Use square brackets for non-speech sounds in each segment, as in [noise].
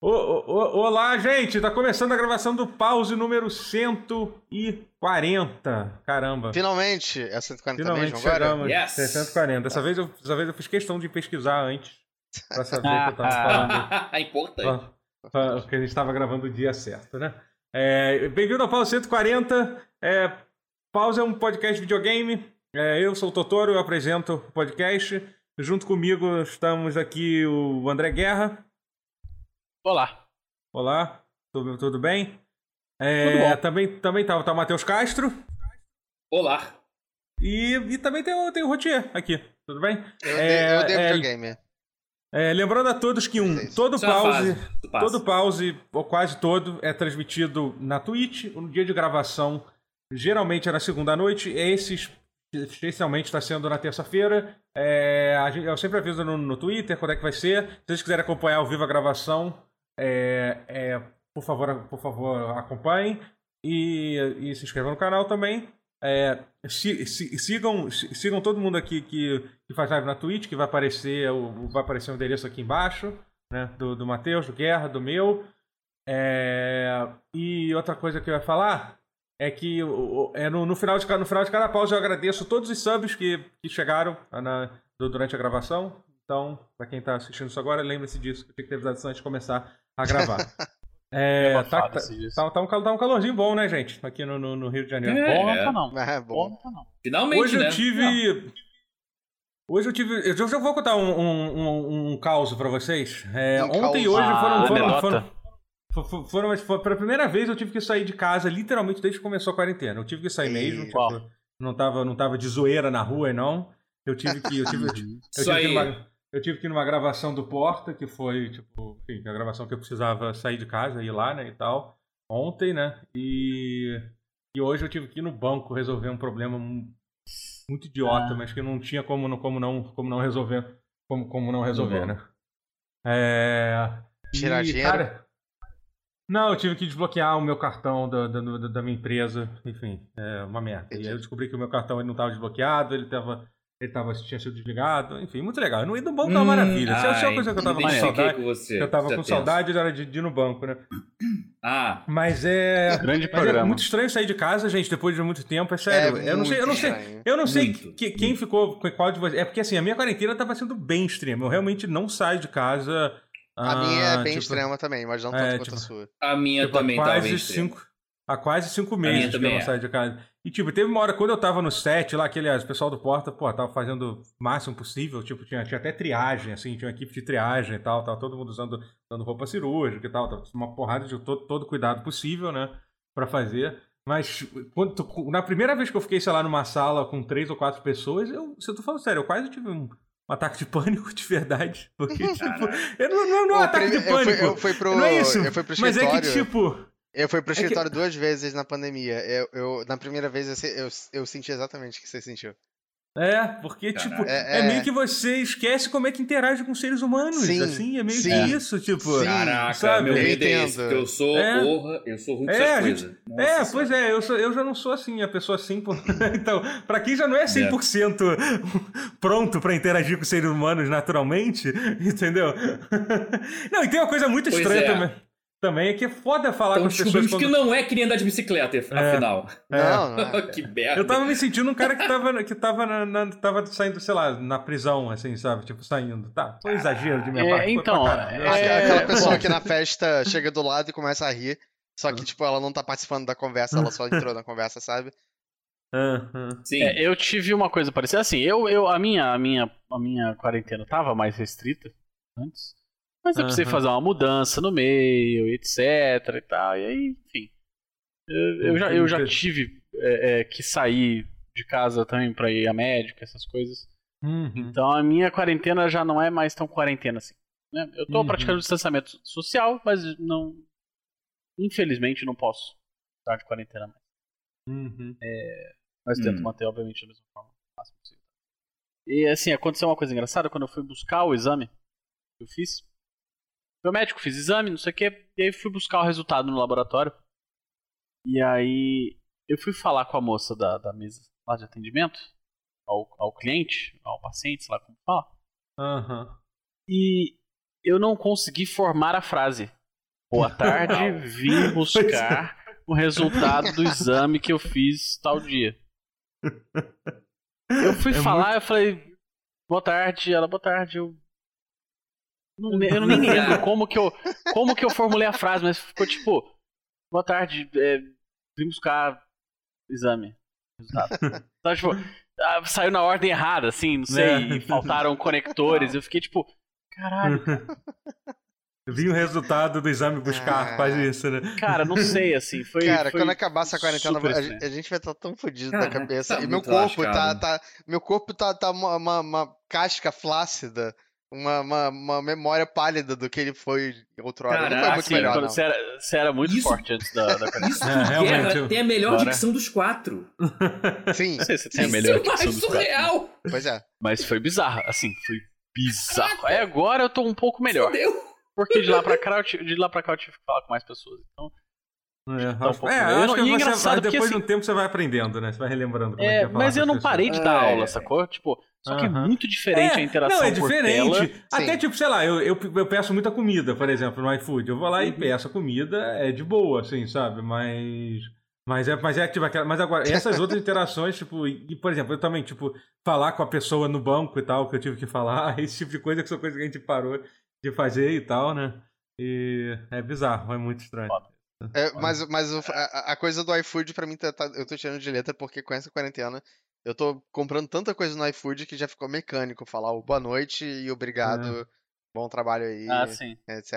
olá, gente! Tá começando a gravação do pause número 140. Caramba. Finalmente! É 140 Finalmente mesmo agora? chegamos. Yes. É 140. Dessa vez, eu, dessa vez eu fiz questão de pesquisar antes. Pra saber que eu tava falando. [laughs] é importante. Ah, que a gente estava gravando o dia certo, né? É, Bem-vindo ao Pause 140. É, Pause é um podcast de videogame. É, eu sou o Totoro, eu apresento o podcast. Junto comigo estamos aqui o André Guerra. Olá. Olá, tudo, tudo bem? É, Tudo bom. Também, também tá, tá o Matheus Castro. Olá. E, e também tem o, tem o Rotier aqui, tudo bem? Eu, É, dei, eu dei é, videogame. É, lembrando a todos que um, Isso. todo Isso é pause, passa. todo pause, ou quase todo, é transmitido na Twitch. No dia de gravação, geralmente é na segunda noite. Esse especialmente está sendo na terça-feira. É, eu sempre aviso no, no Twitter quando é que vai ser. Se vocês quiserem acompanhar ao vivo a gravação, é, é, por favor, por favor, acompanhem. E, e se inscrevam no canal também. É, si- si- sigam, si- sigam todo mundo aqui que, que faz live na Twitch, que vai aparecer o, vai aparecer o endereço aqui embaixo, né? Do, do Matheus, do Guerra, do meu. É, e outra coisa que eu ia falar é que é no, no final de, no final de cada pausa eu agradeço todos os subs que, que chegaram na- do- durante a gravação. Então, pra quem tá assistindo isso agora, lembre-se disso, que eu tinha que ter avisado antes de começar a gravar. [laughs] É, tá, tá, tá, tá um, tá um calorzinho bom, né, gente? Aqui no, no- no Rio de Janeiro. É. Bom não tá não. É Bom bom. não tá não. Finalmente, Hoje né? eu tive. Hoje eu tive. Eu já já vou contar um, um, um, um caos pra vocês. É, Um ontem e hoje foram. Ah, foram, foram, fo- fo- foram, mas foi- pela primeira vez eu tive que sair de casa, literalmente desde que começou a quarentena. Eu tive que sair E- mesmo. tipo, não, tava, não tava de zoeira na rua, não. Eu tive que. Eu tive, eu tive, eu tive que eu tive que ir numa gravação do Porta, que foi, tipo, enfim, a gravação que eu precisava sair de casa, ir lá, né, e tal. Ontem, né? E. E hoje eu tive que ir no banco resolver um problema mu- muito idiota, Ah. mas que não tinha como, não- como, não, como não resolver. Como, como não resolver, né? É. Tirar e, dinheiro? Cara, não, eu tive que desbloquear o meu cartão da, da, da- minha empresa. Enfim, é uma merda. E aí eu descobri que o meu cartão ele não estava desbloqueado, ele tava. Ele tava, tinha sido desligado. Enfim, muito legal. No ir no banco é uma maravilha. Se é uma coisa que eu tava com Hum, saudade. com você. que eu tava com é saudade era de, de ir no banco, né? Ah, Mas é. Grande Mas é programa. muito estranho sair de casa, gente, depois de muito tempo. É sério. É eu não sei, eu não sei. estranho. Eu não sei que- quem ficou com qual de vocês. É porque assim, a minha quarentena tava sendo bem extrema. Eu realmente não saio de casa. A minha é ah, bem tipo, extrema também, mas não tanto é, quanto tipo, a sua. a minha tipo, também quase bem extrema. cinco, Há quase cinco meses que eu não é. saio de casa. E, tipo, teve uma hora quando eu tava no set lá, aquele, o pessoal do Porta, pô, tava fazendo o máximo possível. Tipo, tinha, tinha até triagem, assim, tinha uma equipe de triagem e tal, tava todo mundo usando, usando roupa cirúrgica e tal, tava uma porrada de todo, todo cuidado possível, né, pra fazer. Mas quando na primeira vez que eu fiquei, sei lá, numa sala com três ou quatro pessoas, eu, se eu tô falando sério, eu quase tive um, um ataque de pânico [laughs] de verdade. Porque, tipo, eu não, não, não é um ataque de prime- eu fui- pânico. Eu fui pro, não é isso. eu fui pro Mas é que, tipo. Eu fui pro é que- escritório duas vezes na pandemia. Eu, eu- na primeira vez eu, eu, eu senti exatamente o que você sentiu. É, porque, Caraca. tipo, É- é, é- meio que você esquece como é que interage com seres humanos. Sim, assim, é meio sim. que isso, tipo. Sim. Caraca, sabe? meu Eu medo é esse, eu sou É. porra, eu sou ruim com É, coisas. É, Senhora. pois é, eu, sou- eu já não sou assim, a pessoa assim. por- [laughs] então, pra quem já não é 100% pronto pra interagir com seres humanos naturalmente, [laughs] entendeu? Não, e tem uma coisa muito Pois estranha é. também. Também é que é foda falar Então com as pessoas descobrimos quando... que não é que nem andar de bicicleta, afinal. [laughs] Não, não é. [laughs] que merda. Eu tava me sentindo um cara que tava, que tava, na, na- tava saindo, sei lá, na prisão, assim, sabe? Tipo, saindo. Tá, foi um exagero de minha É, parte. então, caralho. é- Aquela- É, pessoa que na festa chega do lado e começa a rir. Só que, tipo, ela não tá participando da conversa, ela só entrou na conversa, sabe? Ah. Sim. É, eu tive uma coisa parecida. Assim, eu, eu, a, minha, a, minha, a minha quarentena tava mais restrita antes. Mas eu precisei Aham. fazer uma mudança no meio, etc e tal. E aí, enfim. Eu, eu já, eu já tive é, é, que sair de casa também pra ir a médico, essas coisas. Uhum. Então a minha quarentena já não é mais tão quarentena assim. né? Eu tô Uhum. praticando distanciamento social, mas não. Infelizmente não posso estar de quarentena mais. Uhum. Mas Hum. tento manter, obviamente, da mesma forma. o máximo possível. E assim, aconteceu uma coisa engraçada quando eu fui buscar o exame que eu fiz. Meu médico fiz exame, não sei o que, e aí fui buscar o resultado no laboratório. E aí eu fui falar com a moça da, da mesa lá de atendimento, ao, ao cliente, ao paciente, sei lá como fala. Aham. E eu não consegui formar a frase. Boa [laughs] tarde, vim buscar o resultado do exame que eu fiz tal dia. [laughs] Eu fui É falar, eu falei, boa tarde, ela, boa tarde, eu. Não, eu nem [laughs] lembro como que eu, como que eu formulei a frase, mas ficou tipo, boa tarde, é, vim buscar exame, resultado. [laughs] Então, tipo, ah, saiu na ordem errada, assim, não sei, É. e faltaram conectores, eu fiquei tipo, caralho, [laughs] Vi o resultado do exame buscar, Ah. quase isso, né? cara, não sei, assim, foi. Cara, foi quando acabar essa quarentena, a, a gente vai estar tão fodido Cara, da cabeça. tá e meu corpo tá, tá. Meu corpo tá, tá uma, uma, uma casca flácida. Uma, uma, uma memória pálida do que ele foi outrora. não foi Caraca, muito Assim, melhor, não. você, era, você era muito Isso- forte antes da, da. [laughs] Isso É, realmente, eu- tem a melhor Bora. dicção dos quatro. [laughs] Sim, Não sei se tem a Isso melhor é mais dicção dos quatro. surreal. pois é. Mas foi bizarro, assim, foi bizarro. Aí agora eu tô um pouco melhor. Fudeu. Porque de lá pra cá eu tive, de lá pra cá eu tive que falar com mais pessoas. Então, É, Tá um pouco é, melhor. acho que E é você, depois de um assim- tempo você vai aprendendo, né? Você vai relembrando como é, é, que é falar mas eu não pessoas. parei de dar É. aula, sacou? Tipo, só que é Aham. muito diferente a interação Não, é por diferente. Até Sim. tipo, sei lá, eu, eu, eu peço muita comida, por exemplo, no iFood. Eu vou lá e Uhum. peço a comida, é de boa, assim, sabe? Mas. Mas é, mas é tipo aquela. Mas agora, [laughs] essas outras interações, tipo, e, por exemplo, eu também, tipo, falar com a pessoa no banco e tal, que eu tive que falar, [laughs] esse tipo de coisa que são coisas que a gente parou de fazer e tal, né? E é bizarro, é muito estranho. Foda. É, mas mas o- a, a coisa do iFood pra mim tá, tá- eu tô tirando de letra porque com essa quarentena eu tô comprando tanta coisa no iFood que já ficou mecânico falar o boa noite e obrigado, bom trabalho aí, Ah, sim. etc.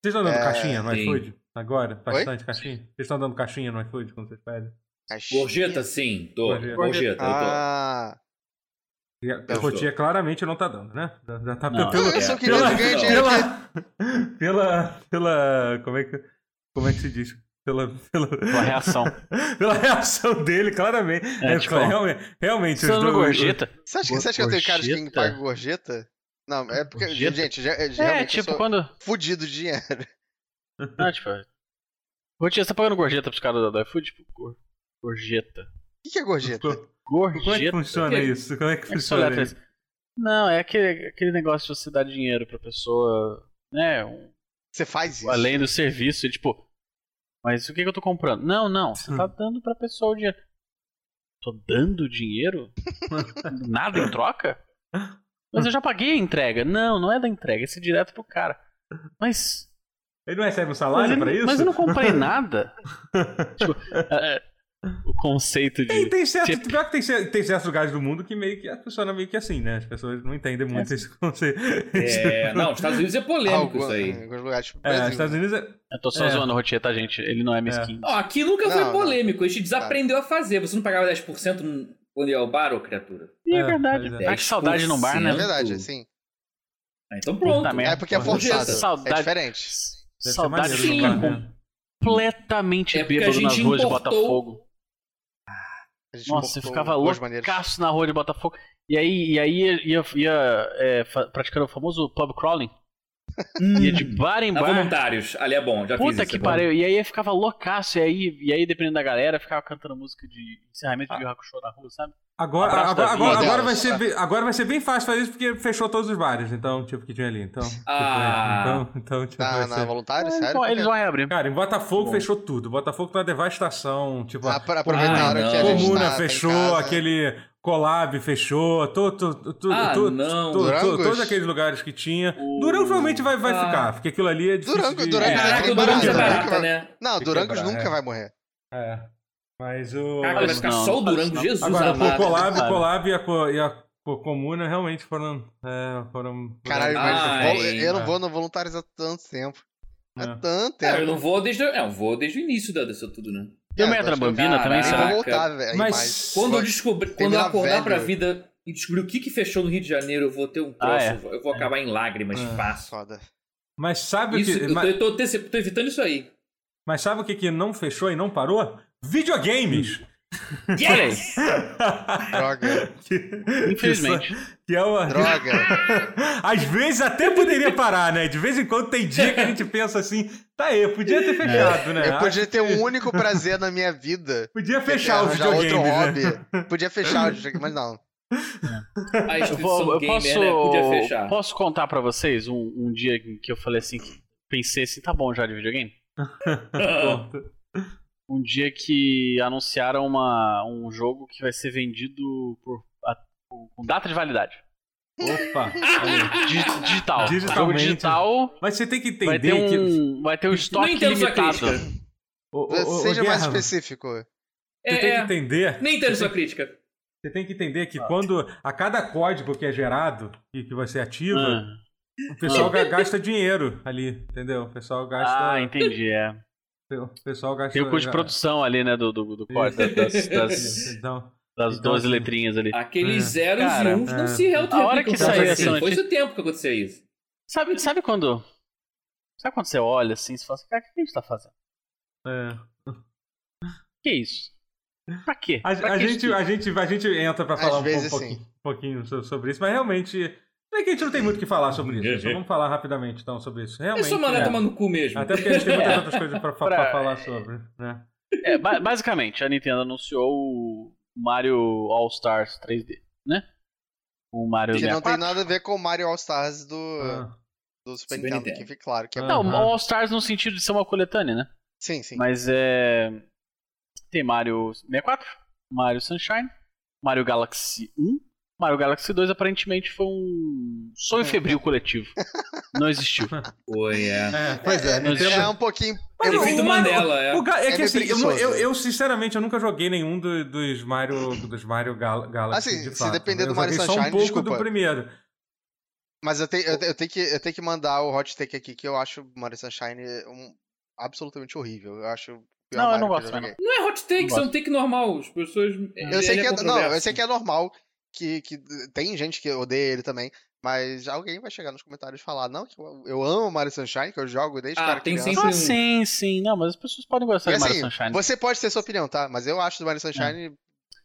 Vocês estão dando É, caixinha no sim. iFood? Agora? Oi? Bastante caixinha? Vocês estão dando caixinha no iFood quando vocês pedem? Caixinha. Gorjeta, sim. Tô. Gorjeta. Gorjeta, eu tô. Ah, E a Eu a Cotia claramente não tá dando, né? Já, já tá Não. pelo, eu só É, queria pela- ganhar dinheiro aqui. pela, pela, pela, como é que, como é que se diz? Pela, pela, Uma reação. [laughs] pela reação dele, claramente. É, É, tipo, realmente, realmente. Você dois- gorjeta? Você acha, que- você acha que eu tenho cara de quem paga gorjeta? Não, é porque, Gorjeta? gente, já, é, É, realmente tipo, quando. fudido de dinheiro. [laughs] Ah, tipo. Gorjeta, você tá pagando gorjeta pros caras do iFood? Tipo, gor- gorjeta. O que, que é gorjeta? Co- Gorjeta. Como é que funciona Que- isso? Como é que Como é funciona isso? isso? Não, é aquele, aquele negócio de você dar dinheiro pra pessoa, né? um- Você faz isso? além do serviço, e tipo. Mas o que, que eu tô comprando? Não, não, você tá dando pra pessoa o dinheiro. Tô dando dinheiro? [laughs] Nada em troca? Mas eu já paguei a entrega. Não, não é da entrega, esse é direto pro cara. Mas. Ele não recebe um salário pra isso? mas eu não comprei nada. [laughs] tipo, é, é, o conceito de. Tem, tem certo, Tipo- pior que tem, tem certos lugares do mundo que meio que funciona meio que assim, né? As pessoas não entendem muito esse conceito. É, [laughs] não, os Estados Unidos é polêmico Algum- isso aí. Em alguns lugares, tipo, É, Brasil. os Estados Unidos é. Eu tô só É. zoando o Rotier, tá, gente? Ele não é mesquinho. Ó, aqui nunca Não, foi não. polêmico. A gente desaprendeu a fazer. Você não pagava 10% no- quando ia ao bar, ô criatura? E é, É, verdade. é. Ah, que saudade no bar, né? É verdade, assim. Ah, então pronto. É porque é forçado. É Saudade. diferente. Deve Saudade sim. né? completamente É bêbado nas gente ruas de importou- Botafogo. A gente Nossa, você ficava loucaço na rua de Botafogo. E aí, e aí ia, ia, ia, é, praticando o famoso pub crawling. Ia de bar em Na bar. voluntários. Ali é bom, já fiz Puta isso, que é pariu. E aí eu ficava loucaço. E aí, e aí, dependendo da galera, ficava cantando música de encerramento de Yu Hakusho na rua, sabe? Agora, agora, agora, agora vai ser, bem- agora vai ser bem fácil fazer isso porque fechou todos os bares, então, tipo, que tinha ali. Então, tipo, Ah. então, então tipo, Na, vai ser- voluntária, Eles sério? eles vão reabrir. Cara, em Botafogo Bom. fechou tudo. Botafogo tá uma devastação. Tipo, Ah, a pra- aproveitaram Ah, que a não. gente Comuna tá, tá fechou, aquele Collab fechou, to, to, to, Ah, to- não. to- to- Durangos? todos aqueles lugares que tinha. O- Durango provavelmente vai, vai Ah. ficar, porque aquilo ali é difícil Durango- de... É, o Durangos é barato, né? barata, né? Não, Durangos nunca é. vai morrer. É. Mas o... Cara, vai ficar Não, só o não Durango, faz Jesus Agora, o amado. Collab, Cara. Collab e a, e a co- Comuna realmente foram... É, foram Caralho, Ai. mas eu, eu não É. vou no voluntários há tanto tempo. Há É. tanto É, tempo. eu não vou desde, é, eu vou desde o início da- disso tudo, né? Tem o É, que eu- Bambina também. Eu será? voltar. Mas mas- Quando eu descobrir, quando eu acordar pra velho. vida e descobrir o que, que fechou no Rio de Janeiro, eu vou ter um Ah, troço, é. eu vou- acabar em lágrimas, É. fácil. Foda. Mas sabe o que... eu tô, mas, eu tô, te- tô evitando isso aí. mas sabe o que, que não fechou e não parou? Videogames! Yes! Droga. Que- Infelizmente. Que é uma... Droga. [laughs] Às vezes até poderia parar, né? De vez em quando tem dia que a gente pensa assim, tá aí, eu podia ter fechado, né? Eu podia ter um [laughs] único prazer na minha vida. Podia é fechar os arranjar outro né? hobby. Podia fechar os videogames, mas não. A Eu, instituição vou, eu gamer, posso, né? Podia fechar. posso contar pra vocês um, um dia em que eu falei assim: pensei assim, tá bom já de videogame? [laughs] Pronto. Um dia que anunciaram uma, um jogo que vai ser vendido por, a- com data de validade. Opa. [laughs] digital. Jogo digital. Mas você tem que Vai entender ter que. um, vai ter um estoque limitado. ô, ô, Seja mais específico. Você É, tem que é. entender. Nem entendo sua tem- crítica. Você tem que entender que quando a cada código que é gerado e que você ativa, Ah. o pessoal ga- gasta dinheiro ali, entendeu? O pessoal gasta. Ah, entendi, é. O pessoal gasta. Tem o custo de produção ali, né, do, do, do código, das, das, [laughs] Então, das Então, 12 assim, letrinhas ali. Aqueles É. zeros Cara, e uns é. não se A hora que saiu essa assim. notícia- Foi isso tempo que aconteceu isso. Sabe, sabe quando. Sabe quando você olha assim e fala assim, cara, o que a gente tá fazendo? é. Que isso? Pra quê? A, Pra a que gente, isso? a, gente, a gente entra pra Às falar um, sim. um pouquinho so- sobre isso, mas realmente. É que a gente não tem muito o que falar sobre isso. Só vamos falar rapidamente então sobre isso. Realmente. só mandar é. tomar no cu mesmo. Até porque a gente tem muitas [laughs] É. outras coisas pra, Pra- pra falar sobre, né? É, ba- basicamente, a Nintendo anunciou o Mario All Stars 3D, né? O Mario Que não 64. tem nada a ver com o Mario All Stars do, Ah, do Super, Nintendo, Nintendo. que fique claro. Que é... Não, Aham. All Stars no sentido de ser uma coletânea, né? Sim, sim. Mas é. Tem Mario 64, Mario Sunshine, Mario Galaxy 1. Mario Galaxy 2 aparentemente foi um sonho febril coletivo. Não existiu. [laughs] Foi, é. é, pois é, Nintendo- É um pouquinho. Mas eu- o- Efeito o Mario- Mandela, é. o é É que meio assim, eu, não- eu, eu, sinceramente eu nunca joguei nenhum do- dos Mario dos Mario Gal Galaxy. Assim, de se fato. depender do eu Mario joguei só um Sunshine, pouco desculpa. do primeiro. Mas eu tenho, eu, eu tenho que, eu tenho que mandar o hot take aqui, que eu acho o Mario Sunshine um, absolutamente horrível. Eu acho. Não, eu não gosto também, Não é hot take, Não isso é um take normal. As pessoas. Eu sei, que é, não, eu sei que é normal, que, que tem gente que odeia ele também, mas alguém vai chegar nos comentários e falar, não, que eu, eu amo Mario Sunshine, que eu jogo desde Ah, que era tem criança. sempre Ah, sim, sim. Não, mas as pessoas podem gostar Porque, de Mario assim, Sunshine. você pode ter sua opinião, tá? Mas eu acho do Mario Sunshine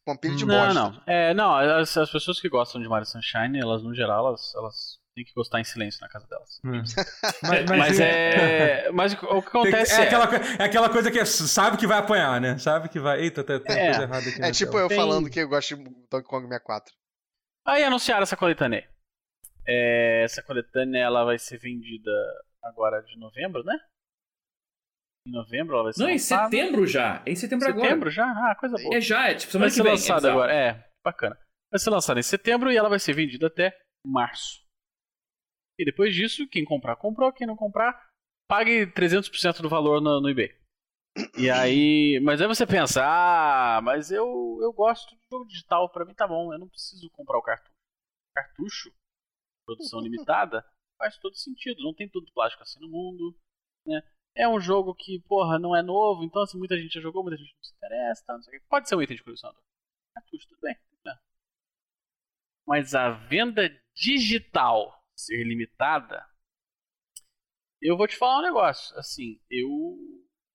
uma pilha de Não, bosta. não. É, não, as, as pessoas que gostam de Mario Sunshine, elas, no geral, elas, elas têm que gostar em silêncio na casa delas. [laughs] Mas, Mas é. Mas o que Tem que- acontece é, é. aquela, é aquela coisa que é- sabe que vai apanhar, né? Sabe que vai. Eita, tem, tem É. coisa errada aqui. É tipo tela. eu Tem- falando que eu gosto de Donkey Kong 64. Aí anunciaram essa coletânea. aí. É, essa coletânea ela vai ser vendida agora de novembro, né? Em novembro ela vai ser Não, em lançada. setembro já. É em setembro, Setembro agora. já? Ah, coisa boa. É já, é tipo vai semana que ser vem. é lançada bizarro. agora. É, bacana. Vai ser lançada em setembro e ela vai ser vendida até março. E depois disso, quem comprar, comprou. Quem não comprar, pague 300% do valor no, no eBay. E aí. Mas aí você pensa, ah, mas eu, eu gosto de jogo digital, pra mim tá bom, eu não preciso comprar o cartucho. Cartucho, produção [laughs] limitada, faz todo sentido. Não tem tudo plástico assim no mundo, né? É um jogo que, porra, não é novo, então assim, muita gente já jogou, muita gente não se interessa, tá, não sei. Pode ser um item de colecionador. Cartucho, tudo bem. né? Mas a venda digital ser limitada, eu vou te falar um negócio. Assim, eu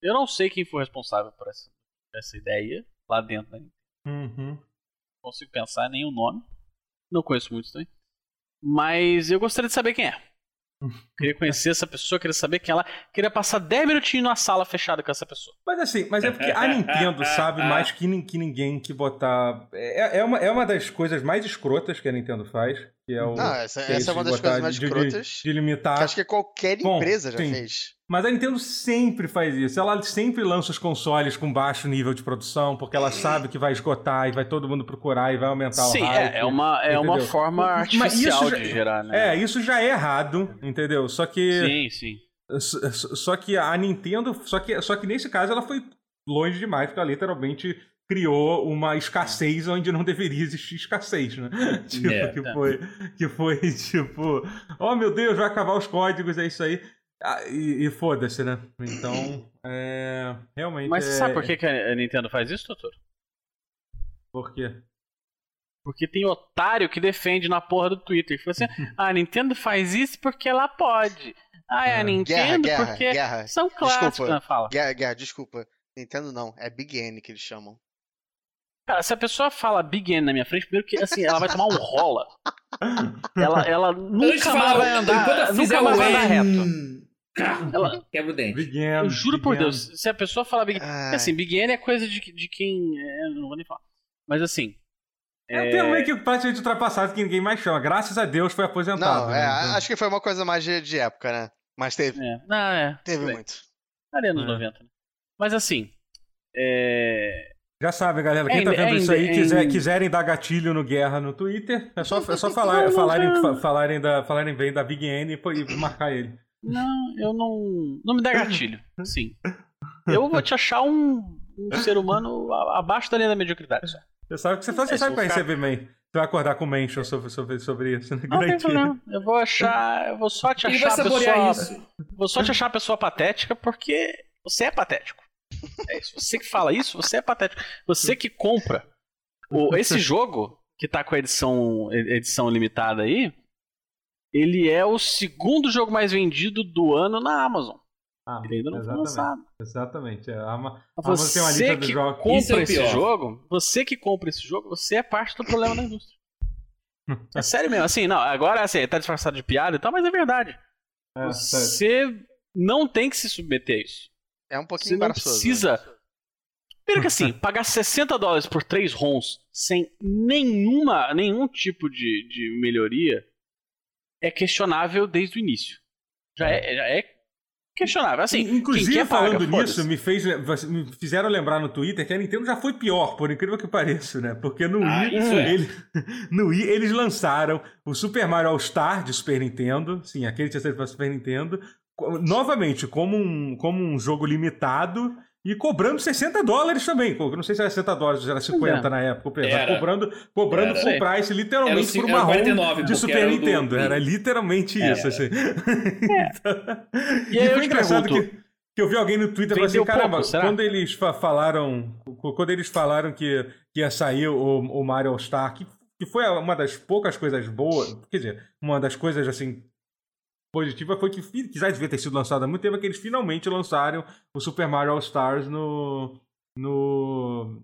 eu não sei quem foi responsável por essa, essa ideia lá dentro da Nintendo. Uhum. Não consigo pensar nenhum nome. Não conheço muitos também. Mas eu gostaria de saber quem é. [laughs] Queria conhecer essa pessoa, queria saber quem ela. Queria passar 10 minutinhos numa sala fechada com essa pessoa. Mas assim, mas é porque a Nintendo sabe mais que, que ninguém que botar. É, é, uma, é uma das coisas mais escrotas que a Nintendo faz. Que é o. Não, essa, que essa é uma de das coisas mais de- de- escrotas De limitar. que acho que qualquer Bom, empresa já sim. fez. Mas a Nintendo sempre faz isso. Ela sempre lança os consoles com baixo nível de produção, porque ela sabe que vai esgotar e vai todo mundo procurar e vai aumentar Sim, o hype. é, é uma, é uma forma artificial já- de gerar, né? É, isso já é errado, entendeu? Só que. Sim, sim. Só que a Nintendo. Só que, só que nesse caso ela foi longe demais, porque ela literalmente criou uma escassez onde não deveria existir escassez, né? [laughs] tipo, É, que, tá. foi, que foi [laughs] tipo, oh meu Deus, vai acabar os códigos, é isso aí. Ah, e e foda-se, né? Então, é. Realmente. Mas é... você sabe por que que a Nintendo faz isso, doutor? Por quê? Porque tem otário que defende na porra do Twitter. Fala assim, [laughs] ah, a Nintendo faz isso porque ela pode. Ah, é a É. Guerra, Nintendo guerra, porque guerra. são clássicos. Desculpa. Ah, fala. Guerra, guerra, desculpa. Nintendo não, é Big N que eles chamam. Cara, se a pessoa fala Big N na minha frente, primeiro que assim, ela vai tomar um rola. [laughs] Ela, ela nunca mais vai andar. Nunca mais vai andar reto. Ela- Quebra o dente. Big N, eu juro Big por N. Deus, se a pessoa falar Big N. Ai. Assim, Big N é coisa de, de quem. é, não vou nem falar. Mas assim. É um termo meio que praticamente ultrapassado que ninguém mais chama. Graças a Deus foi aposentado. Não, né? é, Então- acho que foi uma coisa mais de, de época, né? Mas teve. É. Não, é. Teve muito. Ali anos É. 90. né? Mas assim. É. Já sabe, galera. Quem É tá vendo é isso aí ainda- quiser, quiserem dar gatilho no Guerra no Twitter, é só, é só falar, falarem, falarem, da, falarem bem da Big N e, e marcar ele. Não, eu não. Não me dá gatilho. Sim. Eu vou te achar um, um ser humano abaixo da linha da mediocridade. Só. Você sabe que você, você É, sabe que vai ficar- receber man. Você vai acordar com mention sobre, sobre, sobre isso. Né? Não tem Garantido. problema. Eu vou achar. Eu vou só te Ele achar a pessoa. isso. Vou só te achar a pessoa patética porque você é patético. É isso. Você que fala isso, você é patético. Você que compra o, esse [laughs] jogo que tá com a edição, edição limitada aí, ele é o segundo jogo mais vendido do ano na Amazon. Ah, Ele ainda não foi lançado. Exatamente. É, a Ama- Amazon tem uma Você lista que jogos. compra é esse jogo, você que compra esse jogo, você é parte do problema da indústria. [laughs] É sério mesmo, assim, não, agora assim, tá disfarçado de piada e tal, mas é verdade. É, sério. Você não tem que se submeter a isso. É um Você pouquinho não embaraçoso. né? precisa. Primeiro que assim, pagar 60 dólares por três ROMs sem nenhuma, nenhum tipo de, de melhoria é questionável desde o início. Já é, já é questionável. Assim, Inclusive, quem quer paga, falando nisso, me, fez, me fizeram lembrar no Twitter que a Nintendo já foi pior, por incrível que pareça, né? Porque no Ah, Wii, é. ele- [laughs] no Wii eles lançaram o Super Mario All-Star de Super Nintendo, sim, aquele que tinha sido para Super Nintendo, novamente como um, como um jogo limitado e cobrando 60 dólares também. Não sei se era 60 dólares, era 50 é. na época, mas Era. cobrando, cobrando Era. full price, Era literalmente o por uma era ROM 49, de Super era do Nintendo. Wii. Era literalmente Era. isso. Assim. [laughs] E E, aí eu foi engraçado pergunto, que, que eu vi alguém no Twitter falou assim, caramba, pouco, quando eles fa- falaram. Quando eles falaram que, que ia sair o, o Mario All-Star, que, que foi uma das poucas coisas boas, quer dizer, uma das coisas assim. Positiva foi que, que já devia ter sido lançado há muito tempo, é que eles finalmente lançaram o Super Mario All Stars no. no.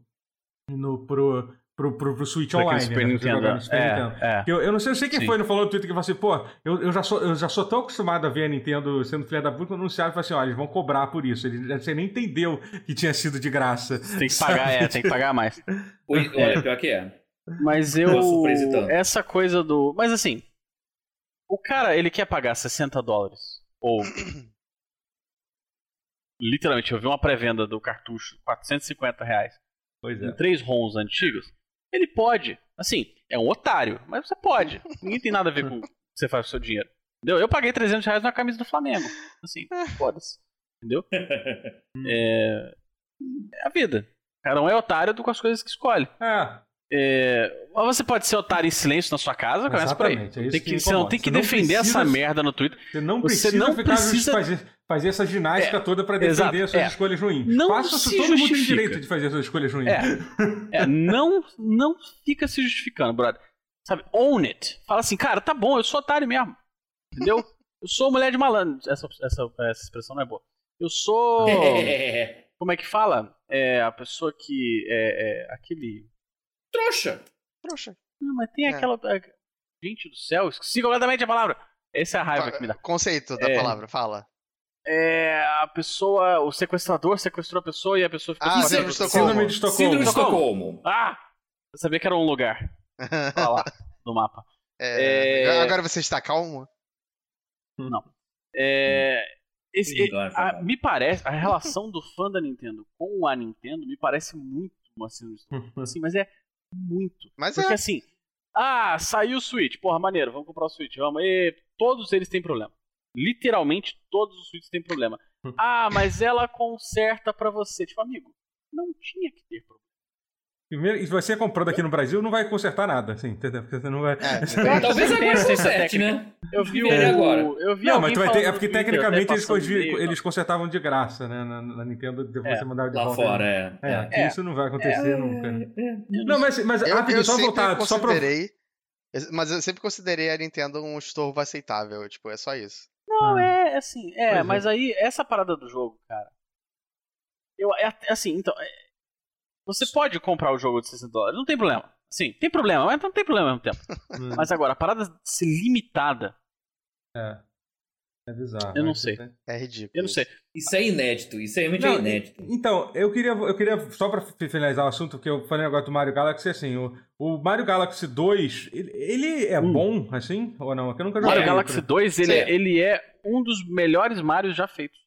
no pro, pro, pro, pro Switch Online. Super né, você Nintendo. Super Nintendo. É, é. Eu, eu não sei, eu sei quem Sim. foi, não falou no Twitter que falou assim, pô, eu, eu, já sou, eu já sou tão acostumado a ver a Nintendo sendo filha da puta, quando anunciaram e falaram assim, ó, eles vão cobrar por isso. Ele, você nem entendeu que tinha sido de graça. Tem que pagar, é, tem que pagar mais. [laughs] Olha, pior que é. Mas eu. Tanto. Essa coisa do. Mas assim. O cara, ele quer pagar 60 dólares. Ou. [coughs] Literalmente, eu vi uma pré-venda do cartucho, 450 reais. Pois Em três ROMs antigos. Ele pode. Assim, é um otário, mas você pode. Ninguém tem nada a ver com o que você faz com o seu dinheiro. Entendeu? Eu paguei 300 reais na camisa do Flamengo. Assim, [laughs] foda-se. Entendeu? [laughs] É. É a vida. Cada um é otário com as coisas que escolhe. É, É, mas você pode ser otário em silêncio na sua casa, começa por aí. É isso Tem que que, você não tem que Você não defender precisa- essa merda no Twitter. você não Você precisa não ficar precisa- fazer, fazer essa ginástica É, toda pra defender exato, as suas é. escolhas ruins. Não Faça isso, se todo mundo tem direito de fazer as suas escolhas ruins. É. É, não, não fica se justificando, brother. Sabe, own it. Fala assim, cara, tá bom, eu sou otário mesmo. Entendeu? Eu sou mulher de malandro. Essa, essa, essa expressão não é boa. Eu sou. [laughs] Como é que fala? É a pessoa que. É, é aquele. Trouxa. Trouxa. Não, mas tem É. aquela. Gente do céu, esqueci completamente a palavra. Essa é a raiva que me dá. Conceito da É. palavra, fala. É a pessoa, o sequestrador sequestrou a pessoa e a pessoa ficou Ah, Síndrome de Estocolmo. Síndrome de Estocolmo. Síndrome de Estocolmo. Ah! Eu sabia que era um lugar. [laughs] Olha lá, no mapa. É, É. Agora você está calmo? É, esse- Sim, claro, a- claro. me parece, a relação do fã da Nintendo com a Nintendo me parece muito uma síndrome de Estocolmo. [laughs] Assim, mas é muito. Mas Porque é. assim, ah, saiu o Switch, porra, maneiro, vamos comprar o Switch, vamos. E todos eles têm problema. Literalmente todos os Switches têm problema. [laughs] Ah, mas ela conserta pra você. Tipo, amigo, não tinha que ter problema. Primeiro, e você comprando aqui no Brasil não vai consertar nada, assim, entendeu? Porque você não vai. É, [laughs] Talvez agora conserte, né? Eu vi aí agora? Eu vi Não, mas tu vai ter. É porque tecnicamente eles, e-mail, eles consertavam de graça, né? Na, na Nintendo de É, você mandar de Lá volta. fora, é. É, aqui É. isso não vai acontecer nunca. né? é. Não, mas, mas Eu, rapidinho, eu só sempre voltar, só pra. considerei. Mas eu sempre considerei a Nintendo um estorvo aceitável. Tipo, é só isso. Não, Ah. é assim, é, Pois é. mas aí, essa parada do jogo, cara. Eu, é, é assim, então. É, você pode comprar o jogo de 60 dólares, não tem problema. Sim, tem problema, mas não tem problema ao mesmo tempo. Hum, Mas agora, a parada de ser limitada, É. É bizarro. Eu não mas sei. É ridículo. eu não sei. Isso é inédito. Isso realmente Não, é inédito. Então, eu queria, eu queria, só pra fi- finalizar o assunto, que eu falei agora do Mario Galaxy, assim, o, o Mario Galaxy 2, ele, ele é Hum. bom, assim, ou não? É que eu nunca joguei. Mario É, Galaxy 2, ele, é, ele é um dos melhores Marios já feitos.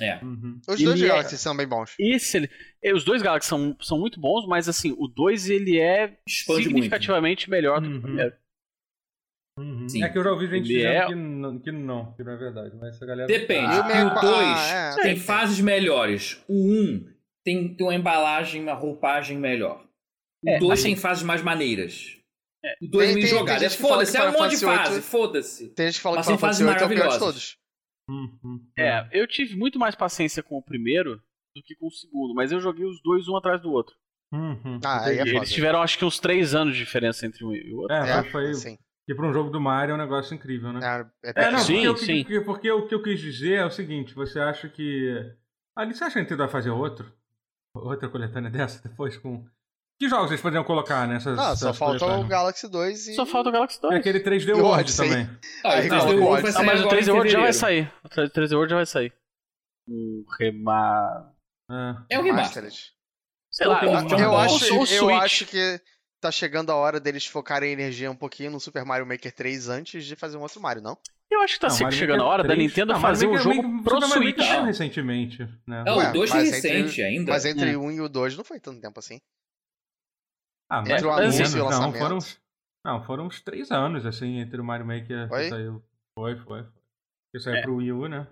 É. Uhum. Os Ele dois é- Galaxy são bem bons. Esse, ele- é, os dois Galaxy são, são muito bons, mas assim, o 2 ele é Expande muito. significativamente melhor do que Uhum. o primeiro. Uhum. É que eu já ouvi gente Ele dizendo é- que, não, que não, que não é verdade. Mas essa galera. Depende. E o porque 64 o 2 ah, é, tem fases melhores. O 1 tem, tem uma embalagem, uma roupagem melhor. O É, 2 assim- tem fases mais maneiras. É. O 2 é meio jogado. É foda-se, é um monte de fase, foda-se. Tem gente que fala Mas que Final Fantasy fases VIII é o pior de maravilhosas. todos. Uhum. É, eu tive muito mais paciência com o primeiro do que com o segundo, mas eu joguei os dois um atrás do outro. Uhum. Ah, aí é E foda. eles tiveram acho que uns três anos de diferença entre um e o outro. É, É, foi, sim. que pra um jogo do Mario é um negócio incrível, né? É, é É, não, Sim, porque, eu- sim. porque- porque o que eu quis dizer é o seguinte, você acha que. Ali você acha que a Nintendo vai fazer outro? Outra coletânea [laughs] dessa depois com. Que jogos eles poderiam colocar nessas. Não, só falta o coletâneas? Galaxy 2 e. Só falta o Galaxy 2. É aquele 3D E o World também. Ah, Aí o não, 3D não World pode. vai Ah, mas o agora 3D em World já vai sair. O 3D World já vai sair. Um remar. É. É um remaster. Mastered. Sei lá, Pô, eu, acho, o, o eu acho que tá chegando a hora deles focarem energia um pouquinho no Super Mario Maker 3 antes de fazer um outro Mario, não? Eu acho que tá Não, sempre chegando a hora da 3 Nintendo Não, fazer um jogo Maker- pro Super Mario Switch. Não. recentemente. Né? É, Ué, o 2 é mas recente entre- ainda. Mas entre É. um e o 2 não foi tanto tempo assim. Ah, entre mas o menos, anúncio e o não, lançamento. foram, uns- não, foram uns três anos, assim, entre o Mario Maker Foi? que saiu. Foi, foi. foi. Que saiu É. pro Wii U, né?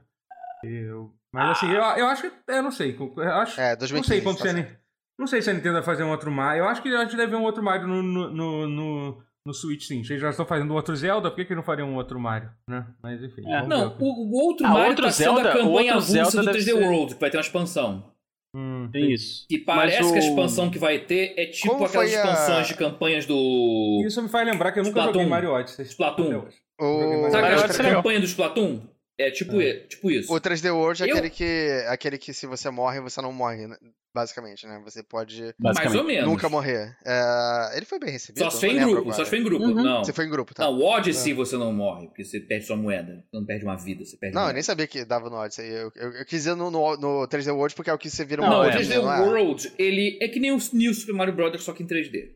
Eu- Mas assim, eu, eu acho que. Eu não sei. Eu acho, É, não 2015. sei quando tá. Ni- Não sei se a Nintendo vai fazer um outro Mario. Eu acho que a gente deve ver um outro Mario no, no, no, no, Switch, sim. Eles já estão fazendo outro Zelda, por que, que não fariam um outro Mario? Né? Mas enfim. É. Não, o, o outro Ah, Mario outro tá sendo Zelda- a campanha avulsa Zelda do deve 3D ser- World, que vai ter uma expansão. Hum, Tem isso. E parece Mas que a o- expansão que vai ter é tipo Como aquelas foi a- expansões de campanhas do Isso me faz lembrar que eu nunca Splatoon. joguei Mario Odyssey. Splatoon. hoje. O, Sabe aquela campanha do Splatoon? É tipo, É. tipo isso. o 3D World é Eu- aquele que, aquele que se você morre, você não morre, né? basicamente, né? Você pode Mais ou menos. nunca morrer. É, ele foi bem recebido. Só se for em grupo, só agora. se for em grupo. Uhum. Não. Você foi em grupo, tá? Não, o Odyssey você não morre, porque você perde sua moeda. Você não perde uma vida, você perde Não, eu nem sabia que dava no Odyssey. Eu, eu, eu quis dizer no, no, no 3D World porque é o que você vira Não, uma Não, o é, 3D bolinha, não é? World, ele é que nem o New Super Mario Bros., só que em 3D.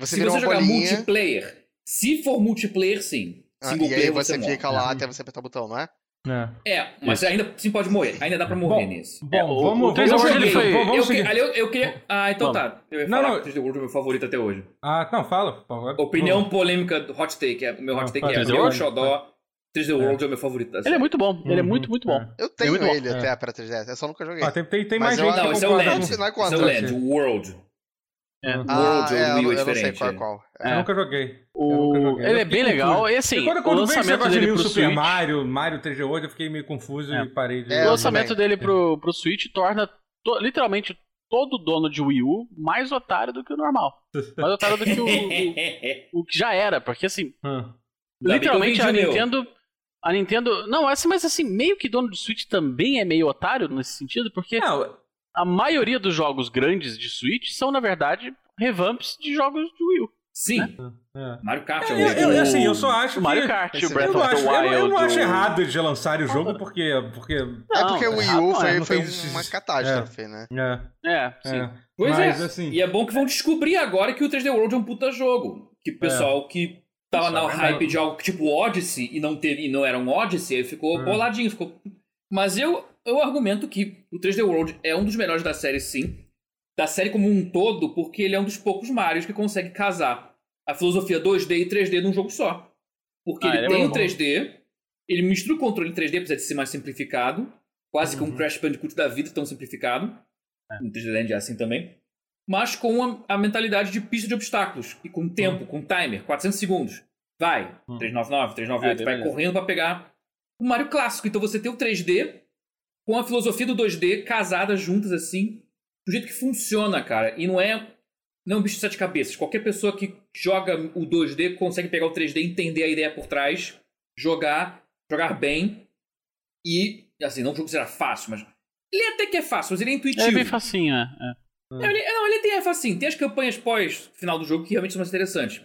Você Se vira você jogar bolinha multiplayer, se for multiplayer, sim. ah, Single e aí player você, morre. fica lá É. até você apertar o botão, não é? É. É, mas ainda sim pode morrer. Ainda dá pra morrer nesse. Bom, É, o- vamos, o 3D vamos, World, ele seguir, foi- vamos, vamos eu, seguir. ali eu, eu queria. Ah, então Vamos. tá. Eu ia Não, falar não. que o 3D World é o meu favorito até hoje. Ah, não, fala. por favor. Opinião polêmica do Hot Take. É, o meu Hot Não, Take fala. é 3D meu World? xodó. 3D World é o meu favorito da Ele é muito bom. Ele é Uhum, muito, muito bom. é. Eu tenho muito bom. ele É. até pra 3DS, eu só nunca joguei. Ah, tem, tem, tem mais gente acho- que Não, esse é o. Não, não é Esse é o assim. o World. É. O Ah, World, é, o Wii eu, é eu não sei diferente. qual é qual. Eu nunca joguei. Eu O... nunca joguei. Ele Eu é bem legal. E assim, E quando, o quando esse lançamento dele pro Super Switch. Mario, Mario 3D World, eu fiquei meio confuso É. e parei de... É, o eu lançamento dele pro, pro Switch torna to- literalmente todo dono de Wii U mais otário do que o normal. Mais otário do que o, o, o que já era. Porque assim, [laughs] Ah. Eu literalmente a o. Nintendo. A Nintendo. Não, assim, mas assim, meio que dono de Switch também é meio otário nesse sentido, porque Não, a maioria dos jogos grandes de Switch são, na verdade, revamps de jogos de Wii U. Sim, é. Mario Kart é um Eu, eu, assim, eu só acho Mario que... Kart, o Breath Eu não, of the acho, eu, Wild. eu não acho errado de lançarem o jogo porque... porque é Não, porque o Wii U é, foi, não foi uma catástrofe, né? é, É, sim. é. Pois Mas, é. assim... E é bom que vão descobrir agora que o 3D World é um puta jogo. Que o pessoal que tava na é hype de algo tipo Odyssey e não, teve, e não era um Odyssey, aí ficou boladinho. Ficou... Mas eu, eu argumento que o 3D World é um dos melhores da série, sim. Da série como um todo, porque ele é um dos poucos Marios que consegue casar a filosofia 2D e 3D num jogo só. Porque Ah, ele ele é tem muito o bom. 3D, ele mistura o controle em 3D, apesar de ser mais simplificado. Quase que um Uhum. Crash Bandicoot da vida tão simplificado. No 3D Land é assim também. Mas com a, a mentalidade de pista de obstáculos. E com tempo, com timer, 400 segundos. Vai, Hum. 399, 398, É, vai beleza. correndo pra pegar o Mario clássico. Então você tem o 3D com a filosofia do 2D casadas juntas assim, do jeito que funciona, cara. E não é não é um bicho de sete cabeças. Qualquer pessoa que joga o 2D consegue pegar o 3D, entender a ideia por trás, jogar, jogar bem. E, assim, não o jogo seja fácil, mas. Ele até que é fácil, mas ele é intuitivo. É bem facinho, é. é. Não, ele, não, ele tem, é assim, tem as campanhas pós final do jogo que realmente são mais interessantes.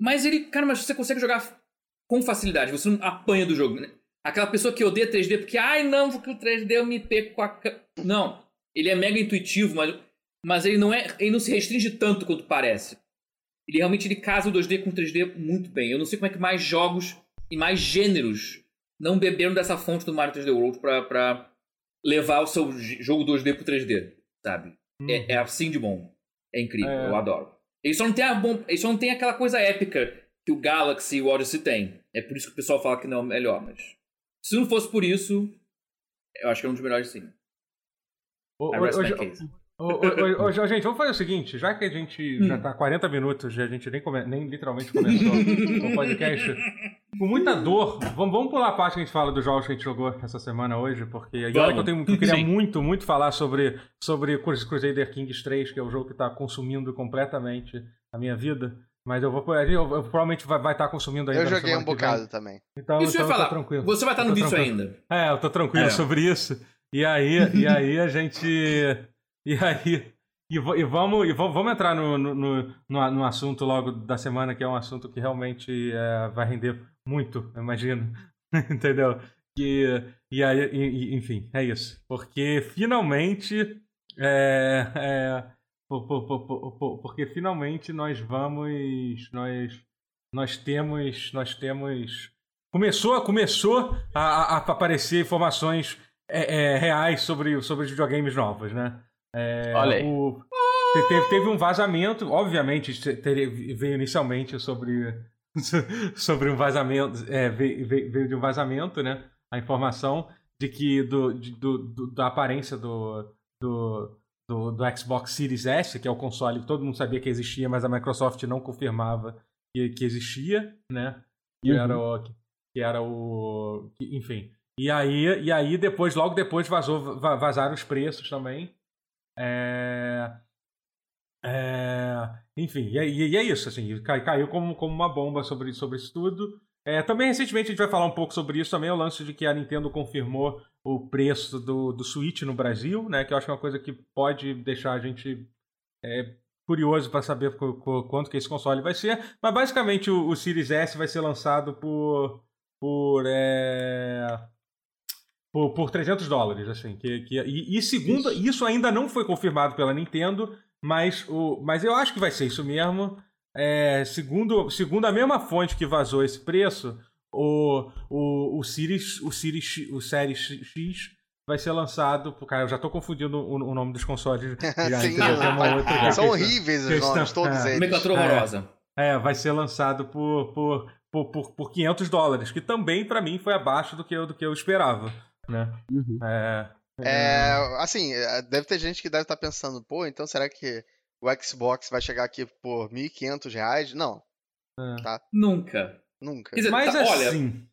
Mas ele, cara, mas você consegue jogar com facilidade, você não apanha do jogo. né? Aquela pessoa que odeia 3D porque, ai não, porque o 3D eu me pego com a. ca-". Não. Ele é mega intuitivo, mas, mas ele não é. Ele não se restringe tanto quanto parece. Ele realmente ele casa o 2D com o 3D muito bem. Eu não sei como é que mais jogos e mais gêneros não beberam dessa fonte do Mario 3D World pra, pra levar o seu jogo 2D pro 3D, sabe? É, é assim de bom. É incrível, É. eu adoro. Ele só, não tem a bom, ele só não tem aquela coisa épica que o Galaxy e o Odyssey tem. É por isso que o pessoal fala que não é o melhor, mas. Se não fosse por isso, eu acho que é um dos melhores sim. Ô, ô, ô, gente, vamos fazer o seguinte, já que a gente Hum. já tá 40 minutos, já a gente nem, come- nem literalmente começou o podcast, com muita dor, vamos, vamos pular a parte que a gente fala dos jogos que a gente jogou essa semana hoje, porque e olha que eu, tenho, que eu queria [laughs] Sim. muito, muito falar sobre, sobre Crus- Crusader Kings 3, que é o jogo que tá consumindo completamente a minha vida. Mas eu vou. Eu, eu provavelmente vai estar consumindo ainda. Eu joguei um bocado também. Então, Isso eu então ia eu tô falar. tranquilo. Você vai estar no vídeo ainda. É, eu tô tranquilo É. sobre isso. E aí, e aí a gente. E aí. E, e vamos, e va- vamos entrar no, no, no, no- no assunto logo da semana, que é um assunto que realmente é, vai render muito, eu imagino. [laughs] Entendeu? E, e aí, e- e- enfim, é isso. Porque finalmente. É, é, po- po- po- po- po- porque finalmente nós vamos. Nós, nós temos. Nós temos. Começou, começou a, a- aparecer informações é, é, reais sobre, sobre os videogames novos, né? É, Olha aí. o- te- teve, teve um vazamento, obviamente teve- veio inicialmente sobre, [laughs] sobre um vazamento, é, veio, veio- veio de um vazamento, né? A informação de que do, de- do- do- da aparência do, do, do, do Xbox Series S, que é o console que todo mundo sabia que existia, mas a Microsoft não confirmava que, que existia, né? Que Uhum. era o. Que era o. que- enfim. E aí, e aí depois, logo depois, vazou, va- vazaram os preços também. É, é, enfim, e, é- e é isso, assim, cai- caiu como, como uma bomba sobre, sobre isso tudo. É, também recentemente a gente vai falar um pouco sobre isso também, o lance de que a Nintendo confirmou o preço do, do Switch no Brasil, né? Que eu acho que é uma coisa que pode deixar a gente é, curioso para saber qu- qu- quanto que esse console vai ser. Mas basicamente o, o Series S vai ser lançado por. por. É, por, por 300 dólares, assim. Que, que, e, e segundo, isso. ainda não foi confirmado pela Nintendo, mas, o, mas eu acho que vai ser isso mesmo. É, segundo, segundo a mesma fonte que vazou esse preço, o, o, o Series, o Series, X- o Series X vai ser lançado. Cara, eu já tô confundindo o, o nome dos consoles. [laughs] Já, Sim, entendeu? Tem uma outra são horríveis os nomes, todos é. eles. É. horrorosa. É, vai ser lançado por, por, por, por, por 500 dólares, que também pra mim foi abaixo do que eu, do que eu esperava, né? Uhum. É, É, assim, é, deve ter gente que deve estar pensando, pô, então será que o Xbox vai chegar aqui por 1.500 reais? Não, Nunca. nunca. Quer dizer, mas tá, olha, assim...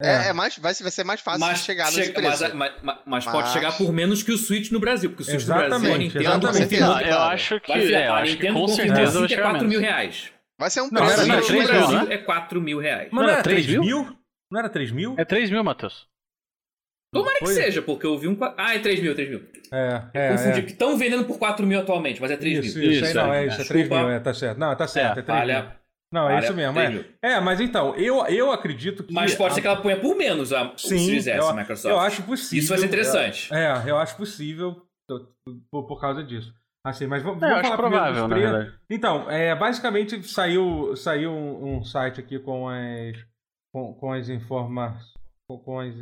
É, é mais, vai, vai ser mais fácil mas, de chegar nesse chega- preço. mas, mas- mas- mas pode Mas- chegar por menos que o Switch no Brasil, porque o Switch no Brasil, a Exatamente, Nintendo exatamente. confirmou Não, eu acho que, é, a Nintendo com certeza é chegar 4 mil reais. Vai ser um Não, preço. não, Switch três no mil, Brasil né? é 4 mil reais. Mas não era era 3 3 mil? Não era 3 mil? É 3 mil, Matheus. Tomara que seja, porque eu vi um... Ah, é 3 mil, 3 mil. É, é, Confundi, é. porque estão vendendo por 4 mil atualmente, mas é 3 Isso, mil. isso, aí Isso, não, é. é isso, é Desculpa. 3 mil, é, tá certo. Não, tá certo, é, 3 mil. Olha, Não, é olha, isso mesmo, 3 é. mil. É, mas então, eu, eu acredito que... Mas pode a- ser que ela ponha por menos a, Sim, Series S, eu, a Microsoft. eu acho possível. Isso vai ser interessante. É, eu acho possível por, por causa disso. Assim, mas vamos, É, eu vamos acho falar primeiro dos provável, preços. Então, é, basicamente saiu, saiu um, um site aqui com as, com, com as informa, com, com as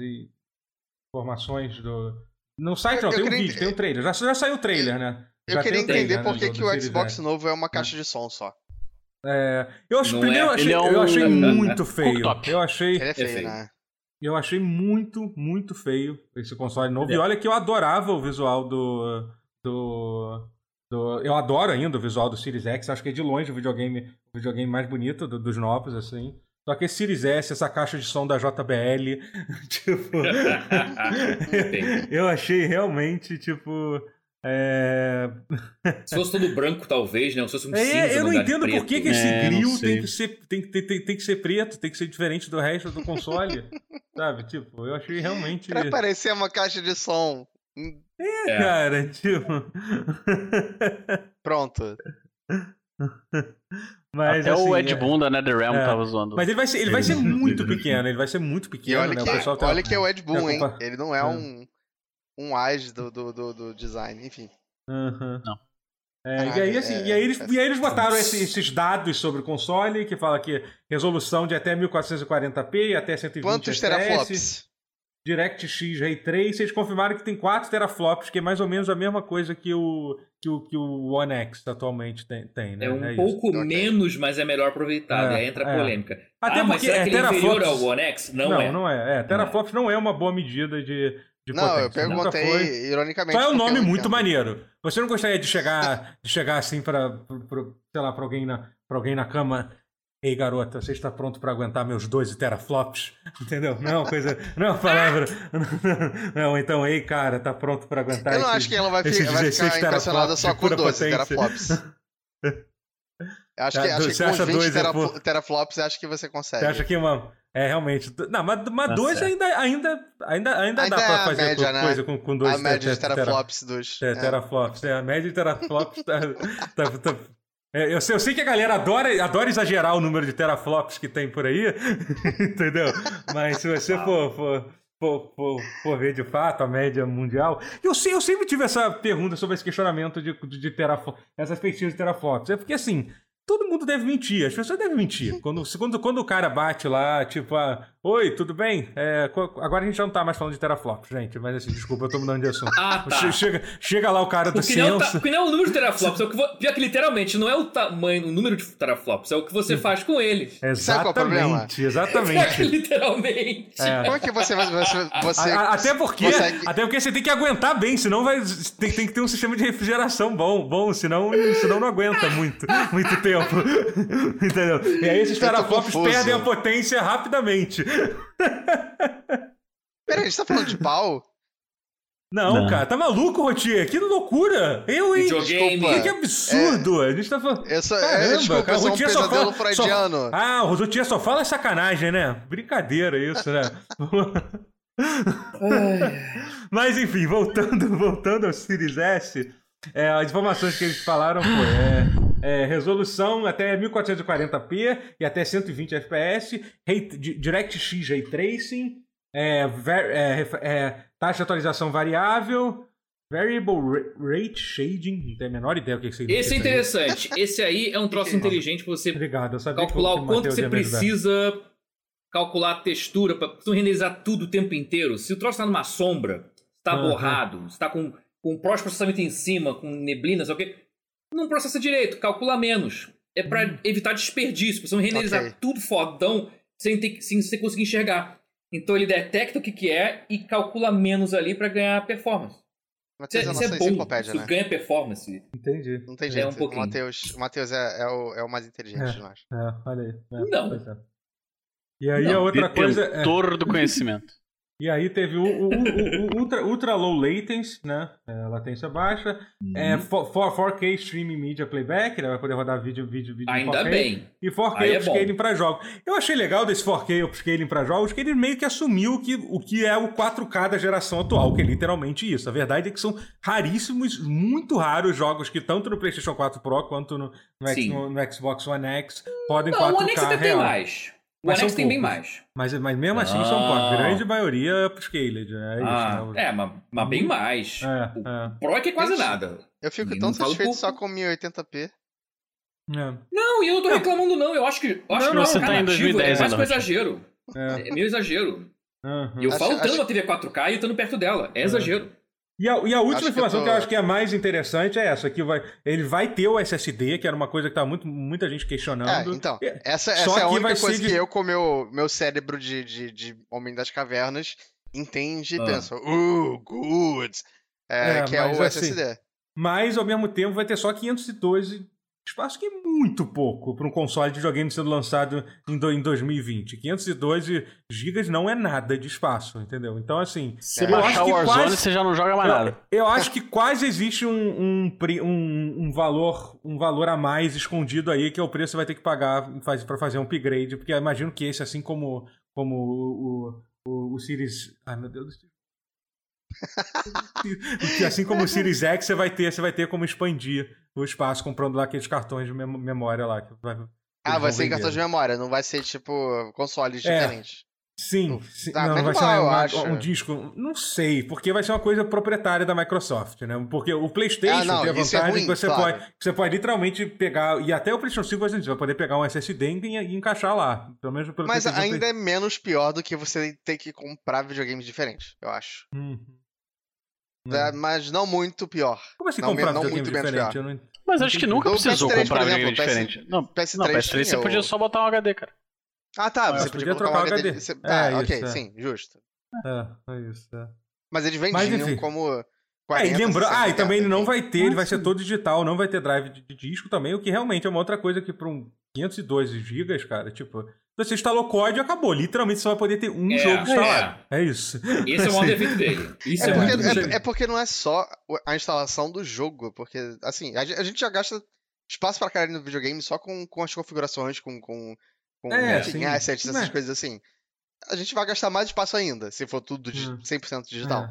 informações do. No site não, Eu- eu tem um queria vídeo, ent- tem um trailer. Já, já saiu o trailer, né? Eu Já queria o trailer, entender né, por que, do que o Xbox novo é uma caixa de som só. É, eu acho, Não primeiro é- eu achei, é eu um- achei muito Cooktop. feio. Eu achei, Ele é feio, feio. né? eu achei muito, muito feio esse console novo. E é. olha que eu adorava o visual do, do, do- Eu adoro ainda o visual do Series X. Acho que é de longe o videogame, o videogame mais bonito do- dos novos, assim. Só que esse Series S, essa caixa de som da JBL, [laughs] tipo. Eu achei realmente, tipo. É... Se fosse todo branco, talvez, né? Se fosse um É, cinza eu não entendo por que, que esse É, grill tem que, ser, tem, que- tem, tem, tem que ser preto, tem que ser diferente do resto do console. [laughs] sabe? Tipo, eu achei realmente. Pra parecer uma caixa de som. Hum, É. Cara, tipo. Pronto. [laughs] Mas, Até assim, o Ed é- Boon da NetherRealm é. tava zoando. Mas ele vai ser, ele vai ser muito [laughs] pequeno, ele vai ser muito E pequeno, olha né? que, o pessoal tá- olha que é o Ed Boon, hein? culpa- Ele não é É. um, um AIS do, do, do, do design, enfim. Aham. Não. É, e, Caralho, aí, assim, é- e, aí eles, é- e aí eles botaram esse- esses dados sobre o console, que fala que resolução de até 1440p e até 120 Quantos FPS, teraflops? DirectX Ray Trace, eles confirmaram que tem 4 teraflops, que é mais ou menos a mesma coisa que o, que o, que o One X atualmente tem, tem né? É um isso. pouco Ok. menos, mas é melhor aproveitado. É, aí entra a é. polêmica. Até ah, mas porque será é que ele é inferior teraflops- ao One X? Não, não, é. não é. É, teraflops não é uma boa medida de, de Não, eu potência. Nunca perguntei foi. ironicamente. Só é um nome eu muito entendo. maneiro. Você não gostaria de chegar, de chegar assim pra- sei lá, pra alguém, na, pra alguém na cama. Ei, garota, você está pronto pra aguentar meus 12 teraflops? [laughs] Entendeu? Não é uma coisa. Não é uma palavra. [laughs] Não, então, ei, cara, tá pronto pra aguentar Eu não esses- acho que ela vai, fi- esses vai 16 ficar impressionada só com pura 12 potência. teraflops. [laughs] Eu Acho que, Ah, acho que você com acha 20 dois é tera- pou- teraflops, acho que você consegue. Você acha que uma. É, realmente. Não, mas, mas Tá dois ainda, ainda, ainda, ainda, Ainda dá é pra fazer média, né? coisa com, com dois a média de te- te- tera- teraflops dos... É, é. teraflops. É, a média de teraflops tá. tá- tá- é, eu, sei, eu sei que a galera adora, adora exagerar o número de teraflops que tem por aí, [laughs] entendeu? Mas se você for, for, for, for, for ver de fato a média mundial. Eu, sei, eu sempre tive essa pergunta sobre esse questionamento de, de, de teraflops, essas pesquisas de teraflops. É porque assim. Todo mundo deve mentir, as pessoas devem mentir. Quando, quando, quando o cara bate lá, tipo, ah, oi, tudo bem? É, agora a gente já não tá mais falando de teraflops, gente, mas assim, desculpa, eu tô mudando de assunto. [laughs] Ah, tá. Che- Chega, chega lá o cara do O não é o que não é o número de teraflops, é o que pior que literalmente não é o tamanho, o número de teraflops, é o que você faz com eles. Sabe qual é? [laughs] Exatamente, exatamente. literalmente. É. Como é que você... você, você A- a- até porque, consegue- até porque você tem que aguentar bem, senão vai tem, tem que ter um sistema de refrigeração bom, bom, senão, senão não aguenta muito, muito tempo. [laughs] Entendeu? E aí esses teraflops perdem a potência rapidamente. Peraí, a gente tá falando de pau? Não, Não. cara, tá maluco, Rotier? Que loucura! Eu, hein? Videogame. Desculpa. Que, que absurdo! A gente tá falando. Eu sou, Caramba, é, desculpa, cara, eu sou um só fala- freudiano. só- Ah, o Rotier só fala sacanagem, né? Brincadeira isso, né? [laughs] Mas enfim, voltando, [laughs] voltando ao Series S, é, as informações que eles falaram foi é, é, resolução até 1440p e até 120 fps, DirectX Ray Tracing, é, ver- é, é, taxa de atualização variável, Variable ra- Rate Shading, não tenho a menor ideia o que significa. Esse é interessante. Esse aí é um troço [laughs] inteligente pra você Obrigado, calcular que o quanto você precisa calcular a textura, pra você não renderizar tudo o tempo inteiro. Se o troço tá numa sombra, está Aham. borrado, está com, com pós-processamento em cima, com neblina, sei o quê, não processa direito, calcula menos. É pra Hum. evitar desperdício, pra você não renderizar Ok. tudo fodão sem, ter, que- sem você conseguir enxergar. Então ele detecta o que, que é e calcula menos ali pra ganhar performance. Isso Matheus é, é a isso é bom, isso né? ganha performance. Entendi. Não tem É, jeito. um pouquinho. O Matheus, o Matheus é, é o, é o mais inteligente, É. eu acho. É, olha aí. É, Não. é. E aí Não, a outra coisa. é- do conhecimento. E aí teve o, o- o- o ultra, ultra low latency, né? É, latência baixa. É, Uhum. fo- fo- 4K streaming media playback, ele vai poder rodar vídeo, vídeo, vídeo Ainda 4K. bem. E 4K Aí é upscaling para jogos. Eu achei legal desse 4K upscaling para jogos que ele meio que assumiu que, o que é o 4K da geração atual, que é literalmente isso. A verdade é que são raríssimos, muito raros jogos que tanto no PlayStation 4 Pro quanto no, no, X- no- no Xbox One X podem Não, 4K o One X até tem mais. O Mas One X são tem bem mais. Mas, mas mesmo assim são poucos. A Não. grande maioria upscaled, né? É isso, Ah, né? é, mas, mas bem mais. É, o é. Pro é que é quase Gente, nada. Eu fico Não tão satisfeito por- só com 1080p. É. Não, e eu não tô reclamando, não. Eu acho que, eu acho Não, que não, o você tá em nativo 2010 é mais um exagero. É. É meio exagero. E eu Acho- falo tanto acho- na TV 4K e eu estando perto dela. É exagero. E a, e a última Acho que informação eu que, tô- eu acho que é a mais interessante é essa, que vai, ele vai ter o SSD, que era uma coisa que tá muito, muita gente É, questionando. então, É, essa, Só essa é a que única coisa de- que eu, com meu, meu cérebro de, de, de Homem das Cavernas, entende e Ah. pensa, uh, good. É, É, que é o assim, SSD. Mas, ao mesmo tempo, vai ter só 512 espaço, que é muito pouco para um console de videogame sendo lançado em, do- em 2020. 512 gigas não é nada de espaço, entendeu? Então, assim... Se eu baixar acho o que Warzone, quase- você já não joga mais nada. Eu, eu acho que quase existe um, um, um, um valor um valor a mais escondido aí, que é o preço que você vai ter que pagar faz, para fazer um upgrade, porque eu imagino que esse, assim como, como o, o, o Series. Ai meu Deus do céu. [laughs] Assim como o Series X, você vai ter, você vai ter como expandir o espaço comprando lá aqueles cartões de mem- memória lá. Que vai, Ah, vai ser vender. cartão de memória, não vai ser tipo consoles É. diferentes. Sim, sim. Tá, não, vai ser igual, uma- acho. um disco. Não sei, porque vai ser uma coisa proprietária da Microsoft, né? Porque o PlayStation Ah, não, tem a é vantagem ruim, que você, claro. pode, você pode literalmente pegar. E até o PlayStation 5 você vai poder pegar um SSD e, e encaixar lá. Pelo menos pelo Mas ainda é menos pior do que você ter que comprar videogames diferentes, eu acho. Uhum. É, mas não muito pior. Como assim não comprar não muito menos diferente? pior. Eu não... Mas acho que nunca precisou PS3, comprar exemplo, PS- diferente. Não, PS3 não, PS3 você podia só botar um HD, cara. Ah, tá, Mas você podia podia um trocar o HD. HD. você- Tá, É, ok, isso, é. sim, justo. É, é isso. É. Mas eles Mas, vendiam enfim. como. É, 40, e lembrando, ah, e 60, também ele não vai ter, ele vai Ah, ser todo digital, não vai ter drive de, de disco também, o que realmente é uma outra coisa que para um 512 GB, cara, tipo, você instalou código e acabou, literalmente você vai poder ter um É, jogo instalado. É, isso. Esse é o maior [laughs] Assim, defeito dele. Isso é, É porque, é, é porque não é só o- a instalação do jogo, porque, assim, a, gen- a gente já gasta espaço pra caralho no videogame só com, com as configurações, com, com, com É, enfim, sim. assets, essas É. coisas assim. A gente vai gastar mais espaço ainda, se for tudo digi- Hum. 100% digital.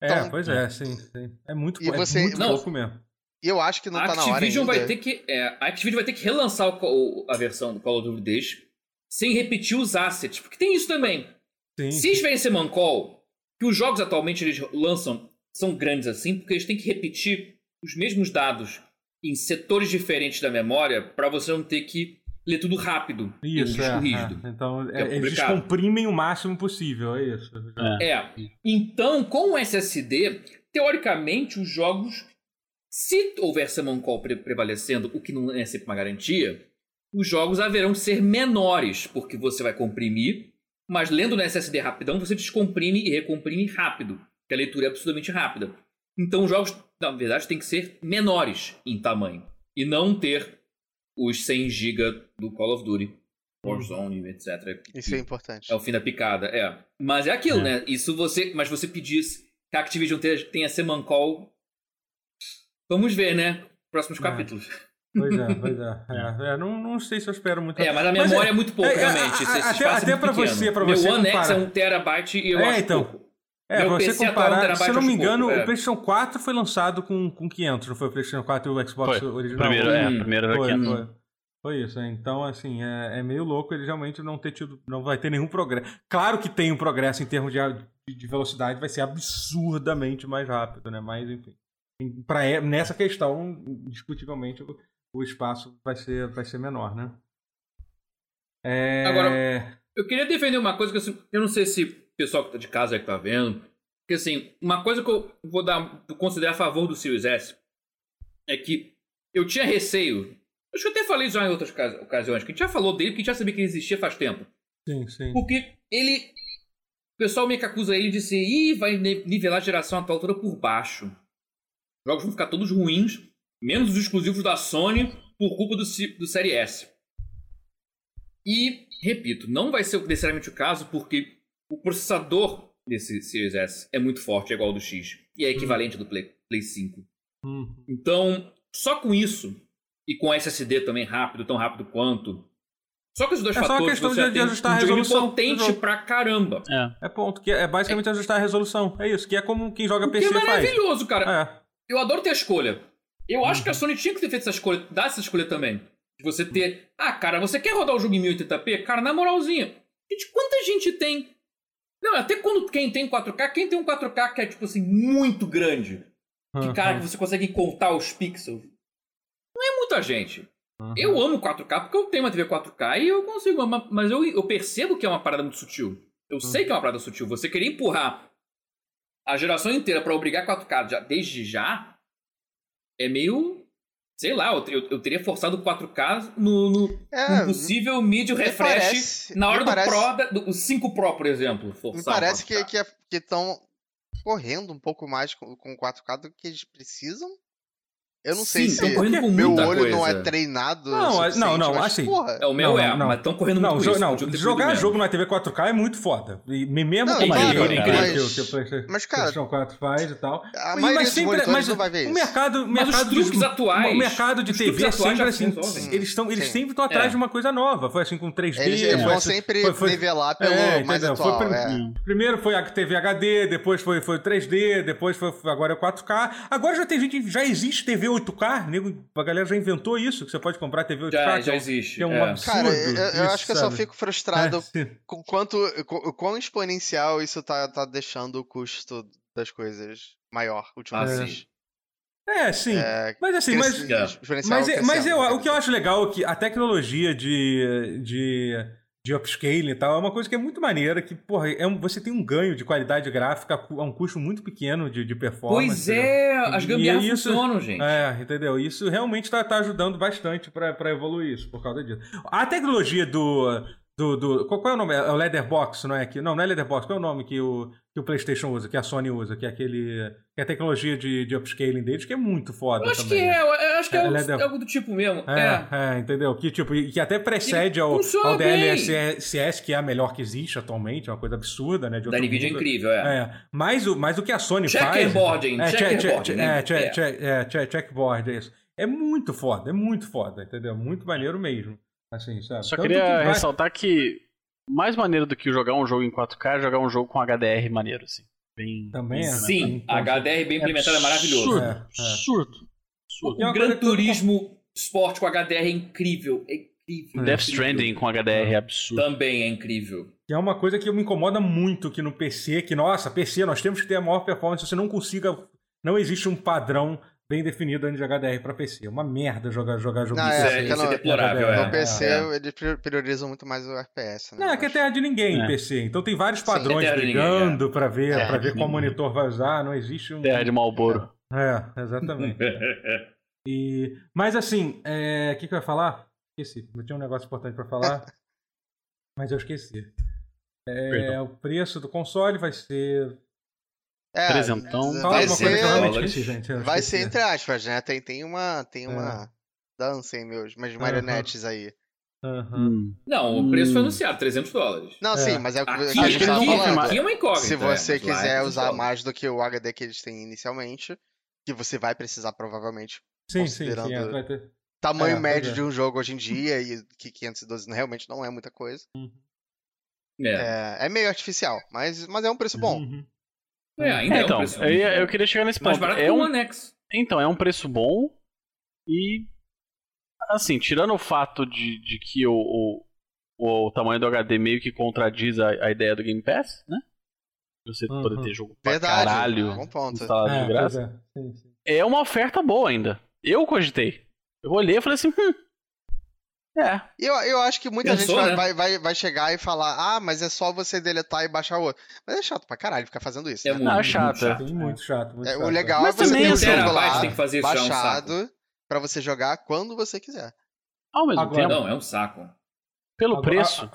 É, Então- pois é, sim, sim. É muito, E é você- muito Não. pouco mesmo. E eu acho que não a tá na hora Activision ainda. vai ter que. é, a Activision vai ter que relançar o o- a versão do Call of Duty sem repetir os assets. Porque tem isso também. Sim. Se tiverem esse mancol, que os jogos atualmente eles lançam são grandes assim, porque eles têm que repetir os mesmos dados em setores diferentes da memória para você não ter que ler tudo rápido em Isso, é, rígido. é. Então, É é, eles comprimem o máximo possível, é isso. É. Então, com o SSD, teoricamente, os jogos, se houver Summon Call pre- prevalecendo, o que não é sempre uma garantia, os jogos haverão de ser menores, porque você vai comprimir, mas lendo no SSD rapidão, você descomprime e recomprime rápido, porque a leitura é absolutamente rápida. Então, os jogos, na verdade, têm que ser menores em tamanho, e não ter os 100 GB do Call of Duty, Warzone, etc. Isso é importante. É o fim da picada, é. Mas é aquilo, É. né? Isso você. Mas você pedisse que a Activision tenha, tenha Seman Call. Vamos ver, né? Próximos É. Pois é, [laughs] pois é. é. É, não, não sei se eu espero muito. É, mas a Mas memória é- é, muito pouco, é, é, realmente. Esse, a- esse até- é até pequeno. você- pra Meu você One X é um terabyte e eu É, acho então. pouco. É, Meu pra você PC é um comparar, terabyte, se eu não me engano, pouco, é. o PlayStation 4 foi lançado com, com 500, não foi o PlayStation 4 e o Xbox Foi. original? Primeiro, é, Hum. primeiro era Foi, 500. foi. Foi isso, então assim, é, é meio louco ele realmente não ter tido, não vai ter nenhum progresso. Claro que tem um progresso em termos de, de- de velocidade, vai ser absurdamente mais rápido, né? Mas enfim, pra, nessa questão, indiscutivelmente, o, espaço vai ser, vai ser menor, né? É... Agora- Eu queria defender uma coisa que assim, eu não sei se o pessoal que tá de casa aí que tá vendo. Porque assim, uma coisa que eu vou dar, considerar a favor do Series S é que eu tinha receio. Acho que eu até falei já em outras ocasi- ocasiões, que a gente já falou dele, que a gente já sabia que ele existia faz tempo. Sim, sim. Porque ele. O pessoal meio que acusa ele de ser. Ih, vai nivelar a geração atual toda por baixo. Os jogos vão ficar todos ruins, menos os exclusivos da Sony, por culpa do, do Série S. E, repito, não vai ser necessariamente o caso, porque o processador desse Series S é muito forte, é igual ao do X. E é equivalente do Play, Play 5. Hum. Então, só com isso, e com SSD também rápido, tão rápido quanto. Só com esses dois É só a fatores questão você de- de ajustar a um videogame resolução potente pra caramba. É. É ponto, que é basicamente ajustar a resolução. É isso, que é como quem joga O que PC é faz. maravilhoso, cara. É. Eu adoro ter a escolha. Eu acho Uhum. que a Sony tinha que ter feito essa escolha, dar essa escolha também. De você ter. Ah, cara, você quer rodar o jogo em 1080p? Cara, na moralzinha. Gente, quanta gente tem. Não, até quando quem tem 4K, quem tem um 4K que é, tipo assim, muito grande. Que, cara, que você consegue contar os pixels. Não é muita gente. Uhum. Eu amo 4K porque eu tenho uma TV 4K e eu consigo, mas eu, eu percebo que é uma parada muito sutil. Eu sei que é uma parada sutil. Você querer empurrar a geração inteira pra obrigar 4K já, desde já é meio. Sei lá, eu, eu, eu teria forçado o 4K no, no, É, no possível me refresh parece- na hora do parece- Pro, da- do 5 Pro, por exemplo. Me Forçar o parece que 4K. estão correndo um pouco mais com, com 4K do que eles precisam. Eu não sei Sim, se correndo com meu olho coisa. não é treinado. Não, o não, não, mas, assim, Porra, É, o meu Não, é, não, mas estão correndo Não, muito jo- não jogar jogo na TV 4K é muito foda. E me- mesmo Não, com claro, dinheiro cara, incrível mas- que o- que o PlayStation, mas, cara, PlayStation 4 faz e tal. a Mas sempre- mas não vai ver o isso. mercado, o Mas os mercado truques dos- atuais- o mercado de os TV é truques sempre assim. resolvem. Eles estão eles Sim. sempre estão atrás É. de uma coisa nova. Foi assim com 3D. Eles, vão assim- sempre nivelar pelo É, mais atual. prim- é. Primeiro foi a TV HD, depois foi, foi 3D, depois foi- agora é 4K. Agora já tem gente, já existe TV 8K, nego, a galera já inventou isso, que você pode comprar TV 8K. Já, que já é um- existe. que é um é. absurdo. Cara, eu, eu isso, acho que eu só sabe? fico frustrado [laughs] É, com quanto. com- o quão exponencial isso tá, tá deixando o custo das coisas maior Ah, ultimamente. É, sim. É, mas assim, mas, É. mas, é- mas crescendo, eu, o que eu acho legal é que a tecnologia de, de, de upscaling e tal é uma coisa que é muito maneira, que, porra, é um- você tem um ganho de qualidade gráfica a um custo muito pequeno de, de performance. Pois né? é, as E gambiarras isso- funcionam, gente. É, entendeu? Isso realmente tá, tá ajudando bastante pra pra evoluir isso, por causa disso. A tecnologia do. do, do qual, qual é o nome? É o Leatherbox, não é? Que, não, não é Leatherbox, qual é o nome que o, que o PlayStation usa, que a Sony usa, que é aquele. que é a tecnologia de, de upscaling deles, que é muito foda. Eu acho que também, é, né? eu acho que é, É, algo- é- algo do tipo mesmo. É. É, é, entendeu? Que, tipo, que até precede ao, ao. DLSS, que é a melhor que existe atualmente, é uma coisa absurda, né? de Da Nvidia é incrível, é. É, mas o, mas o que a Sony faz. Checkerboard, hein? É, check- Checkerboard, check- né? é, check- É. check- é, check- checkboard, é isso. É muito foda, é muito foda, entendeu? Muito maneiro mesmo. Assim, sabe? Só Tanto queria que vai- ressaltar que mais maneiro do que jogar um jogo em 4K é jogar um jogo com HDR maneiro, assim. Bem... Também é. Sim, Sim, a HDR bem implementada é maravilhoso. Absurdo, É, é. absurdo. absurdo. E é O uma Gran eu- Turismo Sport com HDR é incrível. É incrível. Death. Stranding com HDR é absurdo. Também é incrível. Que é uma coisa que me incomoda muito que no PC, que, nossa, PC, nós temos que ter a maior performance, você não consiga. Não existe um padrão bem definido de HDR pra PC. É uma merda jogar, jogar jogo Não, de é, PC. é, isso é deplorável. é, No é. PC, É. eles prior- priorizam muito mais o FPS, né? Não, é que é terra de ninguém É. em PC. Então tem vários Sim, padrões é de ninguém, brigando pra ver, É. pra ver qual monitor vai usar. Não existe um. Terra de Malboro. É, exatamente. [laughs] E, mas assim, é, o que, que eu ia falar? Esqueci. Eu tinha um negócio importante pra falar, [laughs] mas eu esqueci. É, o preço do console vai ser. É, Trezentão. Fala vai alguma coisa que eu ser, gente. vai ser entre aspas, né? Tem, tem uma, tem É. uma dança em meus, umas marionetes aí. Aham. Hum. Não, o preço foi Hum. anunciado, 300 dólares. Não, É. sim, mas é o que Aqui, a gente não falando. aqui é uma incógnita. Se é, você é quiser 300 usar mais do que o HD que eles têm inicialmente, que você vai precisar provavelmente. Sim, sim, sim. é, Considerando- vai ter. Tamanho É, médio é. de um jogo hoje em dia, e que 512 realmente não é muita coisa. É. É, é meio artificial, mas, mas é um preço bom. Uhum. É, ainda É, é um então, preço eu, ia- eu queria chegar nesse mais ponto. barato É um, One X. então, é um preço bom e. Assim, tirando o fato de, de que o, o, o tamanho do HD meio que contradiz a, a ideia do Game Pass, né? Você Uhum. poder ter jogo pra Verdade, caralho bom ponto. instalado É, de graça. é. Sim, sim. É uma oferta boa ainda. Eu cogitei. Eu olhei e falei assim, hum. É. Eu, eu acho que muita Pensou, gente vai, né? vai, vai, vai chegar e falar, ah, mas é só você deletar e baixar o outro. Mas é chato pra caralho ficar fazendo isso. É né? muito, Não, é muito chato, é. Muito chato. Muito É, chato. o legal Mas é você também, ter o assim, jogo terabytes lá tem que fazer isso, já é um baixado pra você jogar quando você quiser. Ao mesmo Agora- tempo, Não, é um saco. pelo Agora- preço,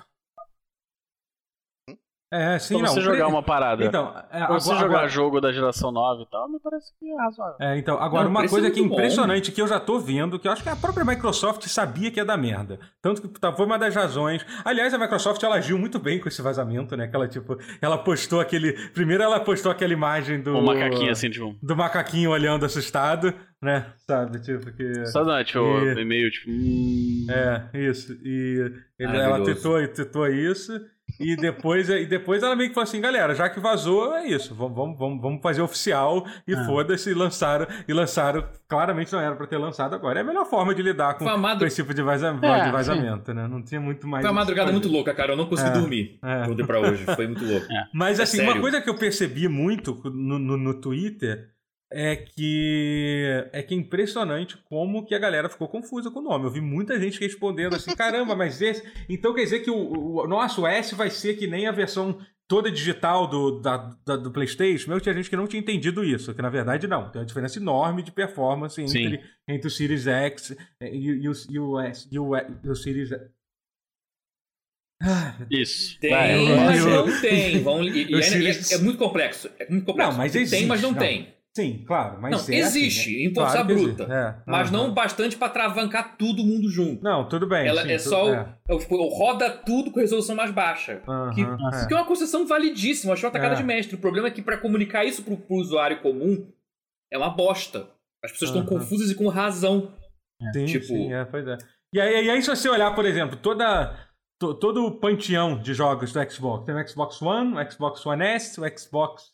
É, sim, pra não. você o jogar uma parada, Então, é, pra você agora- jogar agora- jogo da geração 9 e tal, me parece que é razoável. É, então, agora Não, o uma coisa é que é muito bom. impressionante que eu já tô vendo, que eu acho que a própria Microsoft sabia que ia dar merda. Tanto que tá, foi uma das razões. Aliás, a Microsoft ela agiu muito bem com esse vazamento, né? Que ela, tipo, ela postou aquele. Primeiro ela postou aquela imagem do. Um macaquinho assim, tipo. Do macaquinho olhando assustado, né? Sabe, tipo, que. Só não, tipo, E- meio tipo. Hum, É, isso. E ele- ela tetou, tetou isso. E depois, e depois ela meio que falou assim, galera, já que vazou, é isso. Vamos, vamos, vamos, fazer oficial e Ah. foda-se, e lançaram. E lançaram, claramente não era pra ter lançado agora. É a melhor forma de lidar com, madru- esse tipo de, vaza- É, de vazamento, né? Não tinha muito mais. Foi uma o madrugada muito louca, cara. Eu não consegui É. dormir. É. Pra hoje. Foi muito louco. [laughs] Mas É assim, uma coisa que eu percebi muito no, no, no Twitter é que é que é impressionante como que a galera ficou confusa com o nome. Eu vi muita gente respondendo assim, caramba, mas esse. Então quer dizer que o, o nosso S vai ser que nem a versão toda digital do, da, da- do PlayStation? Meu, tinha gente que não tinha entendido isso, que na verdade não. Tem uma diferença enorme de performance entre, entre o Series X e, e o, e o S e o, e o Series. Ah, Isso. Tem, Vai, mas eu- não tem. [laughs] Vão, e, e eu sei- é, é muito complexo. É muito complexo. Não, mas Tem, existe, mas não, não. tem. Sim, claro, mas Não, é assim, existe, né? em força Claro que bruta. é. Mas Aham. não bastante pra travancar todo mundo junto. Não, tudo bem. Ela sim, é tudo- só. o- é. é o- tipo, roda tudo com resolução mais baixa. Aham, que- é. Que é uma concessão validíssima, achei uma tacada É. de mestre. O problema é que pra comunicar isso pro, pro usuário comum é uma bosta. As pessoas estão Aham. confusas e com razão. Sim, tipo- sim, é, pois é. E aí, e aí, se você olhar, por exemplo, toda, to- todo o panteão de jogos do Xbox, tem o Xbox One, o Xbox One S, o Xbox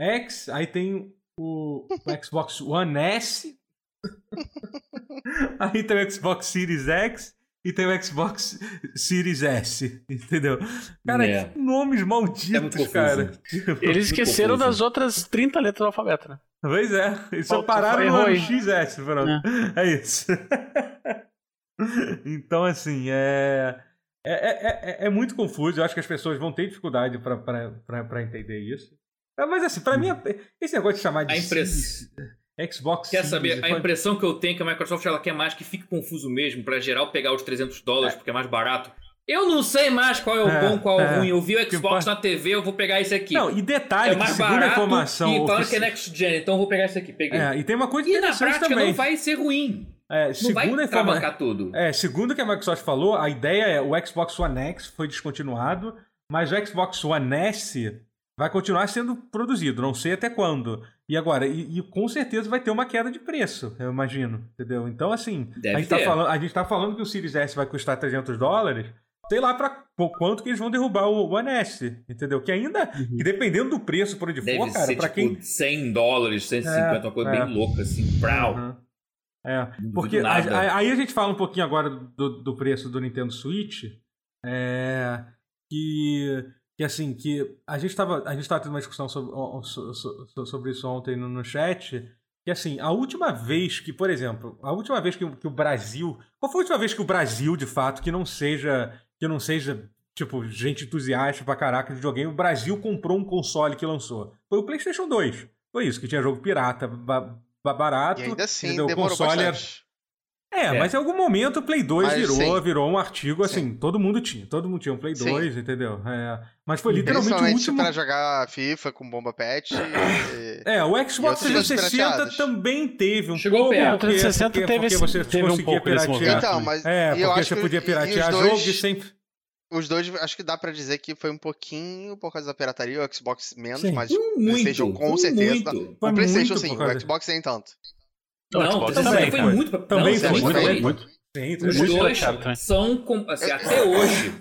X, aí tem o, o Xbox One S, [laughs] Aí tem o Xbox Series X e tem o Xbox Series S, entendeu? Cara, É. que nomes É malditos, confuso. cara. Eles esqueceram confuso. das outras 30 letras do alfabeto, né? Pois é, eles só Falta- pararam no. XS, pronto. É, isso. [laughs] então, assim, é... É, é, é, é muito confuso. Eu acho que as pessoas vão ter dificuldade pra entender isso. É, Mas, assim, pra mim, esse negócio de chamar de A impress- Series- Xbox Quer Series, saber? A foi- impressão que eu tenho é que a Microsoft ela quer mais que fique confuso mesmo, pra geral pegar os 300 dólares porque é mais barato. Eu não sei mais qual é o É, bom, qual é o é. ruim. Eu vi o Que Xbox na TV, eu vou pegar esse aqui. Não, e detalhe, é que mais segundo a barato informação. e falando ofici- que é Next Gen, então eu vou pegar esse aqui. Peguei. É, e tem uma coisa E na interessante prática também. não vai ser ruim. É, Não segundo vai a tudo. É, segundo o que a Microsoft falou, a ideia é o Xbox One X foi descontinuado, mas o Xbox One S vai continuar sendo produzido, não sei até quando. E agora, e, e com certeza vai ter uma queda de preço, eu imagino, entendeu? Então, assim, Deve a gente, tá falando, a gente tá falando que o Series S vai custar 300 dólares, sei lá pra por quanto que eles vão derrubar o One S, entendeu? Que ainda, que dependendo do preço por onde Deve for, cara, pra tipo quem... 100 dólares, 150, É, uma coisa é. bem louca, assim. Brau. Uhum. É, porque a- a- aí a gente fala um pouquinho agora do, do preço do Nintendo Switch, é, que, que assim, que a gente estava a gente tava tendo uma discussão sobre, sobre isso ontem no, no chat, que assim, a última vez que, por exemplo, a última vez que, o- que o Brasil, qual foi a última vez que o Brasil, de fato, que não seja, que não seja tipo, gente entusiasta pra caraca de videogame, o Brasil comprou um console que lançou. Foi o PlayStation 2. Foi isso, que tinha jogo pirata ba- ba- barato. E ainda assim, entendeu? O console bastante. É, É. mas em algum momento o Play 2 Mas, virou, sim. virou um artigo assim, Sim. todo mundo tinha, todo mundo tinha um Play Sim. 2, entendeu? É, mas foi literalmente o último. pra jogar FIFA com bomba pet. e- É, o Xbox outras coisas 360 pirateadas. também teve um Chegou pouco. perto. porque- O 360 porque, teve porque você teve um conseguia pouco desse piratear. Então, mas É, eu porque acho você que- podia piratear os jogo dois- e sempre. Os dois, acho que dá pra dizer que foi um pouquinho por causa da pirataria, o Xbox menos, Sim. mas Um o muito, PlayStation com um certeza. muito. Foi o PlayStation muito sim, o Xbox nem tanto. O Não, Xbox o 360 também foi muito. Também não, foi, muito, também foi. muito. Sim, Os Muito dois né? são. assim, Eu- até hoje.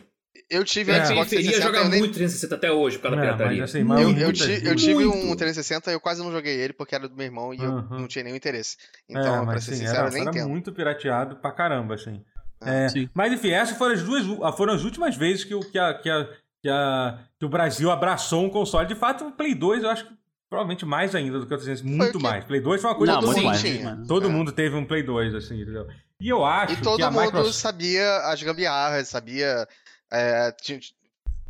Eu tive É. Xbox Quem preferia 360, jogar eu nem muito 360 até hoje por causa da É, pirataria. mas assim, mas Eu, Muito, eu, ti- eu tive muito. um 360 e eu quase não joguei ele porque era do meu irmão e eu Uhum. não tinha nenhum interesse. Então, é, pra mas ser sim, sincero, era, eu nem era entendo. muito pirateado pra caramba, assim. Ah, É, mas enfim, essas foram as duas foram as últimas vezes que, o- que, a, que, a, que, a, que o Brasil abraçou um console. De fato, o Play 2 eu acho que provavelmente mais ainda do que o 360, muito que- mais. Play 2 foi uma coisa Não, que todo muito mundo mais. tinha. mano. Todo É. mundo teve um Play 2, assim, entendeu? E eu acho E todo que a mundo Microsoft... sabia as gambiarras, sabia. é, tinha-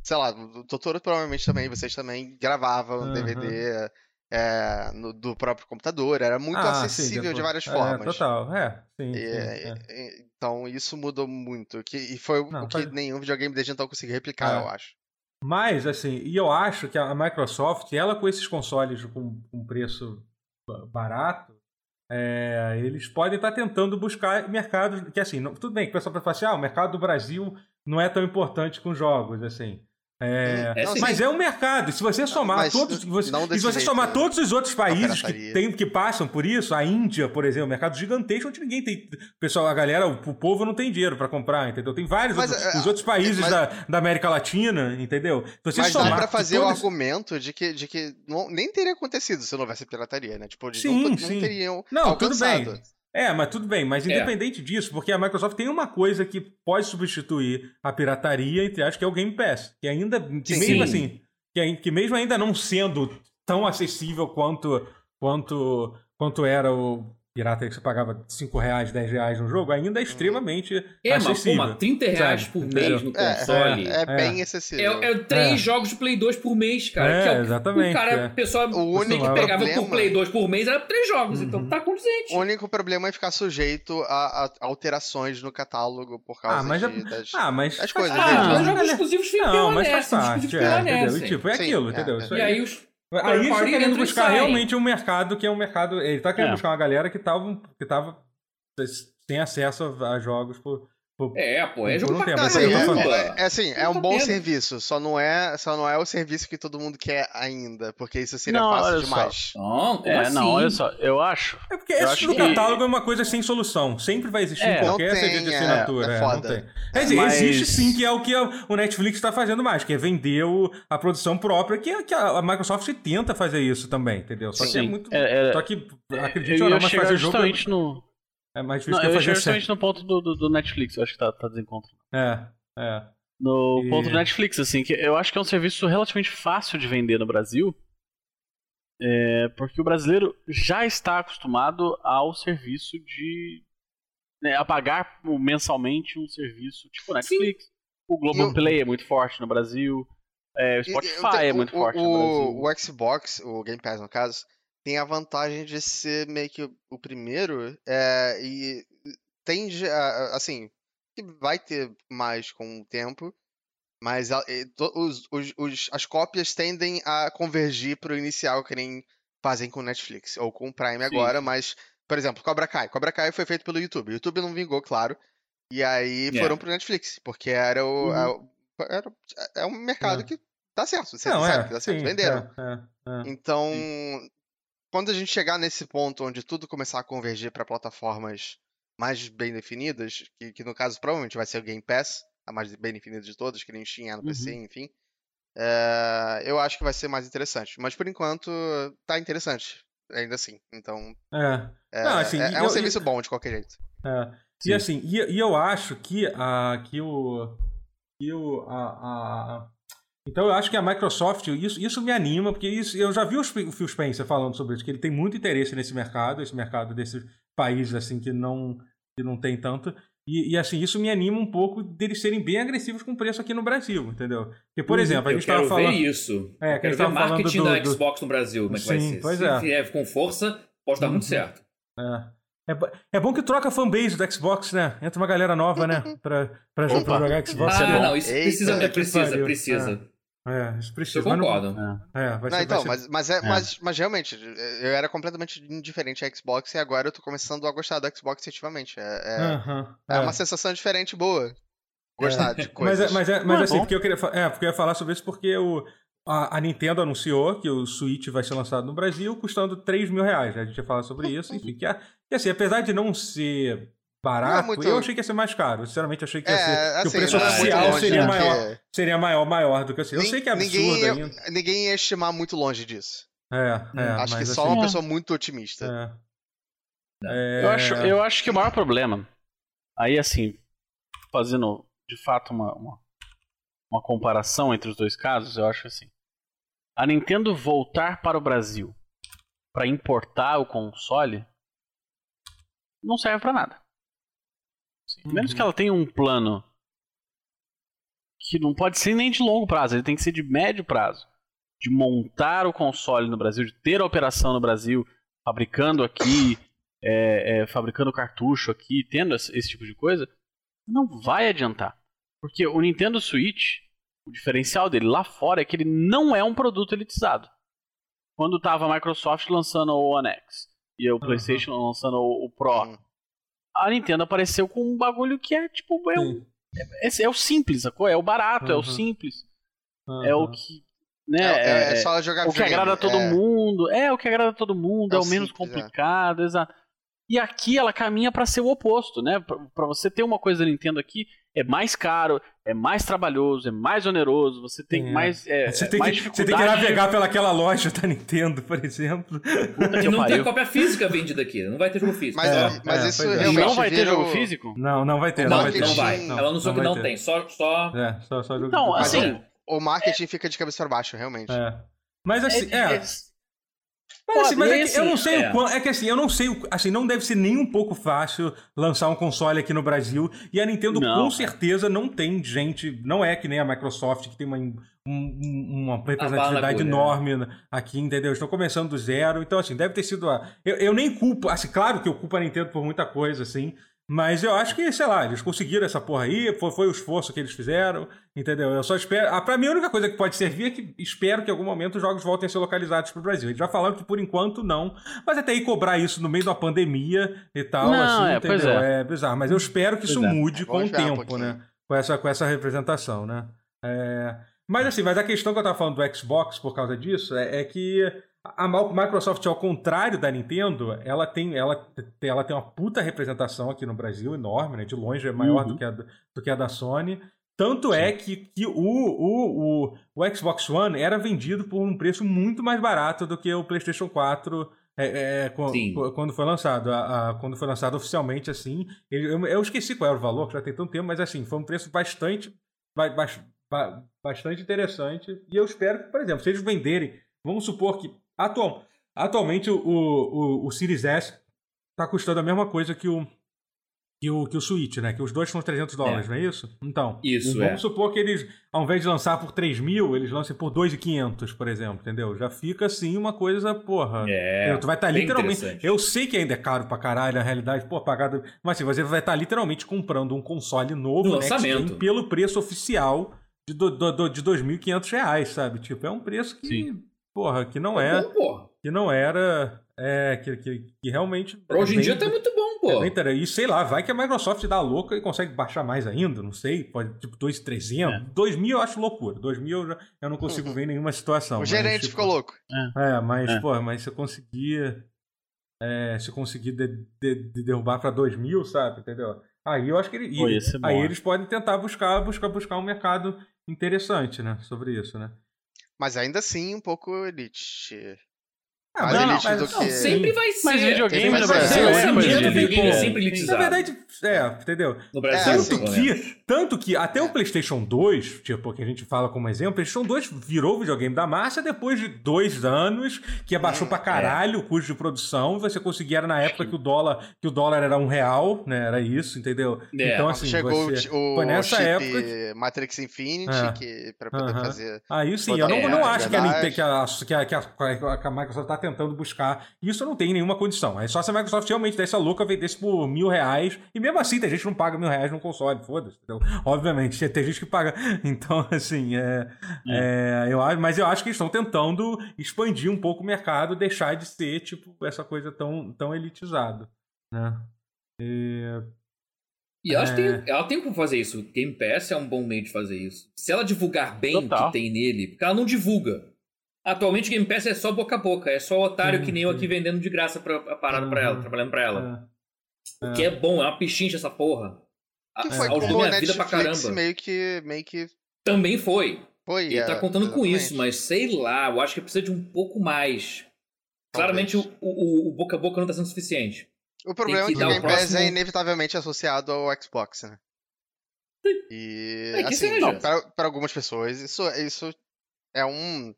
sei lá, o Totoro provavelmente também, vocês também gravavam Aham. DVD é, no- do próprio computador, era muito Ah, sim, acessível de depois- várias é, formas. total, é. Sim, E- sim, é. e- Então isso mudou muito. Que, e foi o- Não, o que faz- nenhum videogame desde então conseguiu replicar, É. eu acho. Mas, assim, e eu acho que a Microsoft, ela com esses consoles com, com preço ba- barato, é, eles podem estar tentando buscar mercados. Que assim, não- tudo bem que o pessoal pode falar assim: ah, o mercado do Brasil não é tão importante com jogos, assim. É, É, mas é um mercado. Se você somar mas todos, você, não se você jeito, somar né? todos os outros países que, tem, que passam por isso, a Índia, por exemplo, mercado gigantesco onde ninguém tem. Pessoal, a galera, o, povo não tem dinheiro para comprar, entendeu? Tem vários Mas, outros, é, os outros países mas- da, da América Latina, entendeu? Se você Mas dá somar pra fazer o argumento de que, de que não, nem teria acontecido se não houvesse pirataria, né? Tipo, eles Sim, não, não sim. teriam Não, tudo alcançado. bem. É, mas tudo bem, mas É. independente disso, porque a Microsoft tem uma coisa que pode substituir a pirataria, entre aspas, que é o Game Pass. Que ainda, que Sim. mesmo Sim. assim, que, que mesmo ainda não sendo tão acessível quanto, quanto, quanto era o pirata que você pagava 5 reais, 10 reais no jogo, ainda é extremamente É, mas, pô, acessível. mas 30 reais Sabe? por mês no É, console. É, É. bem acessível. É, é três É. jogos de Play 2 por mês, cara. É, que é o, exatamente, O cara, é. o pessoal O único que pegava problema- por Play 2 por mês era três jogos, Uhum. então tá condizente. O único problema é ficar sujeito a, a alterações no catálogo por causa Ah, mas já- de, das... Ah, mas. As coisas. Ah, né? os jogos exclusivos ficam Não, mas faz parte, exclusivos é, entendeu? E, tipo, é aquilo, é, entendeu? é. E aí os Aí eles estão querendo buscar realmente um mercado que é um mercado. Ele tá querendo É. buscar uma galera que tava, que tava sem acesso a jogos por, É, pô, é Por jogo um pra tempo, assim, caramba. falando- é, é assim, é um tá bom serviço, só não é, só não é o serviço que todo mundo quer ainda, porque isso seria Não, fácil só. demais. Não, É, assim? não, olha só, eu acho. É porque Eu esse acho do que- catálogo é uma coisa sem solução. Sempre vai existir É. em qualquer tem, serviço de é, assinatura. é é, não foda. tem. Quer dizer, Mas- existe sim, que é o que o Netflix está fazendo mais, que é vender o- a produção própria, que, é- que a a Microsoft tenta fazer isso também, entendeu? Só que é Sim. muito. É, é, Só que, eu acredite ou não, mas fazer jogo justamente no. É, mais Não, difícil eu que ia fazer justamente no ponto do, do, do Netflix, eu acho que tá, tá desencontro. É, é. No E- ponto do Netflix, assim, que eu acho que é um serviço relativamente fácil de vender no Brasil. é, porque o brasileiro já está acostumado ao serviço de. Né, a pagar mensalmente um serviço tipo Netflix. O Globoplay é muito forte no Brasil. é, o Spotify eu te- é muito o, forte o, no Brasil. o Xbox, o Game Pass no caso, tem a vantagem de ser meio que o primeiro é, e tende a, assim, vai ter mais com o tempo, mas a- e to- os, os- os- as cópias tendem a convergir pro inicial que nem fazem com o Netflix ou com o Prime Sim. agora, mas, por exemplo, Cobra Kai. Cobra Kai foi feito pelo YouTube. O YouTube não vingou, claro. E aí É. foram pro Netflix, porque era o, Uhum. a- o- era, é um mercado É. que dá certo, você Não, sabe é. que dá certo, sim, venderam. é, é, é. Então, quando a gente chegar nesse ponto onde tudo começar a convergir para plataformas mais bem definidas, que, que no caso provavelmente vai ser o Game Pass, a mais bem definida de todas, que nem Steam é no PC, enfim, é, eu acho que vai ser mais interessante. Mas por enquanto, tá interessante, ainda assim. Então, É. é, Não, assim, é- é eu- um serviço bom de qualquer jeito. É. Sim. E assim, e, e eu acho que, a, que o. Que o a, a- então eu acho que a Microsoft, isso, isso me anima, porque isso, eu já vi o Phil Spencer falando sobre isso, que ele tem muito interesse nesse mercado, esse mercado desses países assim que não, que não tem tanto. E, e, assim, isso me anima um pouco deles serem bem agressivos com o preço aqui no Brasil, entendeu? Porque, por Uhum. exemplo, a gente estava ver falando. isso. É, eu quero ver marketing do- da do- Xbox no Brasil, como é que vai Sim, ser. pois Se é. com força, pode dar muito Uhum. certo. É. É, é bom que troca a fanbase do Xbox, né? Entra uma galera nova, né? Pra, [laughs] pra, pra jogar Xbox. ah, é bom. não, isso Eita, precisa, é precisa, pariu. precisa. É, isso Eu precisa. mas não- concordo. É. É, vai Não, ser, então, vai ser... mas, mas, é, é. Mas, mas realmente, eu era completamente indiferente a Xbox e agora eu tô começando a gostar do Xbox efetivamente. É, é, Aham, é é. uma sensação diferente boa. Gostar de [laughs] Mas, coisas. é, mas, é, mas Ah, assim, porque eu queria, é, porque eu ia falar sobre isso porque o, a, a Nintendo anunciou que o Switch vai ser lançado no Brasil custando 3 mil reais. né? A gente ia falar sobre isso, enfim. Que, é- que assim, apesar de não ser barato, muito- eu achei que ia ser mais caro. Sinceramente, achei que ia É, ser. que assim, o preço não é oficial seria do maior. Seria maior, maior do que assim. Eu Nin- sei que é absurdo ninguém ia, ainda. ninguém ia estimar muito longe disso. É, é, Acho que só assim, uma É. pessoa muito otimista. é. É, Eu, acho, eu acho que o maior problema, aí assim, fazendo de fato uma, uma, uma comparação entre os dois casos, eu acho assim. A Nintendo voltar para o Brasil para importar o console não serve para nada. Menos Uhum. que ela tenha um plano que não pode ser nem de longo prazo, ele tem que ser de médio prazo. De montar o console no Brasil, de ter a operação no Brasil, fabricando aqui, é, é, fabricando cartucho aqui, tendo esse, esse tipo de coisa, não vai adiantar. Porque o Nintendo Switch, o diferencial dele lá fora é que ele não é um produto elitizado. Quando tava a Microsoft lançando o One X e o PlayStation lançando o, o Pro, Hum. A Nintendo apareceu com um bagulho que é tipo. É, um- é, é o simples, sacou? É o barato, é o Uhum. simples. É o que. Né, É, é- só jogar o que agrada a todo é. mundo. É, o que agrada a todo mundo, É é, o menos simples, é. complicado, exato. E aqui ela caminha pra ser o oposto, né? Pra você ter uma coisa da Nintendo aqui, é mais caro, é mais trabalhoso, é mais oneroso, você tem É. mais, é, Você tem, mais que, você tem que navegar pelaquela loja da Nintendo, por exemplo. E não tem cópia física vendida aqui. Não vai ter jogo físico. Mas, É, mas é, isso é. realmente Não vai ter jogo o- físico? Não, não vai ter. não, Não, vai ter. não vai. Não, Ela anunciou que não ter. tem. Só, só É, só, só jogo Então, assim. o marketing fica de cabeça para baixo, realmente. É. Mas assim, é. Mas, assim, mas é que assim, eu não sei é. o quão. É que assim, eu não sei. o- Assim, não deve ser nem um pouco fácil lançar um console aqui no Brasil. E a Nintendo Não. com certeza não tem gente. Não é que nem a Microsoft, que tem uma, um- um- uma representatividade né? enorme aqui, entendeu? Estão começando do zero. Então, assim, deve ter sido a. Eu, eu nem culpo. Assim, claro que eu culpo a Nintendo por muita coisa, assim. Mas eu acho que, sei lá, eles conseguiram essa porra aí, foi, foi o esforço que eles fizeram, entendeu? Eu só espero. Ah, pra mim, a única coisa que pode servir é que espero que em algum momento os jogos voltem a ser localizados pro Brasil. Eles já falaram que por enquanto não, mas até aí cobrar isso no meio da pandemia e tal, Não, assim, é, pois entendeu? é. É bizarro. Mas eu espero que isso é. mude É, com o um tempo, pouquinho. né? Com essa, com essa representação, né? É, Mas assim, mas a questão que eu tava falando do Xbox por causa disso é, é que a Microsoft, ao contrário da Nintendo, ela tem, ela, ela tem uma puta representação aqui no Brasil, enorme, né? De longe é maior Uhum. do, que a, do que a da Sony. Tanto é que, que o, o, o, o Xbox One era vendido por um preço muito mais barato do que o PlayStation 4 é, é, Sim. qu- quando foi lançado. A, a- quando foi lançado oficialmente, assim. Eu, eu esqueci qual era o valor, que já tem tanto tempo, mas assim, foi um preço bastante, ba- ba- ba- bastante interessante. E eu espero que, por exemplo, se eles venderem, vamos supor que atual, atualmente o, o, o Series S está custando a mesma coisa que o, que o, que o Switch, né? Que os dois são 300 dólares, não é isso? Então, Isso, vamos é. supor que eles, ao invés de lançar por 3 mil, eles lancem por 2,500, por exemplo, entendeu? Já fica assim uma coisa, porra. É. tu vai estar bem literalmente. Eu sei que ainda é caro pra caralho, na realidade, pô, pagado. Mas assim, você vai estar literalmente comprando um console novo, No lançamento. pelo preço oficial de, do, do, do- de 2.500 reais, sabe? Tipo, é um preço que, Sim. Porra, que não Tá é. bom, pô. Que não era. É, que, que, que realmente. Pra hoje é em dia tá muito bom, é pô. bem inter- E sei lá, vai que a Microsoft dá louca e consegue baixar mais ainda, não sei, pode tipo 2,300. É. 2.000 eu acho loucura. 2.000 eu, já- eu não consigo [laughs] ver em nenhuma situação. O mas, gerente tipo, ficou louco. É, mas, É. pô, mas se eu conseguir. É, se eu conseguir de- de- de derrubar pra 2.000, sabe? Entendeu? Aí eu acho que ele, Pô, bom, aí é. eles podem tentar buscar, buscar, buscar um mercado interessante, né? Sobre isso, né? Mas ainda assim, um pouco elite. Ah, mas- elite mas- do não, que- Não, sempre vai ser. Mas videogame Sempre no Brasil é, é, de videogame é sempre Na elitizado. verdade, é, entendeu? No Brasil, É, Tanto menos. que, tanto que até o PlayStation 2, tipo, que a gente fala como exemplo, o PlayStation 2 virou o videogame da massa depois de dois anos, que abaixou Hum, pra caralho o custo de produção. Você conseguia, era na época que o dólar, que o dólar era um real, né? Era isso, entendeu? É. Então, assim, Chegou você... o, foi o nessa chip época que- Matrix Infinity É. que, pra poder Aham. fazer. Aí sim, eu não, É, não acho que a, verdade. Nintendo- que, a, que, a, que, a, que a Microsoft tá tentando buscar. Isso não tem nenhuma condição. É só se a Microsoft realmente desse a louca vendesse por mil reais. E mesmo assim, tem gente que não paga mil reais num console, foda-se. entendeu? Obviamente, [laughs] tem gente que paga. Então, assim, é, é, eu, acho- mas eu acho que eles estão tentando expandir um pouco o mercado, deixar de ser, tipo, essa coisa tão, tão elitizada. Né? E- E ela, É. tem, ela tem como fazer isso. Game Pass é um bom meio de fazer isso. Se ela divulgar bem o que tem nele, porque ela não divulga. Atualmente Game Pass é só boca a boca, é só otário Sim, que nem eu sim. aqui vendendo de graça pra, a parada pra ela, Uhum. trabalhando pra ela. é. O que é bom, é uma pichincha essa porra. Que foi ajudou como a minha vida pra Netflix caramba. meio que, meio que Também foi. foi. Ele é, tá contando com exatamente. isso, mas sei lá, eu acho que precisa de um pouco mais. Claramente o, Talvez. o, o boca a boca não tá sendo suficiente. O problema é que que dar o o Game Pass próximo- é inevitavelmente associado ao Xbox, né? E É, que assim, seja. pra, pra algumas pessoas, isso, isso é um.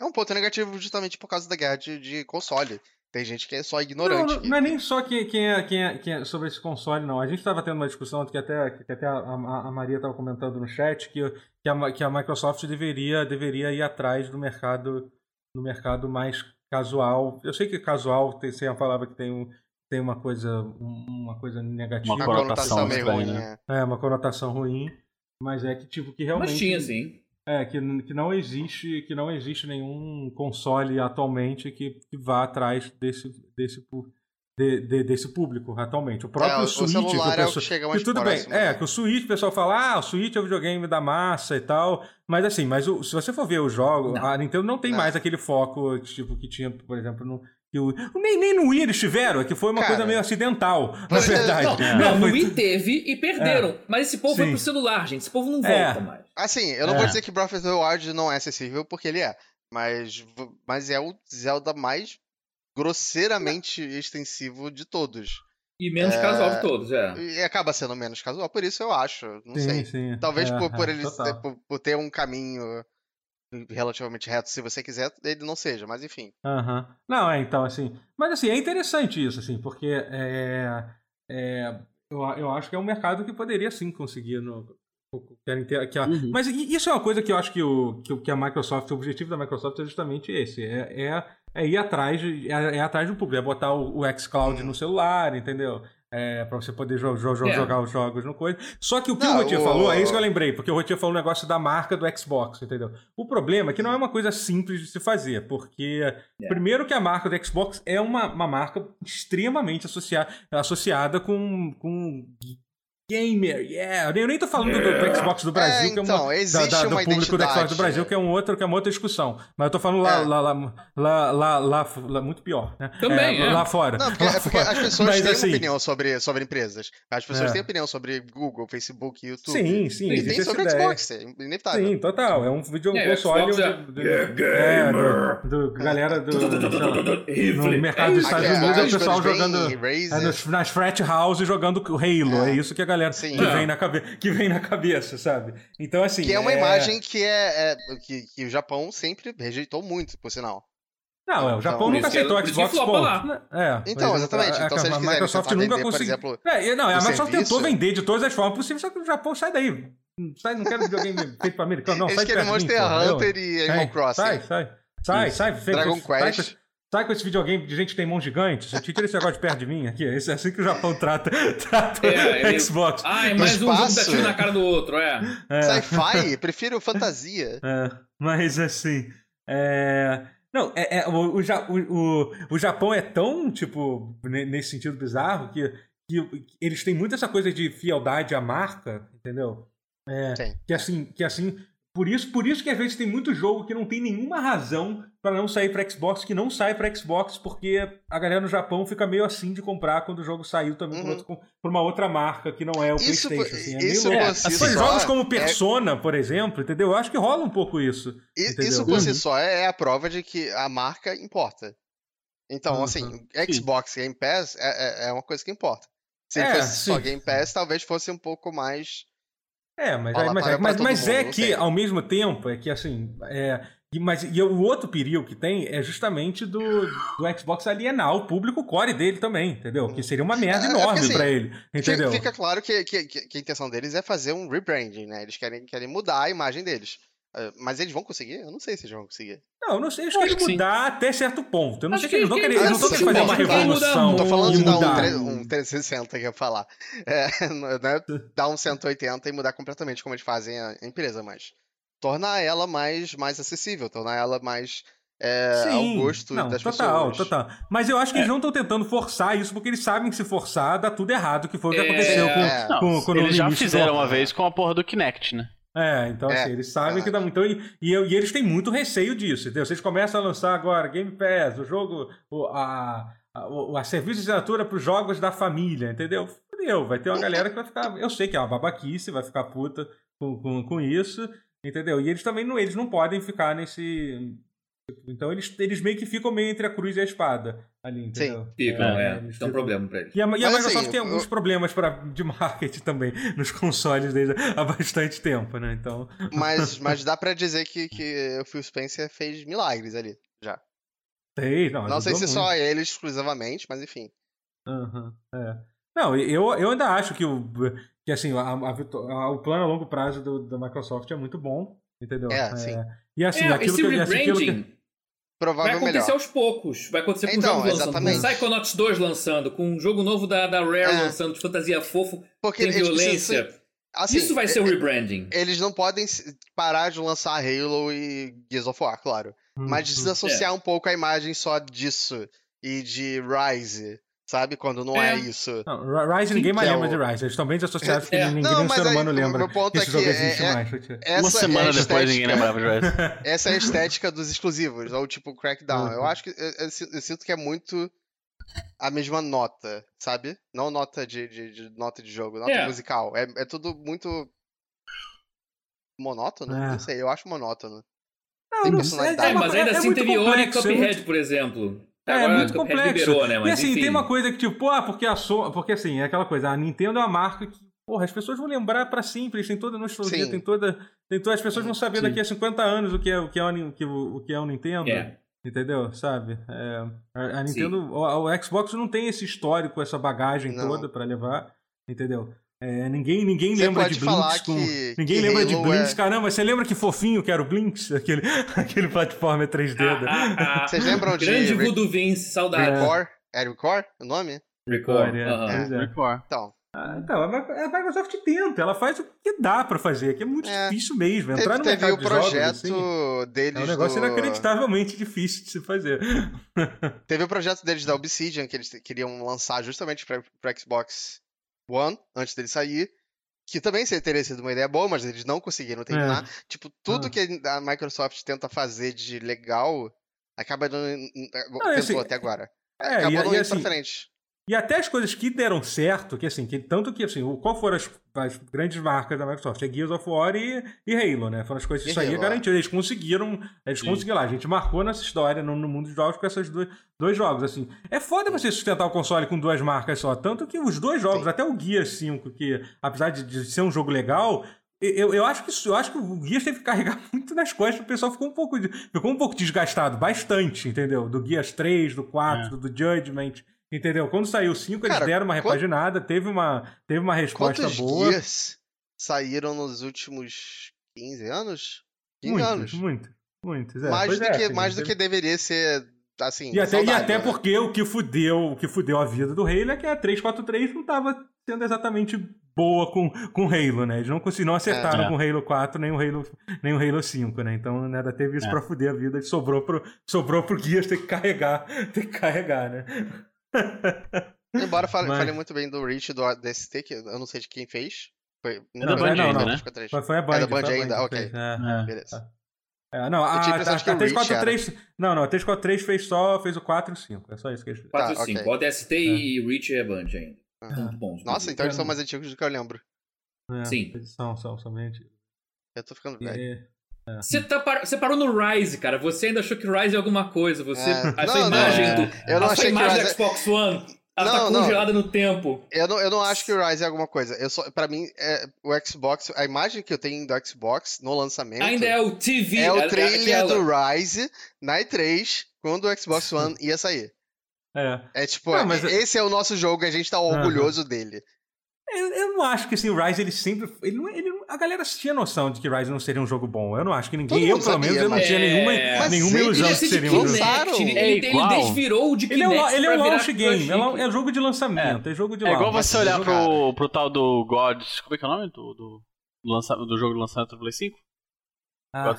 É um ponto negativo justamente por causa da guerra de, de console. Tem gente que é só ignorante. Não, não, não é nem só quem, quem, é, quem, é, quem é sobre esse console, não. A gente estava tendo uma discussão que até, que até a, a- a Maria estava comentando no chat que, que, a, que a Microsoft deveria, deveria ir atrás do mercado, do mercado mais casual. Eu sei que casual tem, tem a palavra que tem, um, tem uma coisa um- uma coisa negativa. Uma Uma conotação conotação meio ruim. né? é. É, uma conotação ruim. Mas é que, tipo, que realmente. Mas tinha, sim. É, que, que não existe que não existe nenhum console atualmente que, que vá atrás desse, desse, de- de- desse público atualmente. O próprio É, o Switch, celular que o é o que pessoal- chega mais que tudo próximo, bem, é, né? que o Switch, o pessoal fala, ah, o Switch é o videogame da massa e tal, mas assim, mas o- se você for ver os jogos, Não. a Nintendo não tem Não. mais aquele foco, tipo, que tinha, por exemplo, no... O, nem, nem no Wii eles tiveram, é que foi uma Cara, coisa meio acidental, na é, verdade. Não, É. não, no foi Wii teve e perderam. Mas esse povo foi Sim. pro celular, gente. Esse povo não É. volta mais. Assim, eu não É. vou dizer que Breath of the Wild não é acessível, porque ele é. Mas, mas é o Zelda mais grosseiramente extensivo de todos. E menos É. casual de todos, é. E acaba sendo menos casual, por isso eu acho. Não sei. sim. Talvez É, por, por é, ele ter, por, por ter um caminho relativamente reto, se você quiser, ele não seja, mas enfim. Aham. Não, é, então, assim. Mas assim, é interessante isso, assim, porque é, é, eu, eu acho que é um mercado que poderia sim conseguir no. que a Nintendo- que a- Uhum. Mas isso é uma coisa que eu acho que, o, que, a Microsoft, o objetivo da Microsoft é justamente esse: é, é, é ir atrás, de, é, é atrás do público, é botar o, o xCloud Hum. no celular, entendeu? É, pra você poder jo jo jo É. jogar os jogos no coisa. Só que o que Não, o Rotier o- falou, é isso que eu lembrei, porque o Rotier falou um negócio da marca do Xbox, entendeu? O problema é que não é uma coisa simples de se fazer, porque É. primeiro que a marca do Xbox é uma, uma marca extremamente associa associada com, com gamer, yeah. Eu nem tô falando do, do Xbox do Brasil, É, que é então, uma, existe da, da, do uma público do Xbox do. Brasil, que é um outro, que é uma outra discussão. Mas eu tô falando lá, É. lá, lá, lá, lá, lá, lá- muito pior, né? Também, é. Lá fora. Não, [laughs] porque, Lá é porque fora. as pessoas Mas, têm assim, opinião sobre, sobre empresas. As pessoas É. têm opinião sobre Google, Facebook, YouTube. Sim, sim, E existe tem essa sobre ideia. Xbox, é inevitável. Sim, total. É um vídeo É, console Xbox é- do, do, é, do, do galera do, no mercado dos É Estados. Unidos é o pessoal jogando é, nas frat house jogando o Halo. É, É. isso que a galera Sim. que É. vem na cabe que vem na cabeça, sabe? Então assim, Que é uma imagem que é, é- que, que o Japão sempre rejeitou muito, por sinal. Não, é, o Japão Por nunca isso que- aceitou o Xbox ponto. lá. É, Então, exatamente. a- Então, se a, eles a Microsoft nunca conseguiu. exemplo, É, não, a Microsoft tentou serviço- vender de todas as formas possíveis, só que o Japão sai daí. Sai, não quero videogame [laughs] feito para americano, não. eles sai querem de mim, Monster pô, Hunter e Animal Sai, Crossing. Sai, sai. Sai, sai. Dragon Quest. Sai, com esse videogame de gente que tem mão gigante. Você tira esse negócio de perto de mim aqui. Esse é assim que o Japão trata, [laughs] trata É, ele- Xbox. Ai, No mais um jogo da espaço. tiro na cara do outro, é. É, Sci-fi, [laughs] prefiro fantasia. é, mas assim. É... Não, é, é, o, o, o, o, Japão é tão, tipo, ne- nesse sentido bizarro, que, que eles têm muito essa coisa de fieldade à marca, entendeu? É, Sim. que assim, que assim, por isso, por isso que às vezes tem muito jogo que não tem nenhuma razão pra não sair pra Xbox, que não sai pra Xbox porque a galera no Japão fica meio assim de comprar quando o jogo saiu também por, Uhum. outro- por uma outra marca que não é o Isso por- PlayStation. Assim, é meio isso louco. por si Assim, só jogos como é- Persona, por exemplo, entendeu? Eu acho que rola um pouco isso. E-? Isso por si Uhum. só é a prova de que a marca importa. Então, Uhum. assim, Xbox Game Pass é, é- é uma coisa que importa. Se É, fosse só. Game Pass, talvez fosse um pouco mais. É, mas, Fala, mas, é- mas, mas é não que, ao mesmo tempo, é que assim. É, mas, e o outro perigo que tem é justamente do, do Xbox alienar o público core dele também, entendeu? Que seria uma merda É, é enorme assim, pra ele, entendeu? Fica claro que, que, que- que a intenção deles é fazer um rebranding, né? Eles querem, querem mudar a imagem deles. Eh, Mas eles vão conseguir? Eu não sei se eles vão conseguir. Não, eu não sei, acho Eu que acho ele que sim. mudar até certo ponto. Eu não Acho sei que eles não que- querem, que- eles não estão assim, querendo fazer uma não querem mudar revolução. Tô falando de dar um, mudar. um 360 que eu ia falar. [laughs] É, não é dar um 180 e mudar completamente como eles fazem a empresa, mas tornar ela mais, mais acessível, tornar ela mais é, ao gosto não, das total, pessoas. total. Mas eu acho que É. eles não estão tentando forçar isso, porque eles sabem que se forçar, dá tudo errado, que foi o que É, aconteceu com, é. Não, com, com o eles já fizeram uma vez com a porra do Kinect, né? É, então É, assim, eles sabem que dá muito. Então, e, e, e eles têm muito receio disso, entendeu? Vocês começam a lançar agora Game Pass, o jogo, o, a, a, a serviço de assinatura para os jogos da família, entendeu? Fudeu, vai ter uma galera que vai ficar. Eu sei que é uma babaquice, vai ficar puta com, com, com isso, entendeu? E eles também não, eles não podem ficar nesse. Então eles, eles meio que ficam meio entre a cruz e a espada ali, entendeu? Ficam, é. eles Isso é um problema pra eles. E a, e a Microsoft assim, tem eu- alguns problemas pra, de marketing também [laughs] nos consoles desde há bastante tempo, né? Então. [laughs] Mas, mas dá pra dizer que, que o Phil Spencer fez milagres ali, já. Sei, não, Não sei se muito. só ele exclusivamente, mas enfim. Aham, é. Não, eu, eu ainda acho que o, que, assim, a, a a- o plano a longo prazo do, da Microsoft é muito bom, entendeu? É, sim. E assim, é, aquilo esse que, assim, aquilo que- rebranding vai Provável acontecer melhor. aos poucos. Vai acontecer com Então, jogos lançando. exatamente. Com Psychonauts 2 lançando, com um jogo novo da, da Rare É. lançando de fantasia fofo, Porque tem precisam violência. assim, Isso vai ser o rebranding. Eles não podem parar de lançar Halo e Gears of War, claro. Mas Uhum. desassociar um pouco a imagem só disso e de Rise, sabe? Quando não é, É. isso. Não, Ri- Rise ninguém mais Que é lembra o- de Rise. Eles estão bem desassociados que É. ninguém, Não, nem mas ser aí humano o lembra meu ponto que é esse que jogo é- existe é- mais. Uma semana é depois ninguém lembrava de Rise. [laughs] Essa é a estética dos exclusivos, ou tipo Crackdown. Eu Uhum. acho que eu, eu eu sinto que é muito a mesma nota, sabe? Não nota de, de- de- nota de jogo, nota É. musical. É, é tudo muito monótono? É. Não sei, eu acho monótono. Não, Tem não personalidade. sei, É, mas ainda é assim teve e é Cuphead, muito- por exemplo. É, Agora muito Cuphead complexo. liberou, né? Mas e assim, enfim. tem uma coisa que, tipo, ah, porque a so... porque assim, é aquela coisa, a Nintendo é uma marca que, porra, as pessoas vão lembrar pra sempre, têm toda a nostalgia, Sim. tem toda, tem toda. As pessoas vão saber Sim. daqui a 50 anos o que é o que é o, que o, que é o Nintendo. É. Entendeu? Sabe? É, a, a Nintendo, o, o Xbox não tem esse histórico, essa bagagem Não. toda pra levar, entendeu? É, ninguém ninguém Você lembra de falar Blinks com. que- ninguém que lembra de Halo Blinks. é- Caramba, você lembra que fofinho que era o Blinks? [laughs] Aquele, aquele plataforma 3D. da- Ah, ah, ah. [laughs] Vocês lembram de Grande Re- Voodoo Vince, saudade. Recore? É Recore o nome? Record. é. Pois é. Record. Então, Ah, então, a Mi- a Microsoft tenta, ela faz o que dá pra fazer, que é muito É. difícil mesmo. Entrar teve, no teve mercado o de jogos, projeto assim, deles. é um negócio do... inacreditavelmente difícil de se fazer. [laughs] Teve o projeto deles da Obsidian, que eles queriam lançar justamente pra, pro Xbox One, antes dele sair. Que também seria- teria sido uma ideia boa, mas eles não conseguiram terminar. Tipo, tudo Ah. que a Microsoft tenta fazer de legal acaba não. Não, tentou assim, até agora. É, Acabou e, não e indo assim, pra frente. E até as coisas que deram certo, que assim, que tanto que assim, o- qual foram as, as grandes marcas da Microsoft? É Gears of War e, e Halo, né? Foram as coisas que isso aí é é. garantido. Eles conseguiram, eles Sim. conseguiram lá. A gente marcou nessa história no, no mundo dos jogos com esses dois, dois jogos, assim. É foda você sustentar o console com duas marcas só. Tanto que os dois jogos, Sim. até o Gears 5, que apesar de, de ser um jogo legal, eu, eu, acho que, eu acho que o Gears teve que carregar [laughs] muito nas costas, o pessoal ficou um pouco, ficou um pouco desgastado, bastante, entendeu? Do Gears 3, do 4, do Judgment, entendeu? Quando saiu o 5, eles Cara, deram uma quant- repaginada, teve uma, teve uma resposta Quantos boa. Gears saíram nos últimos 15 anos? 15 muitos, anos. muitos, muitos. é. mais Pois do, é, que, assim, mais do que deveria ser, assim, E até, e saudável, até né? porque o que fudeu, o que fudeu a vida do Halo é que a 343 não tava sendo exatamente boa com, com Halo, né? Eles não, não acertaram É. com o Halo 4 nem o Halo, nem o Halo 5, né? Então, né, ainda teve isso É. pra fuder a vida e sobrou pro, sobrou pro Gears ter que carregar, [laughs] ter que carregar, né? [laughs] Embora fale, Mas- fale muito bem do Reach do DST, que eu não sei de quem fez. Foi, da foi Band o ainda, Reach, né? Foi, foi a Band. É da Band a ainda, ok. fez, é. É. Beleza. É, não, a, tinha a, a, o Reach 343. Não, não, a 343 fez só fez o 4 e o 5. É só isso que eles fizeram. 4 Tá, e 5. ok. O DST e Reach é Band ainda. Ah. Muito bons. Nossa, então eles são mais antigos do que eu lembro. É, Sim. Eles são, são somente. Eu tô ficando velho. E- Você, tá par- você parou no Rise, cara. Você ainda achou que Rise é alguma coisa. Você, É, a sua não, não, imagem é. do. Eu não achei que imagem Rise- do Xbox One. Ela tá Não, não. congelada no tempo. Eu não, eu não acho que o Rise é alguma coisa. Eu só, pra mim, é, o Xbox, a imagem que eu tenho do Xbox no lançamento Ainda é o TV. é o é- é trailer aquela- do Rise na E3, quando o Xbox [laughs] One ia sair. É. É tipo, Não, mas- esse é o nosso jogo, a gente tá orgulhoso dele. Eu, eu não acho que assim, o Rise ele sempre. Ele não, ele não- a galera tinha noção de que Rise não seria um jogo bom. Eu não acho que ninguém. Eu, pelo menos, sabia, eu não tinha nenhuma, É, nenhuma ilusão de é que seria um jogo. lançaram. Kinect. Ele, É ele, desvirou de Ele é, um, Kinect ele é um pra virar launch game, é, um- é jogo de lançamento, é, jogo de É igual você olhar pro, pro tal do God. Como é que é o nome? Do, do, do, lança, do jogo de lançamento do Play 5? Ah,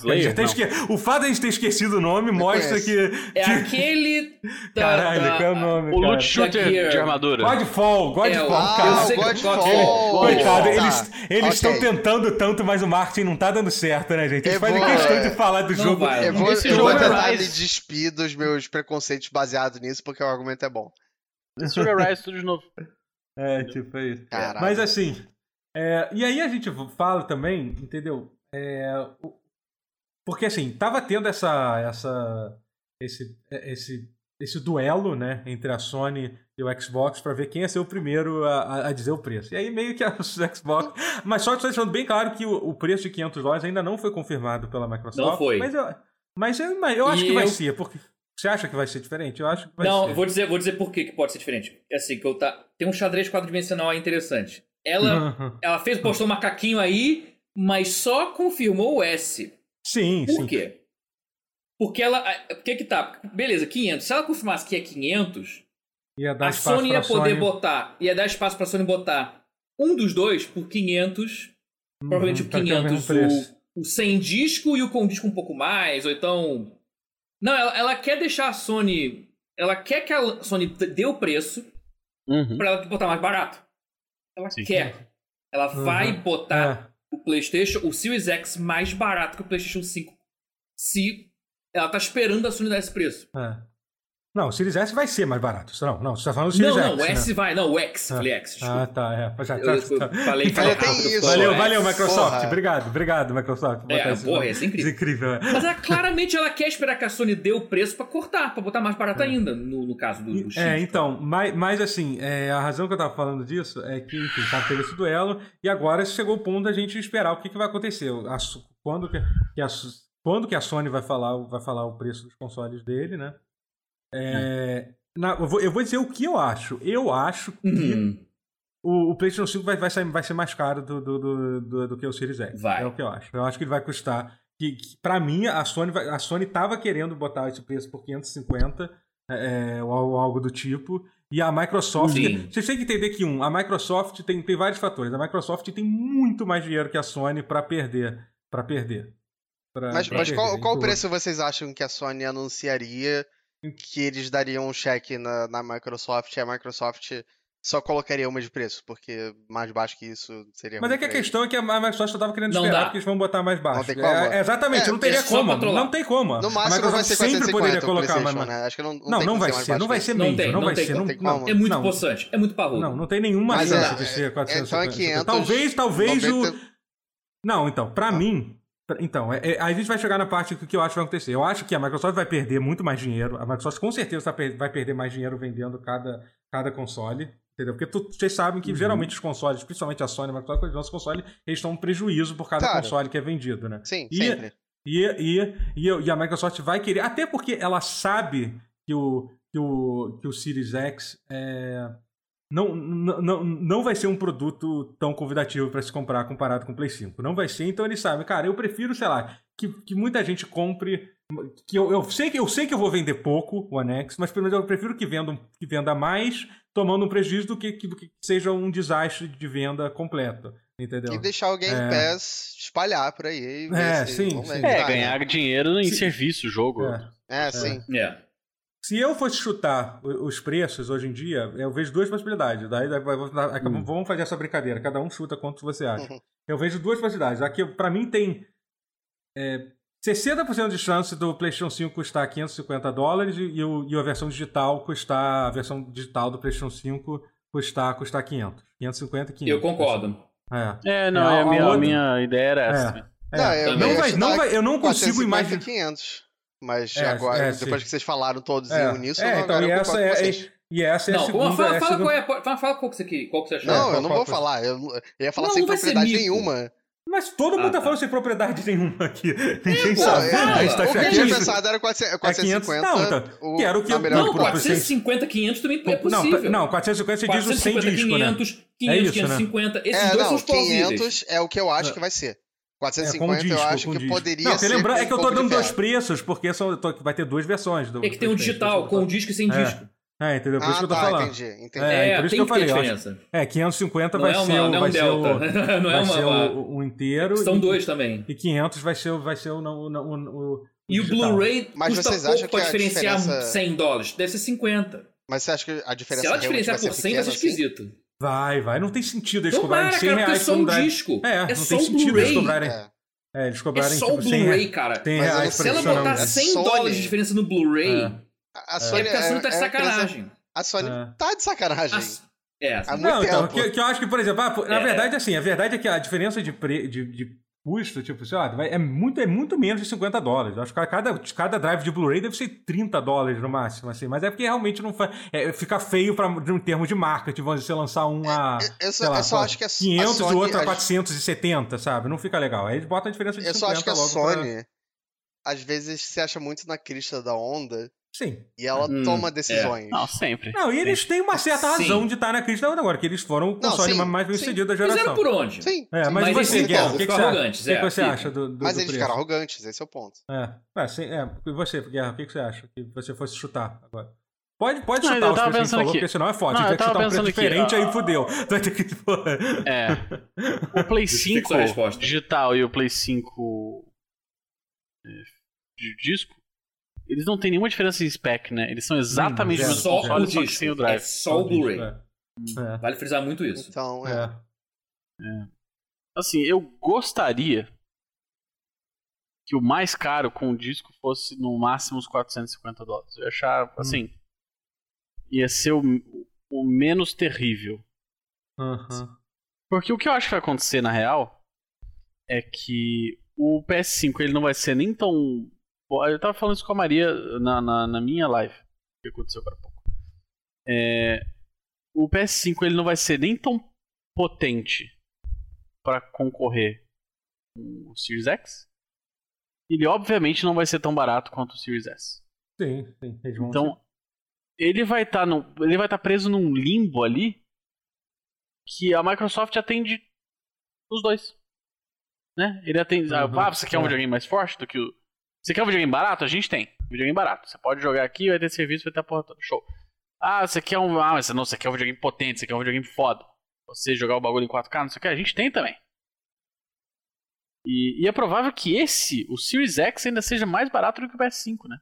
esque- O fato de a gente ter esquecido o nome mostra conheço. que. É que- aquele. [laughs] Da, Caralho, da- qual é o nome? O cara? Loot Shooter de armadura. Godfall, Godfall, É, o- cara. Ah, eu sei o que- Godfall! Coitado, eles eles estão tentando tanto, mas o marketing não tá dando certo, né, gente? Eles Eu fazem vou- questão de falar do Não jogo. vai. Eu vou, Esse eu jogo vou é tentar me despir dos meus preconceitos baseados nisso, porque o argumento é bom. Esse é Rise tudo de novo. [laughs] É, tipo, é isso. Caralho. Mas assim, é, e aí a gente fala também, entendeu? É, o- porque assim, tava tendo essa, essa, esse, esse, esse duelo, né, entre a Sony e o Xbox pra ver quem ia ser o primeiro a, a- dizer o preço. E aí meio que [laughs] a Xbox, [laughs] mas só deixando bem claro que o, o preço de 500 dólares ainda não foi confirmado pela Microsoft. Não foi. Mas eu, mas eu, mas eu acho E que vai eu- ser, porque você acha que vai ser diferente? Eu acho que vai Não, ser. eu vou dizer, vou dizer por que que pode ser diferente. É assim, que eu tá. Tem um xadrez quadridimensional aí interessante. Ela, ela fez, postou um macaquinho aí, mas só confirmou o S. sim, Por sim. quê? Porque ela. Por que que tá? Beleza, 500. Se ela confirmasse que é 500, Ia dar a Sony ia poder Sony. botar. Ia dar espaço pra Sony botar um dos dois por 500. Provavelmente Uhum, o pra ter o mesmo 500, preço. o, o sem disco e o com disco um pouco mais, ou então. Não, ela, ela quer deixar a Sony. Ela quer que a Sony dê o preço Uhum. pra ela botar mais barato. Ela Sim. quer. Ela Uhum. vai botar É. o PlayStation, o Series X mais barato que o PlayStation 5. Se ela tá esperando a Sony dar esse preço. É. Não, o Series S vai ser mais barato. Não, não, você tá falando do Series não, X. não, o né? S vai. Não, o X. Ah. Falei X. desculpa. Ah, tá. É. Já, Eu, tá, eu tá. falei, falei Ainda tem rápido, isso. Valeu, o valeu. Microsoft. Porra. Obrigado, obrigado, Microsoft. É, esse porra, incrível. Isso é incrível. é. Mas ela, claramente ela quer esperar que a Sony dê o preço pra cortar, pra botar mais barato ainda, no, no caso do, do X. É, então, mas, mas assim, é, a razão que eu tava falando disso é que, enfim, tá, teve esse duelo e agora chegou o ponto da gente esperar o que, que vai acontecer. A quando, que, que a, quando que a Sony vai falar, vai falar o preço dos consoles dele, né? É, na- eu, vou, eu vou dizer o que eu acho. Eu acho que Uhum. o, o PlayStation 5 vai, vai, sair- vai ser mais caro do, do, do, do- do que o Series X. Vai. É o que eu acho. Eu acho que ele vai custar. Que, que, pra mim, a Sony, vai, a Sony tava querendo botar esse preço por 550 é, ou algo do tipo. E a Microsoft. Sim. Vocês têm que entender que, um, a Microsoft tem, tem vários fatores. A Microsoft tem muito mais dinheiro que a Sony para perder. para perder. Pra, Mas, pra mas perder. qual, qual Então, preço vocês acham que a Sony anunciaria que eles dariam um cheque na, na Microsoft e a Microsoft só colocaria uma de preço? Porque mais baixo que isso seria Mas é que a questão é que a Microsoft só tava querendo Não esperar dá. porque eles vão botar mais baixo. tem como. É, exatamente, É, não teria é como. Não tem como. No a máximo não vai Microsoft ser sempre 450 poderia colocar mais. né? Acho que não, não, Não, tem não vai ser baixo não vai ser isso. Não não não vai ser, não não, É muito não, possante, é muito parrudo. Não, não tem nenhuma Mas, chance é, de ser é, 450. então é 500, talvez, talvez o 90 Não, então, pra mim. Então, é- é- a gente vai chegar na parte que, que eu acho que vai acontecer. Eu acho que a Microsoft vai perder muito mais dinheiro. A Microsoft com certeza vai per- vai perder mais dinheiro vendendo cada, cada console. Entendeu? Porque tu- vocês sabem Uhum. que geralmente os consoles, principalmente a Sony e a Microsoft, quando eles lançam console, eles estão um prejuízo por cada Claro. console que é vendido, né? Sim, E- sempre. E, e, e, e a Microsoft vai querer, até porque ela sabe que o, que o, que o Series X é, não, não, não, vai ser um produto tão convidativo para se comprar comparado com o Play 5. Não vai ser, então eles sabem, cara, eu prefiro, sei lá, que, que muita gente compre. Que eu, eu, sei que, eu sei que eu vou vender pouco o One X, mas pelo menos eu prefiro que venda, que venda mais tomando um prejuízo do que, que, do que seja um desastre de venda completo. Entendeu? E deixar o Game É. Pass espalhar por aí. e ver É, se- sim, sim. É, ganhar dinheiro em Sim. serviço, jogo. É. É, sim. É. Se eu fosse chutar os preços hoje em dia, eu vejo duas possibilidades. Daí, daí Hum. vamos fazer essa brincadeira. Cada um chuta quanto você acha. Uhum. Eu vejo duas possibilidades. Aqui, pra mim, tem é, 60% de chance do PlayStation 5 custar 550 dólares e, o- e a versão digital custar. A versão digital do PlayStation 5 custar, custar 500. 550 e 500. Eu concordo. É. É, não, É, é, a a, minha, outra- a minha ideia era essa. É. É. Não, eu- Não eu vai, não chutar vai, eu não consigo 450 imaginar. 500. Mas É, agora, é, depois sim. que vocês falaram todos É, nisso, é, eu então, agora e eu essa é, vocês. e essa é a Não, segunda. fala, é a fala, segunda- qual é, fala, fala qual que você queria, qual que você achou. Não, qual- eu não qual vou que- falar. Eu, eu ia falar Não, sem não vai ser propriedade nenhuma. Mas todo mundo Ah, tá tá. falando sem propriedade nenhuma aqui. Ninguém pô, sabe. fala. A gente tá o que eu tinha pensado era 400, É 500, 450. não, então, o, que era o que a Não, pro- 450, 500 também é Não, possível. não, 450 você diz o sem 450, disco, né? 500, 500, É isso, né? 550. Esses É, dois não, são os plausíveis. 500 é o que eu acho É. que vai ser. É, com 450 disco, eu acho que disco. poderia Não, ser. lembrar com é que eu um tô dando dois preços, porque são, tô- vai ter duas versões. Do, É que tem um digital, com disco e sem É. disco. É, entendeu? Por isso Ah, que eu tô tá, falando. entendi, entendi. É, É, por isso tem que eu falei. acho- diferença. É, 550 Não vai é, uma, ser o. não é um vai ser o- delta. [laughs] não é vai uma... ser uma- o, o inteiro. São e, dois também. E 500 vai ser, o- vai ser o. o, o, o E o. Blu-ray Mas custa vocês pouco acham pra diferenciar diferença- 100 dólares. Deve ser 50. Mas você acha que a diferença Se ela diferenciar por ser 100, vai ser assim? Vai, vai. Não tem sentido eles Tomara, cobrarem 100 cara, porque é reais só por um um drive. disco. É, É não só tem sentido eles cobrarem. É. É, eles É cobrarem só tipo o 100 Blu-ray, reais. cara. 100 Mas eu reais Se ela botar um- é 100 Sony. dólares de diferença no Blu-ray, É. A é Sony porque a Sony tá de é a sacanagem. A Sony É. tá de sacanagem. É, muito Não, então, que, que eu acho que, por exemplo, ah, na É. verdade, assim, a verdade é que a diferença de, pre, de, de custo, tipo, sei lá, é muito, é muito menos de 50 dólares. Eu acho que cada, cada drive de Blu-ray deve ser 30 dólares no máximo, assim, mas é porque realmente não faz. É, fica feio pra, em termos de marketing, vamos dizer, você lançar um a. Eu sei só, lá, eu só acho que a, 500 a Sony, e o outro a a- 470, sabe? Não fica legal. Aí eles botam a diferença de Eu 50 só acho que a logo pra- Sony, às vezes, se acha muito na crista da onda Sim. e ela Hum, toma é. decisões. Não, sempre. Não, e eles têm uma certa Sim. razão de estar na crise da onda agora, que eles foram o Não, console sim, mais bem sim. sucedido da fizeram geração. por onde? Sim, É, sim, mas, Mas você, eles Guerra, o que, que você O que, que é, você acha do, do, mas do eles preço? ficaram arrogantes, esse é o ponto. É, é, sim, é. E você, Guerra, o que, que você acha? Que você fosse chutar agora. Pode, pode Não, chutar eu os tava preços que falou, aqui. porque senão é foda. Não, Se eu tiver que chutar um preço diferente, aí fudeu. [laughs] Vai ter que... É. O Play Justifique 5 sua resposta. digital e o Play 5 é, de disco, eles não têm nenhuma diferença em spec, né? Eles são exatamente o mesmo Só zero. console, o só que disco. sem o É drive. só o Blu-ray. É, Vale frisar muito isso. Então, é, é. é. Assim, eu gostaria que o mais caro com o disco fosse no máximo uns 450 dólares. Eu ia achar, assim, ia ser o, o menos terrível. Aham. Porque o que eu acho que vai acontecer na real é que o PS5 ele não vai ser nem tão. Eu tava falando isso com a Maria na, na, na minha live, que aconteceu agora há pouco. É, o PS5 ele não vai ser nem tão potente para concorrer com o Series X. Ele obviamente não vai ser tão barato quanto o Series S. Sim, sim. Então, ele vai estar no, ele vai estar preso num limbo ali que a Microsoft atende os dois. Né? Ele atende, ah, Uhum, ah, você quer um é. videogame mais forte do que o Você quer um videogame barato? A gente tem. Videogame barato. Você pode jogar aqui, vai ter serviço, vai ter a porra toda. Show. Ah, você quer um. Ah, mas não, você quer um videogame potente, você quer um videogame foda. Você jogar o bagulho em 4K, não sei o que, a gente tem também. E, e é provável que esse, o Series X, ainda seja mais barato do que o PS5, né?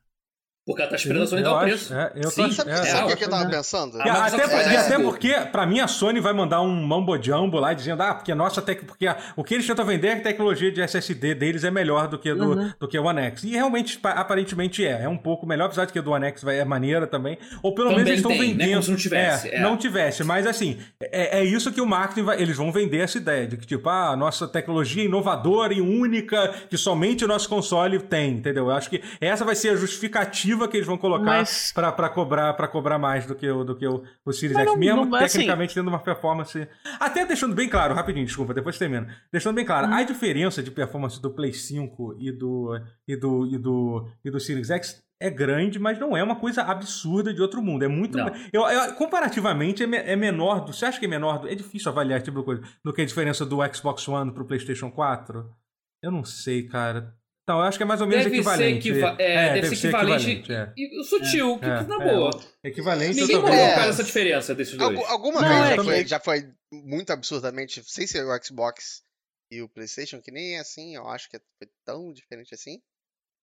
Porque ela tá esperando a Sony Eu dar o acho- preço. é, eu Sim, ach- Sabe, é, sabe é, o que, que eu tava é. pensando? E Ah, até, mas e é, até é. porque, pra mim, a Sony vai mandar um mambo jumbo lá dizendo, ah, porque nossa tec... porque a- o que eles tentam vender é que a tecnologia de SSD deles é melhor do que do, Uhum. do que o One X. E realmente, pa- aparentemente é. É um pouco melhor, apesar de que o do One X vai, é maneira também. Ou pelo Também menos eles estão tem, né? vendendo. Como se não tivesse, É, é. não tivesse. Mas assim, é, é isso que o marketing vai. Eles vão vender essa ideia de que, tipo, ah, a nossa tecnologia é inovadora e única que somente o nosso console tem, entendeu? Eu acho que essa vai ser a justificativa que eles vão colocar Mas- pra, pra, cobrar, pra cobrar mais do que o, do que o, o Series Mas X. não- Mesmo não- assim- tecnicamente tendo uma performance. Até deixando bem claro, rapidinho, desculpa, depois termino. Deixando bem claro, Hum. a diferença de performance do Play 5 e do, e do, e do, e do Series X é grande, mas não é uma coisa absurda de outro mundo. É muito. Não. Eu, eu- comparativamente, é, me- é menor. Do, você acha que é menor? do- é difícil avaliar esse tipo de coisa. Do que a diferença do Xbox One pro PlayStation 4? Eu não sei, cara. Então, eu acho que é mais ou menos Deve ser, equivalente. equiva é, deve ser equivalente. é. E o sutil, que, É, que na é. boa. Equivalente, Ninguém eu. É. causa dessa diferença desses dois. Algu- alguma Não, vez é já, que- foi, já foi muito absurdamente, sem ser o Xbox e o PlayStation, que nem é assim, eu acho que foi tão diferente assim.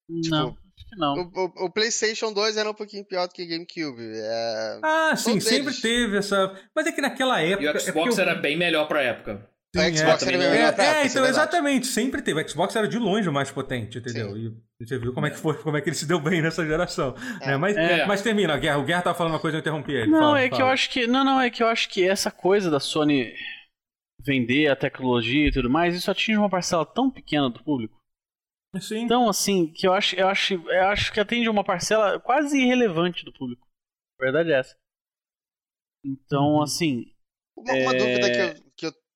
não, acho que não. O, o- o PlayStation 2 era um pouquinho pior do que o GameCube. É... Ah, sim, Todos sempre eles. teve essa. Mas é que naquela época. E o é Xbox porque era bem melhor pra época. O Sim, Xbox é, era melhor É, pra época, é, é então, exatamente, sempre teve. O Xbox era de longe o mais potente, entendeu? E você viu como é que foi, como é que ele se deu bem nessa geração. né? Mas, É. mas termina, Guerra. O Guerra tava falando uma coisa, eu interrompi ele. Não, Fala, é que eu acho que. Não, não, é que eu acho que essa coisa da Sony vender a tecnologia e tudo mais, isso atinge uma parcela tão pequena do público. Sim. Então, assim, que eu acho, eu acho, eu acho que atende uma parcela quase irrelevante do público. A verdade é essa. Então, Uhum. assim. Uma, uma É. dúvida que eu,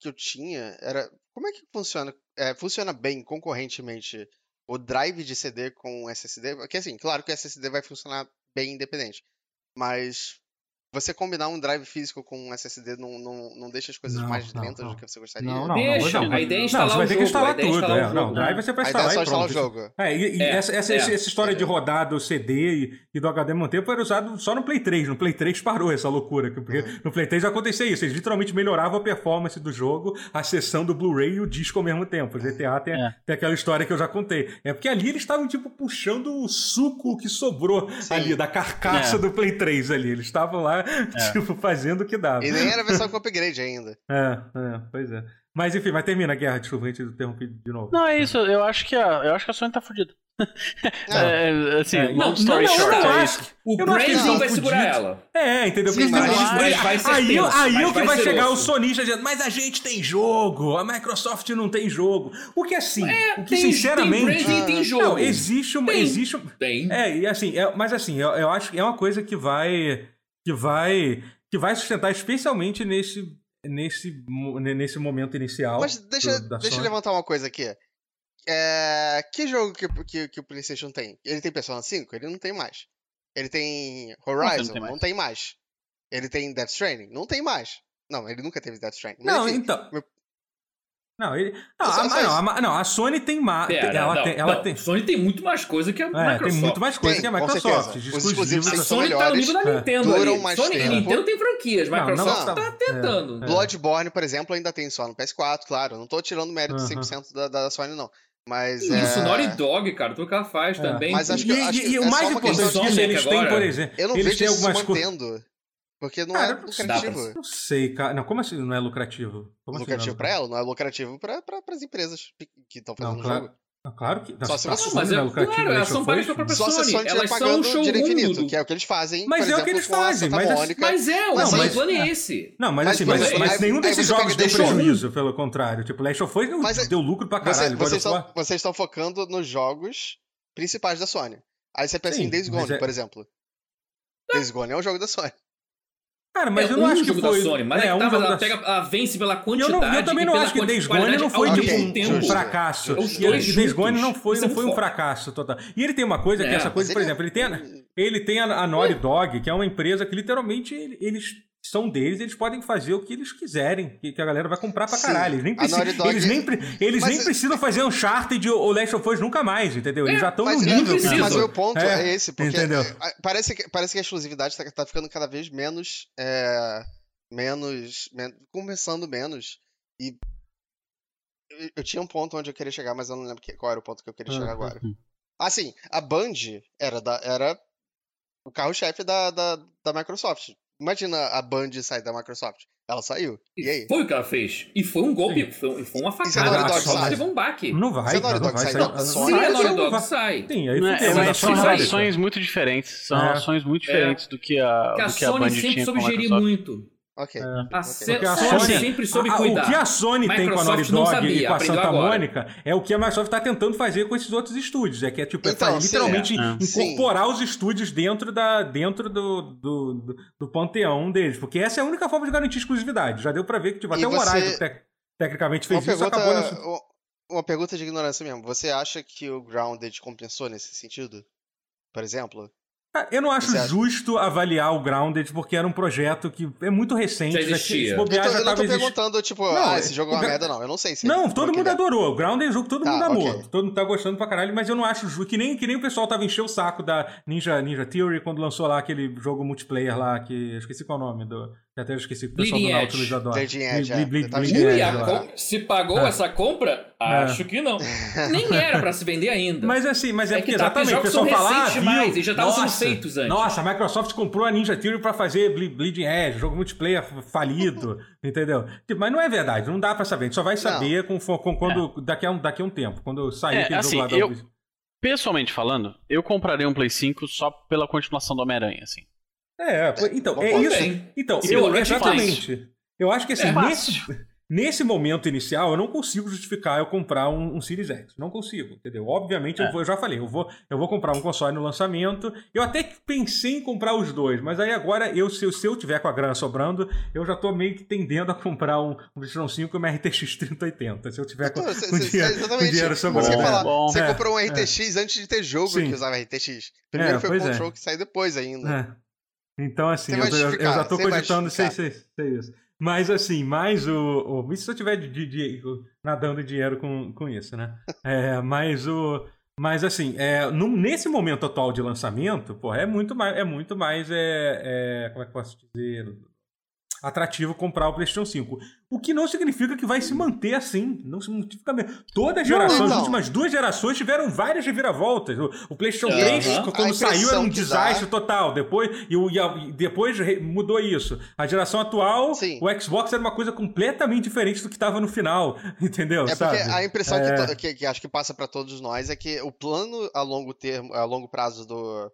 que, eu, tinha era como é que funciona? é, funciona bem concorrentemente o drive de CD com SSD? Porque assim, claro que o SSD vai funcionar bem independente, mas você combinar um drive físico com um SSD não, não, não deixa as coisas Não, mais não, lentas não. do que você gostaria? Não, não, Deixa, não, a ideia é Não, instalar você vai o ter que jogo, instalar é tudo. instalar é. o Não, o drive vai ser pra A ideia é instalar só e instalar o pronto. jogo. É, e, e É, essa, essa, é. essa história de rodar do CD e, e do HD ao mesmo tempo era usado só no Play 3. No Play 3 parou essa loucura. que- Porque Uhum. no Play 3 acontecia isso. Eles literalmente melhoravam a performance do jogo, a sessão do Blu-ray e o disco ao mesmo tempo. O GTA tem, É. tem aquela história que eu já contei. É porque ali eles estavam, tipo, puxando o suco que sobrou Sim. ali, da carcaça É. do Play 3 ali. Eles estavam lá, [laughs] tipo, fazendo o que dava. E nem era a versão com upgrade ainda. [laughs] É, é, pois é. Mas enfim, mas termina a guerra, desculpa, a gente interrompi de novo. Não, é isso. Eu acho que a, eu acho que a Sony tá fudida. [laughs] É, é, assim, É, long não, story não, short, não, é acho. O não são vai segurar ela. É, entendeu? Sim, Porque mas eles- vai- ser aí, tenso, aí mas o que vai vai chegar o osso. sonista dizendo, mas a gente tem jogo, a Microsoft não tem jogo. O que assim, o que Tem- sinceramente. Tem tem jogo. Não, existe uma. Tem. Existe, Tem. é, e assim, é- mas assim, eu, eu acho que é uma coisa que vai. Que vai. que vai sustentar especialmente nesse. nesse, nesse momento inicial. Mas deixa, do- da deixa eu levantar uma coisa aqui. É, que jogo que, que, que o PlayStation tem? Ele tem Persona 5? Ele não tem mais. Ele tem Horizon? tem mais? Não tem mais. Ele tem Death Stranding? Não tem mais. Não, ele nunca teve Death Stranding. Mas, Não, enfim, então. meu- Não, ele, não, a, não, a- não, a Sony tem mais. Ela, não, tem, ela não, tem. Sony tem muito mais coisa que a É, Microsoft. tem muito mais coisa Tem, que a Microsoft. Os exclusivos A Sony tá no nível da é. Nintendo duram mais Sony, tempo. Nintendo tem franquias, Microsoft não. tá tentando. É. Bloodborne, por exemplo, ainda tem só no PS4, claro. Não tô tirando mérito Aham. 100% da, da Sony, não. Mas. Isso, é... Naughty Dog, cara, tudo que ela faz É. também. Mas acho E, que- e- acho e é o só mais importante de eles têm, por exemplo. Eu não eles vejo têm algumas coisas. Porque não Cara, é não lucrativo. Não sei, cara. Não, como assim não é lucrativo? Como assim não é lucrativo pra ela, não é lucrativo pra, pra, pras empresas que estão fazendo Não, o claro. jogo. Não, claro que. Não, Só se pra você- mas não é- é lucrativo. claro, elas são pagas pra própria Só se a Sony, Sony elas são um dinheiro showroom infinito, que é o que eles fazem, Mas por é o que eles fazem, mas é- Mônica. Mas é, o mas- é é. esse. Não, mas, assim, mas, mas nenhum desses jogos deu Show. prejuízo, pelo contrário. Tipo, Last of Us é- deu lucro pra caralho. Vocês, estão, focando nos jogos principais da Sony. Aí você pensa em Days Gone, é- por exemplo. Days Gone é um jogo da Sony. Cara, mas é eu não um acho que jogo foi. da Sony, mas é, é, um jogo ela, da- pega, ela vence pela E eu, quantidade não, eu também não acho que Days Gone não foi tipo um, tempo. fracasso. Os dois e Days Gone não foi, Isso é não foi um fracasso total. E ele tem uma coisa que É, essa coisa, por ele- exemplo, ele tem. Ele tem a, a Naughty Dog, que é uma empresa que literalmente ele- eles são deles, eles podem fazer o que eles quiserem, que, que a galera vai comprar pra caralho. Eles nem, Naughty Dog- eles nem, eles Mas- nem precisam fazer Uncharted ou Last of Us nunca mais, entendeu? Eles É, já estão no Mas, não nível que precisa. mas o meu ponto É, é, esse, porque entendeu? é, parece que, parece que a exclusividade tá, tá ficando cada vez menos. é, menos. men- começando menos. E. eu- Eu tinha um ponto onde eu queria chegar, mas eu não lembro qual era o ponto que eu queria chegar Ah, agora. hum. Assim, a Band era, da, era o carro-chefe da, da, da Microsoft. Imagina a Band sair da Microsoft. Ela saiu. E aí? Foi o que ela fez. E foi um golpe, foi, foi uma se a facada. Naughty A sai? teve um baque. Não vai, Se a Naughty não Dog Sony, Sim, a Naughty Dog sai. Sim, aí é, é, mas são vai. relações muito diferentes. São É. relações muito diferentes do que a, a do que a Band Sony sempre tinha com soube gerir muito. Ok. É. A Porque a Sony, Sony- sempre soube a- a- cuidar. O que a Sony tem com a Microsoft Naughty Dog sabia, e com a Santa agora. Mônica é o que a Microsoft está tentando fazer com esses outros estúdios. É que é tipo, é Então, sim, literalmente é. incorporar os estúdios dentro, da, dentro do, do, do, do panteão deles. Porque essa é a única forma de garantir exclusividade. Já deu pra ver que tipo, até o você- Horizon tec- tecnicamente fez Uma isso, pergunta, acabou nessa... u- uma pergunta de ignorância mesmo. Você acha que o Grounded compensou nesse sentido? Por exemplo? Ah, Eu não acho acha? justo avaliar o Grounded porque era um projeto que é muito recente. Já existia. Se Eu bobear, tô, já eu não tô existindo. perguntando, tipo, Não, ah, esse jogo é uma merda, não. Eu não sei se Não, todo mundo é- adorou. O Ground é um jogo que todo Tá, mundo amou. ok. Todo mundo tá gostando pra caralho, mas eu não acho justo. Que nem, que nem o pessoal tava enchendo o saco da Ninja, Ninja Theory quando lançou lá aquele jogo multiplayer lá, que eu esqueci qual é o nome. Do, que até eu esqueci que o pessoal Bleeding do Nautilus Edge. adora. Bleeding Edge, é. Ble- Ble- Bleeding Edge, se pagou É. essa compra? Acho que não. Nem era pra se vender ainda. Mas assim, mas é, É que porque tá, exatamente, o jogos pessoal são fala, ah, recentes viu? demais, e já estavam sendo Nossa, feitos antes. Nossa, a Microsoft comprou a Ninja Theory pra fazer Ble- Bleeding Edge, jogo multiplayer falido, [laughs] entendeu? Tipo, Mas não é verdade, não dá pra saber. A gente só vai saber com, com- quando, daqui, a um, daqui a um tempo, quando sair É, aquele assim, jogo lá da eu-. Pessoalmente falando, eu compraria um Play 5 só pela continuação do Homem-Aranha, assim. É, pô, então, é isso. Bem. Então, eu, exatamente. Eu acho que assim, É nesse, [laughs] nesse momento inicial, eu não consigo justificar eu comprar um, um Series X. Não consigo, entendeu? Obviamente, eu, É. vou- eu já falei, eu vou, eu vou comprar um console no lançamento. Eu até que pensei em comprar os dois, mas aí agora, eu, se, eu- se eu tiver com a grana sobrando, eu já tô meio que tendendo a comprar um, um PlayStation 5 e uma RTX 3080. Se eu tiver com, Então, cê- com cê- dinheiro, com dinheiro Você sobrando. Bom, falar, bom. você É, comprou um é. RTX antes de ter jogo Sim. que usava RTX. Primeiro É, foi o é. Control que saiu depois ainda. Então, assim, eu, eu- eu já tô cogitando sei, sei, sei isso. Mas, assim, mais o. o isso se eu tiver de, de- nadando dinheiro com, com isso, né? [laughs] É, mas o. Mas assim, é, nesse momento atual de lançamento, porra, é muito mais, é muito mais é, é, como é que eu posso dizer? Atrativo comprar o PlayStation 5. O que não significa que vai se manter assim. Não significa mesmo. Toda geração, Não, as não. últimas duas gerações tiveram várias reviravoltas. O, PlayStation Aham. 3, A quando saiu, era um que dá- desastre total. Depois, e, o- e depois mudou isso. A geração atual, Sim. o Xbox era uma coisa completamente diferente do que estava no final. [laughs] Entendeu? É porque sabe? a impressão É. que, que, que acho que passa pra todos nós é que o plano a longo termo, a longo prazo do,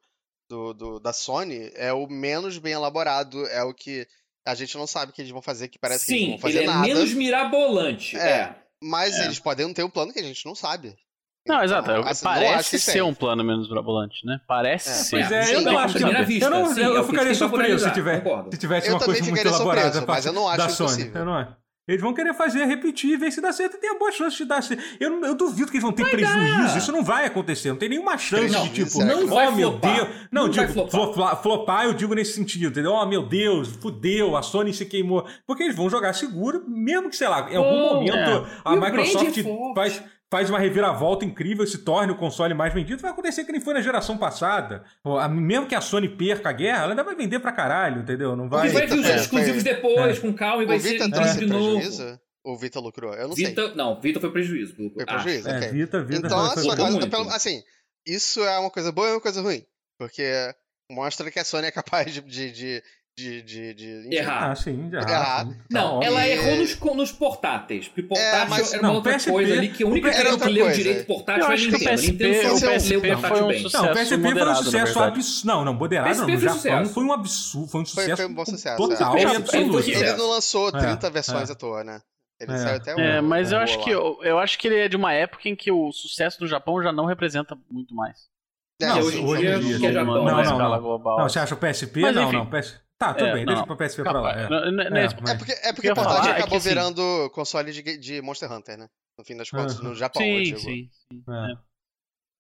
do, do- da Sony é o menos bem elaborado, é o que a gente não sabe que eles vão fazer, que parece que eles não Sim, vão fazer ele é nada, menos mirabolante. É. É. mas É. eles podem ter um plano que a gente não sabe. Não, Então, exato. eu- assim, parece ser um plano menos mirabolante, né? Parece É, ser. Pois é, Sim, eu não acho que. primeira vista, eu não, sim, eu, é eu o ficaria surpreso se, tiver, se tivesse Eu uma coisa muito elaborada surpreso, pra- mas eu não acho da Sony. Eu não acho. Eles vão querer fazer, repetir, ver se dá certo. Tem a boa chance de dar certo. Eu, não- eu duvido que eles vão ter prejuízo. Isso não vai acontecer. Não tem nenhuma chance Não, de tipo. será que oh, vai meu flopar? Deus. Não, Não vai digo, flopar. flopar. flopar, eu digo nesse sentido, entendeu? Oh, meu Deus, fudeu, a Sony se queimou. Porque eles vão jogar seguro, mesmo que, sei lá, em algum momento é. a E Microsoft é forte. faz faz uma reviravolta incrível, se torne o console mais vendido, vai acontecer que nem foi na geração passada. Pô, a- Mesmo que a Sony perca a guerra, ela ainda vai vender pra caralho, entendeu? Não vai. Vai, vai vir os É, exclusivos foi- depois, é. com calma, e O vai ser Vita tudo trouxe de novo. prejuízo? Ou o Vita lucrou? Eu não sei. Vita, não, Vita foi prejuízo. Foi Ah, prejuízo, É, ok. Vita, Vita Então, foi- a foi- Sony- foi a- muito. pelo- assim, isso é uma coisa boa e uma coisa ruim. Porque mostra que a Sony é capaz de. de, de, de, de, de-. Errar. Ah, sim, já. Errar. sim. Tá Não, óbvio. ela E- errou nos, nos portáteis. Porque portátil mas- era uma não, outra PSP coisa ali que a única era que outra leu coisa. direito portátil Eu foi a o Nintendo. A PSP, Nintendo o só leu PSP portátil foi um bem. sucesso. Não, o PSP foi um sucesso absurdo. Não, não, moderado PSP não. foi No Japão foi um absurdo. Foi um sucesso foi um bom sucesso, total é. e foi Ele não lançou É, 30 versões é. à toa, né? Ele É. saiu até o. É, mas eu o acho lá. que eu, eu acho que ele é de uma época em que o sucesso do Japão já não representa muito mais. É, Não, hoje em hoje dia, em dia, que é não, não, não, não. global. Não, você acha o PSP? Mas, não, enfim. não. PS... Tá, tudo É, bem, não. deixa pro PSP pra lá. é. É É, É porque, é porque falar portátil é que, acabou assim, virando console de, de Monster Hunter, né? No fim das contas, Aham. no Japão, Sim, sim. sim. É. É.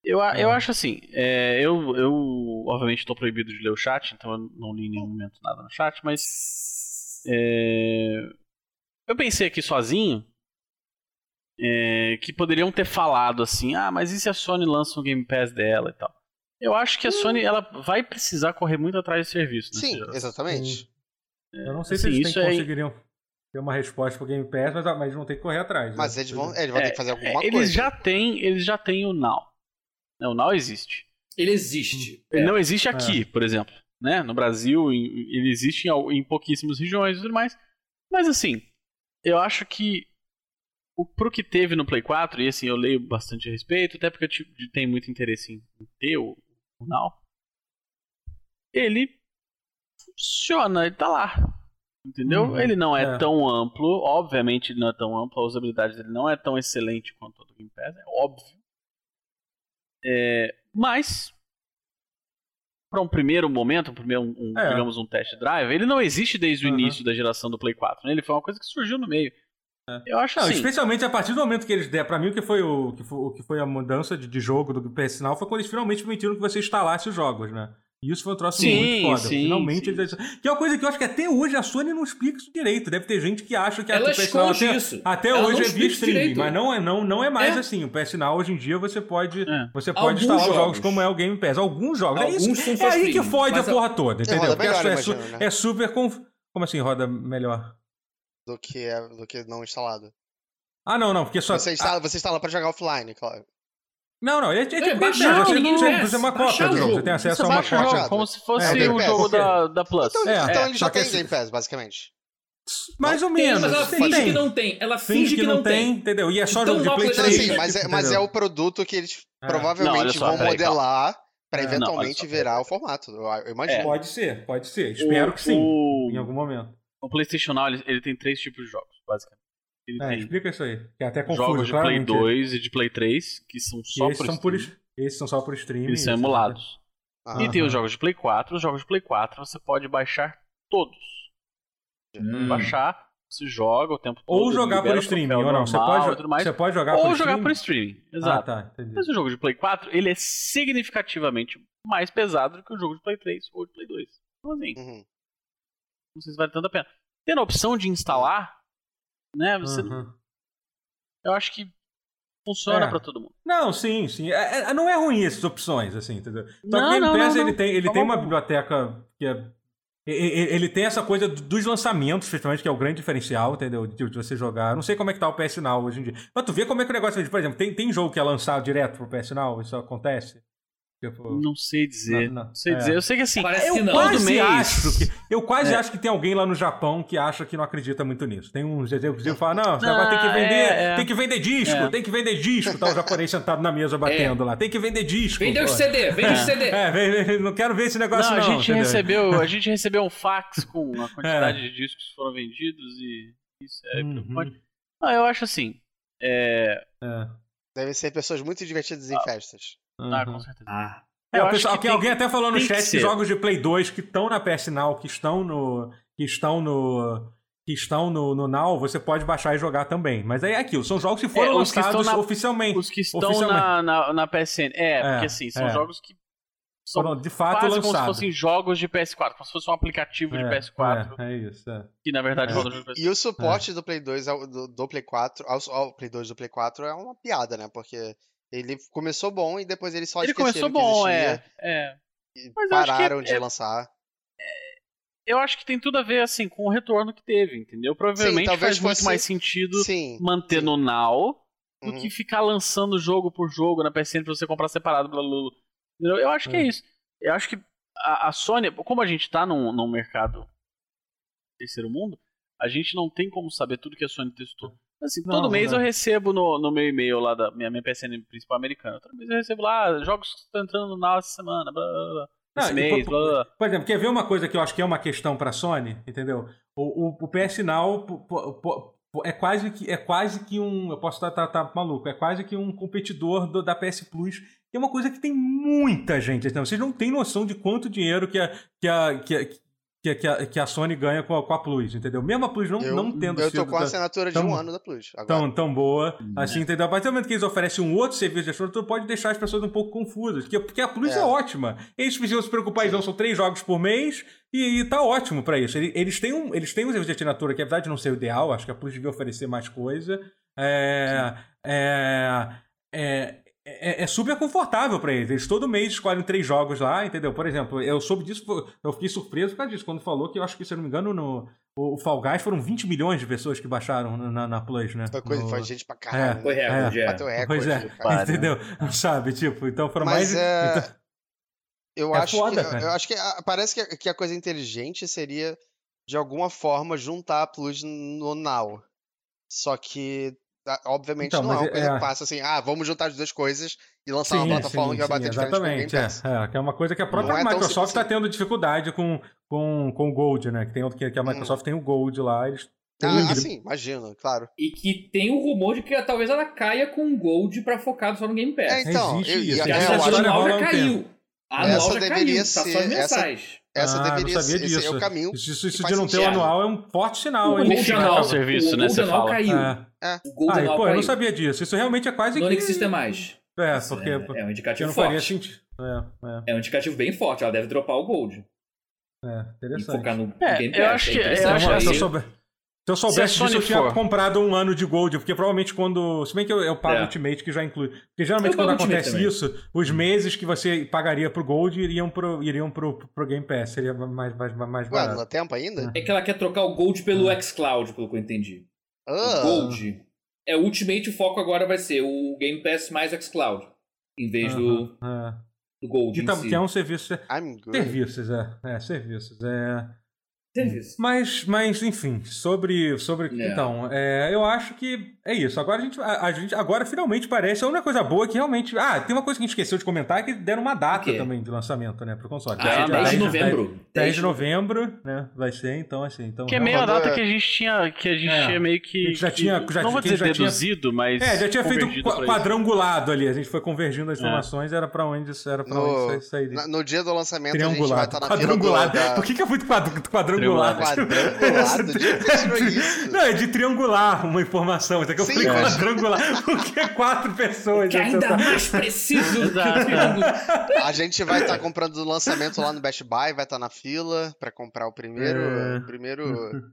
Eu, a- eu É. acho assim, é, eu, eu obviamente estou proibido de ler o chat, então eu não li em nenhum momento nada no chat, mas é, eu pensei aqui sozinho é, que poderiam ter falado assim, ah, mas e se a Sony lança um Game Pass dela e tal? Eu acho que a Sony ela vai precisar correr muito atrás de serviço. nessa Sim, geração. exatamente. Eu não sei assim, se eles isso têm- é- conseguiriam ter uma resposta pro Game Pass, mas, mas vão ter que correr atrás. Mas né? eles vão, eles vão ter que fazer alguma É, eles coisa. já têm, eles já têm o Now. Né, O Now existe. Ele existe. Ele É. não existe aqui, por exemplo. Né? No Brasil, em- ele existe em, em pouquíssimas regiões e tudo mais. Mas assim, eu acho que o, pro que teve no Play 4, e assim, eu leio bastante a respeito, até porque eu ti- tenho muito interesse em, em ter o, ele funciona, ele tá lá. Entendeu? Uhum, ele não é, é. tão amplo, obviamente ele não é tão amplo, a usabilidade dele não é tão excelente quanto a do Game Pass, é óbvio. É, mas, para um primeiro momento, um primeiro, um, É. digamos um test drive, ele não existe desde o Uhum. início da geração do Play 4. Né? Ele foi uma coisa que surgiu no meio. É. Eu acho Não, assim. especialmente a partir do momento que eles deram. Pra mim, o que foi, o, que foi, o que foi a mudança de, de jogo do PS Now foi quando eles finalmente permitiram que você instalasse os jogos, né? E isso foi um troço Sim, muito foda. sim, finalmente sim. eles. Que é uma coisa que eu acho que até hoje a Sony não explica isso direito. Deve ter gente que acha que a Ela o PS Now até, isso. até Ela hoje é via streaming, direito. mas não é, não, não é mais É. assim. O PS Now hoje em dia você pode, É. você pode Alguns instalar os jogos jogos. como é o Game Pass. Alguns jogos. Alguns é são isso. É aí que fode a a- porra toda, entendeu? Porque melhor, é, su- imagino, né? é super. Conf... Como assim roda melhor? Do que, é- do que não instalado. Ah, não, não, porque só. Você instala, você instala pra jogar offline, claro. Não, não, ele é, é tipo baixar Game Pass, o você, você, Pass, você é uma cópia do jogo, você tem acesso Você a uma cópia. jogo como se fosse É, o jogo da, da Plus. Então, É, então é, ele só já que tem esse- Game Pass, basicamente. Mais ou Tem, menos. mas ela tem, finge tem. que não tem. Ela Finge que não tem, entendeu? E é só Então, jogo de Play coisa Não, 3. sim, mas é, mas é o produto que eles É. provavelmente Não, só, vão peraí, modelar pra É. Não, eventualmente olha só, virar o formato. Eu, imagino. Pode ser, pode ser. Espero O- que sim. o- Em algum momento. O PlayStation Now ele, ele tem três tipos de jogos, basicamente. Ele É, tem explica isso aí. Que é até confuso, jogos de Play claramente. 2 e de Play 3, que são só esses por são, por, streaming. esses são só por streaming. Eles são emulados. Ah, E tem os Aham. jogos de Play 4. Os jogos de Play 4 você pode baixar todos. Hum. Baixar, você joga o tempo todo. Ou jogar por streaming, ou não. Você normal pode, e tudo mais. você pode jogar Ou por jogar streaming. por streaming. Ah, Exato. tá, entendi. Mas o jogo de Play 4, ele é significativamente mais pesado do que o jogo de Play 3 ou de Play 2. Então assim, uhum. Não sei se vale tanto a pena. Tendo a opção de instalar, né, você, Uhum. eu acho que funciona É. pra todo mundo. Não, sim, sim. É- é- não é ruim essas opções, assim, entendeu? Só que Não, o Game não, Pass, não, ele tem, ele Tá tem uma biblioteca que é... Ele tem essa coisa dos lançamentos, principalmente, que é o grande diferencial, entendeu? De de você jogar. Não sei como é que tá o PS Now hoje em dia. Mas tu vê como é que o negócio é. Por exemplo, tem, tem jogo que é lançado direto pro PS Now? Isso acontece? Tipo... Não sei dizer. Não, Não, não. sei É. dizer. Eu sei que assim, Parece Eu que não. quase mês. acho que eu quase É. acho que tem alguém lá no Japão que acha que não acredita muito nisso. Tem uns exemplos que falam, não, você Não, agora tem que vender, é, é. tem que vender disco, É. tem que vender disco, tá o japonês sentado na mesa batendo lá, tem que vender disco. Vendeu os. CD, vende os CD. É, vem- vem- não quero ver esse negócio não, não. a gente entendeu? recebeu, [laughs] a gente recebeu um fax com a quantidade É. de discos que foram vendidos e isso é Uhum. preocupante. Ah, eu acho assim, é, É. Devem ser pessoas muito divertidas em festas. Ah, Uhum. com certeza. Ah. É, o pessoal, que que tem alguém até falou no que chat que, ser. jogos de Play 2 que estão na PS Now, que estão no. que estão no. que estão no, no Now, você pode baixar e jogar também. Mas aí é aquilo, são jogos que foram É, os que lançados estão na- oficialmente. Os que estão na, na, na PSN. É, É, porque assim, são é. jogos que são Foram de fato quase como se lançados. fossem jogos de PS4, como se fosse um aplicativo de É, PS4, É, é isso. É. que na verdade É. jogo de PS4. E o suporte do Play 2 ao- do, do Play 4 ao, ao Play 2 do Play 4 é uma piada, né? Porque ele começou bom e depois ele só Ele começou bom, que é, é. e que pararam de é- lançar. Eu acho que tem tudo a ver, assim, com o retorno que teve, entendeu? Provavelmente talvez faz muito fosse- mais sentido Sim. manter sim. no Now do Uhum. que ficar lançando jogo por jogo na PSN pra você comprar separado. Blá. Entendeu? Eu acho que é Hum. isso. Eu acho que a, a Sony, como a gente tá num, num mercado terceiro mundo, a gente não tem como saber tudo que a Sony testou. Assim, Não, todo mês não. eu recebo no, no meu e-mail lá da minha, minha PSN principal americana. Todo mês eu recebo lá jogos que estão entrando essa semana. Blá, blá, blá. Não, Esse mês, por- blá, blá. Por exemplo, quer ver uma coisa que eu acho que é uma questão pra Sony, entendeu? O, o, o PS Now é quase que é quase que um, eu posso estar tá, tá maluco, é quase que um competidor do- da PS Plus. Que é uma coisa que tem muita gente, então vocês não têm noção de quanto dinheiro que a que a, que a, que, que, a, que a Sony ganha com a, com a Plus, entendeu? Mesmo a Plus não, Eu, não tendo eu sido tô com a da- assinatura de tão- um ano da Plus. Agora. tão, tão boa, Hum, assim, entendeu? A partir do momento que eles oferecem um outro serviço de assinatura, tu pode deixar as pessoas um pouco confusas. Porque, porque a Plus é. É. ótima. Eles precisam se preocupar, eles são três jogos por mês e, e tá ótimo pra isso. Eles, eles, têm um, eles têm um serviço de assinatura que, apesar de não ser o ideal, acho que a Plus devia oferecer mais coisa. É. É. é é, é super confortável pra eles. Eles todo mês escolhem três jogos lá, entendeu? Por exemplo, eu soube disso, eu fiquei surpreso por causa disso, quando falou que eu acho que, se eu não me engano, no, o, o Fall Guys foram 20 milhões de pessoas que baixaram na, na Plus, né? Foi, coisa, No- foi gente pra caralho. Foi né? recorde, é. Bateu recorde. Pois é, cara. entendeu? [laughs] Sabe, tipo, então foram Mas mais. é- então- Eu É acho foda, que, cara. eu acho que a- parece que a, que a coisa inteligente seria de alguma forma juntar a Plus no Now. Só que obviamente Então, não é uma coisa é- que passa assim, ah, vamos juntar as duas coisas e lançar uma Sim, plataforma sim, que vai sim, bater de frente com o Game exatamente, é, Pass. é, que é uma coisa que a própria é Microsoft está simples tendo dificuldade com, com, com o Gold, né? Que, tem, que, que a Microsoft tem o Gold lá, eles Ah, um- assim, imagino, claro. E que tem o rumor de que talvez ela caia com o Gold pra focado só no Game Pass. É, então, Existe eu- isso, e- Porque é, a eu rola já caiu. A anual Essa já deveria caiu, tá só ser- as essa- mensais. Essa Ah, deveria ser, esse disso. é o caminho. Isso, isso, isso de não ter o anual é um forte sinal, O hein? Gold Ficar anual, o serviço, o né, Gold você anual fala. caiu. É. O Gold Ah, e, anual pô, eu não caiu. sabia disso. Isso realmente é quase Não que. existe mais. É, Isso porque. é, é um porque indicativo não faria forte. sentido. É, é, É um indicativo bem forte. Ela deve dropar o Gold. é, E interessante. focar no É, eu acho É que- eu acho que se, eu souber- se soubesse disso, eu tinha for- comprado um ano de Gold, porque provavelmente quando. Se bem que eu, eu pago É. Ultimate, que já inclui. Porque geralmente Eu quando Ultimate acontece também. isso, os meses que você pagaria pro Gold iriam pro, iriam pro, pro Game Pass. Seria mais, mais, mais Ué, barato. não dá tempo ainda? É que ela quer trocar o Gold pelo xCloud, pelo que eu entendi. O Ah, Gold é o Ultimate, o foco agora vai ser o Game Pass mais xCloud. Em vez do, Aham, é. do Gold Que, em tá- si. que é um serviço. I'm good. Serviços, é. É, serviços. É. Serviço. Mas, mas enfim, sobre. sobre É. Então, é, eu acho que é isso. Agora a gente, a, a gente. Agora finalmente parece. A única coisa boa é que realmente. Ah, tem uma coisa que a gente esqueceu de comentar é que deram uma data também de lançamento, né? Pro console. Ah, é Ah, 10 de 10 novembro. 10 de novembro, né? Vai ser, então, assim. Então, Que é meio a data é- que a gente tinha, que a gente É. tinha meio que. A gente já que- tinha- já- não vou dizer já tinha- deduzido, mas. É, já tinha feito quadrangulado ali. A gente foi convergindo as É. informações, era pra onde isso era pra No- onde. Na- No dia do lançamento a gente vai estar na fila do, Quadrangulado. da... Por que, que é muito quadr- De você tirou isso? Não, é de triangular uma informação. Isso aqui eu Sim, falei mas- quadrangular. Porque é quatro pessoas. Que ainda mais preciso que triângulo. A gente vai estar comprando o lançamento lá no Best Buy, vai estar na fila pra comprar o primeiro, É. primeiro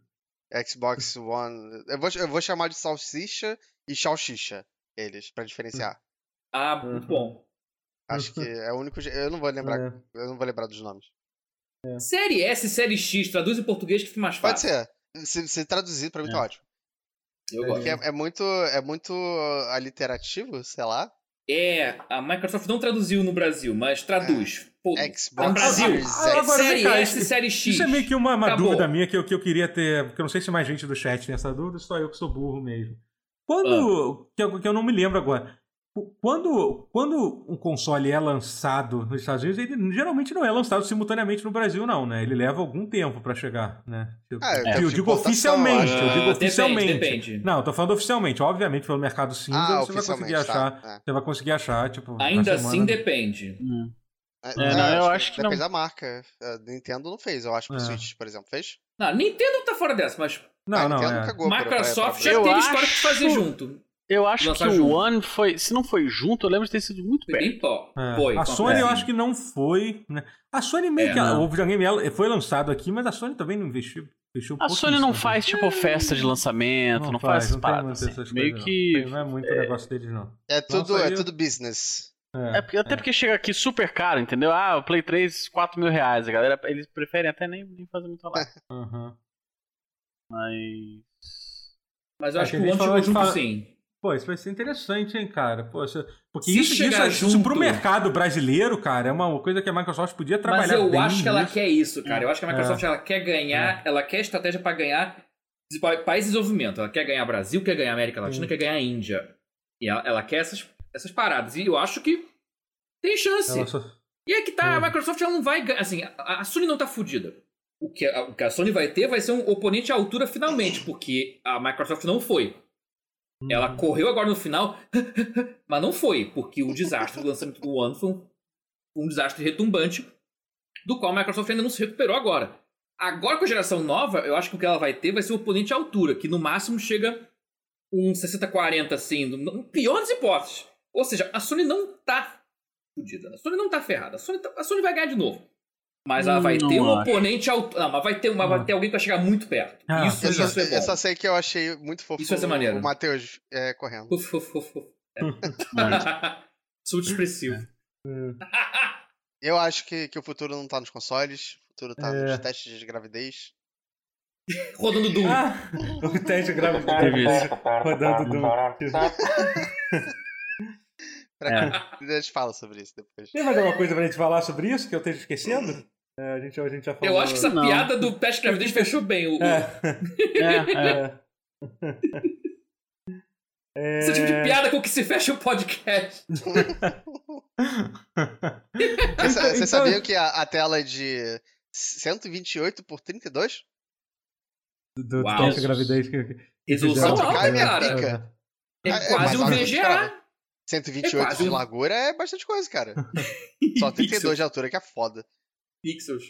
Xbox One. Eu vou, eu vou chamar de salsicha e salsicha eles, pra diferenciar. Ah, muito bom. Acho que é o único. Eu não vou lembrar, É. eu não vou lembrar dos nomes. Série S, série X, traduz em português que fica mais Pode fácil. ser. Se, se traduzir pra mim tá É. ótimo. Eu É. gosto. Porque é, é muito, é muito aliterativo, sei lá. É, a Microsoft não traduziu no Brasil, mas traduz. Pô, Xbox tá no Brasil. Ah, agora série cá, S, isso- série X. Isso é meio que uma, uma dúvida minha que eu, que eu queria ter. Porque eu não sei se mais gente do chat tem essa dúvida, só eu que sou burro mesmo. Quando. Que, eu, que eu não me lembro agora. Quando, quando um console é lançado nos Estados Unidos, ele geralmente não é lançado simultaneamente no Brasil, não, né? Ele leva algum tempo pra chegar, né? Eu, Ah, é, eu digo oficialmente, eu eu acho. digo Ah, oficialmente. Depende, depende. Não, eu tô falando oficialmente. Obviamente, pelo mercado cinza, Ah, você vai conseguir oficialmente, achar. tá. Você vai conseguir achar, tipo. Ainda assim depende. Hum. É, É, não, eu acho que Depende não. da marca. A Nintendo não fez, eu acho, pro É. Switch, por exemplo. Fez? Não, Nintendo tá fora dessa, mas Não, a não, é. cagou pra- Microsoft pra- já teve acho- história de fazer junto. Eu acho que o junto. One foi. Se não foi junto, eu lembro de ter sido muito Foi perto. bem top. É. Foi. a Sony coisa eu acho que não foi, né? A Sony meio É, que. não. O videogame ela foi lançado aqui, mas a Sony também não investiu. investiu A Sony não pouquíssimo. faz, tipo, festa de lançamento, não, faz, essas não paradas. assim. essas Meio coisas, que. Não. Tem- Não é muito o negócio deles, não. É tudo, Nossa, é tudo business. É, porque- até porque chega aqui super caro, entendeu? Ah, o Play 3, 4 mil reais. A galera, eles preferem até nem, nem fazer muito lá. [laughs] Aham. Mas. Mas eu É acho que o One chegou junto fala- sim. Pô, isso vai ser interessante, hein, cara? Isso- porque Se isso, chegar isso, isso junto- pro mercado brasileiro, cara, é uma coisa que a Microsoft podia Mas trabalhar eu bem acho que ela quer isso, cara. Eu acho que a Microsoft É. ela quer ganhar, ela quer estratégia pra ganhar países de desenvolvimento. Ela quer ganhar Brasil, quer ganhar América Latina, quer ganhar Índia. E ela, ela quer essas, essas paradas. E eu acho que tem chance. Só- E é que tá, a Uhum. Microsoft ela não vai ganhar. Assim, a, a Sony não tá fudida. O que, a, o que a Sony vai ter vai ser um oponente à altura finalmente, porque a Microsoft não foi. Ela Uhum. correu agora no final, [laughs] mas não foi, porque o desastre do lançamento do One foi um, um desastre retumbante, do qual a Microsoft ainda não se recuperou agora. Agora com a geração nova, eu acho que o que ela vai ter vai ser o oponente à altura, que no máximo chega um 60-40, assim, no pior das hipóteses. Ou seja, a Sony não tá fudida. A Sony não tá ferrada. A Sony, tá- a Sony vai ganhar de novo. Mas ela vai Não ter um acho. oponente altura. Não, mas vai ter, uma, vai ter alguém que vai chegar muito perto. Ah, isso, Eu isso é bom. eu só sei que eu achei muito fofo Isso vai ser maneiro. o Matheus é, correndo. Uf, uf, uf, uf. Muito. Sou expressivo. Eu acho que, que o futuro não tá nos consoles, o futuro tá É. nos testes de gravidez. [laughs] Rodando Doom. Ah, o teste Teve isso. rodando do. Pra É. que a gente fala sobre isso depois. Tem mais alguma coisa pra gente falar sobre isso que eu esteja esquecendo? É, a, gente, a gente já falou. Eu acho que essa Não. piada do teste de gravidez [laughs] fechou bem. O, É. É, [laughs] é. É. Esse tipo de piada com que se fecha o podcast. [laughs] Vocês Então- então- sabiam que a, a tela é de 128 por 32? Do Uau. teste de gravidez que. que Resolução alta, cara. pica. É Ah, é, quase um VGA. cara, 128 É quase de um- largura é bastante coisa, cara. Só 32 de altura que é foda. Pixels.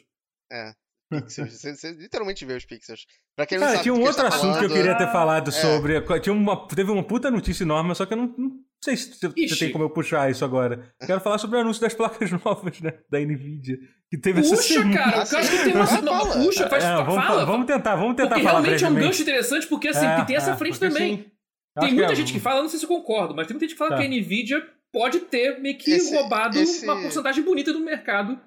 [laughs] Pixels. Você, você literalmente vê os pixels. Pra quem não Cara, sabe tinha um que outro tá assunto que eu falando, queria ter falado É. sobre. Tinha uma, teve uma puta notícia enorme, só que eu não, não sei se você Ixi. tem como eu puxar isso agora. Quero falar sobre o anúncio das placas [laughs] novas, né? Da Nvidia. Que teve essa Puxa, semana. cara, eu acho que tem uma. Não, fala. puxa, faz, É, vamos, fala. vamos tentar, vamos tentar porque falar realmente é um gancho interessante, porque assim, É, tem essa é, frente também. assim, tem acho muita é- gente que fala, não sei se eu concordo, mas tem muita gente que fala Tá. que a Nvidia pode ter meio que Esse- roubado esse- uma porcentagem bonita do mercado.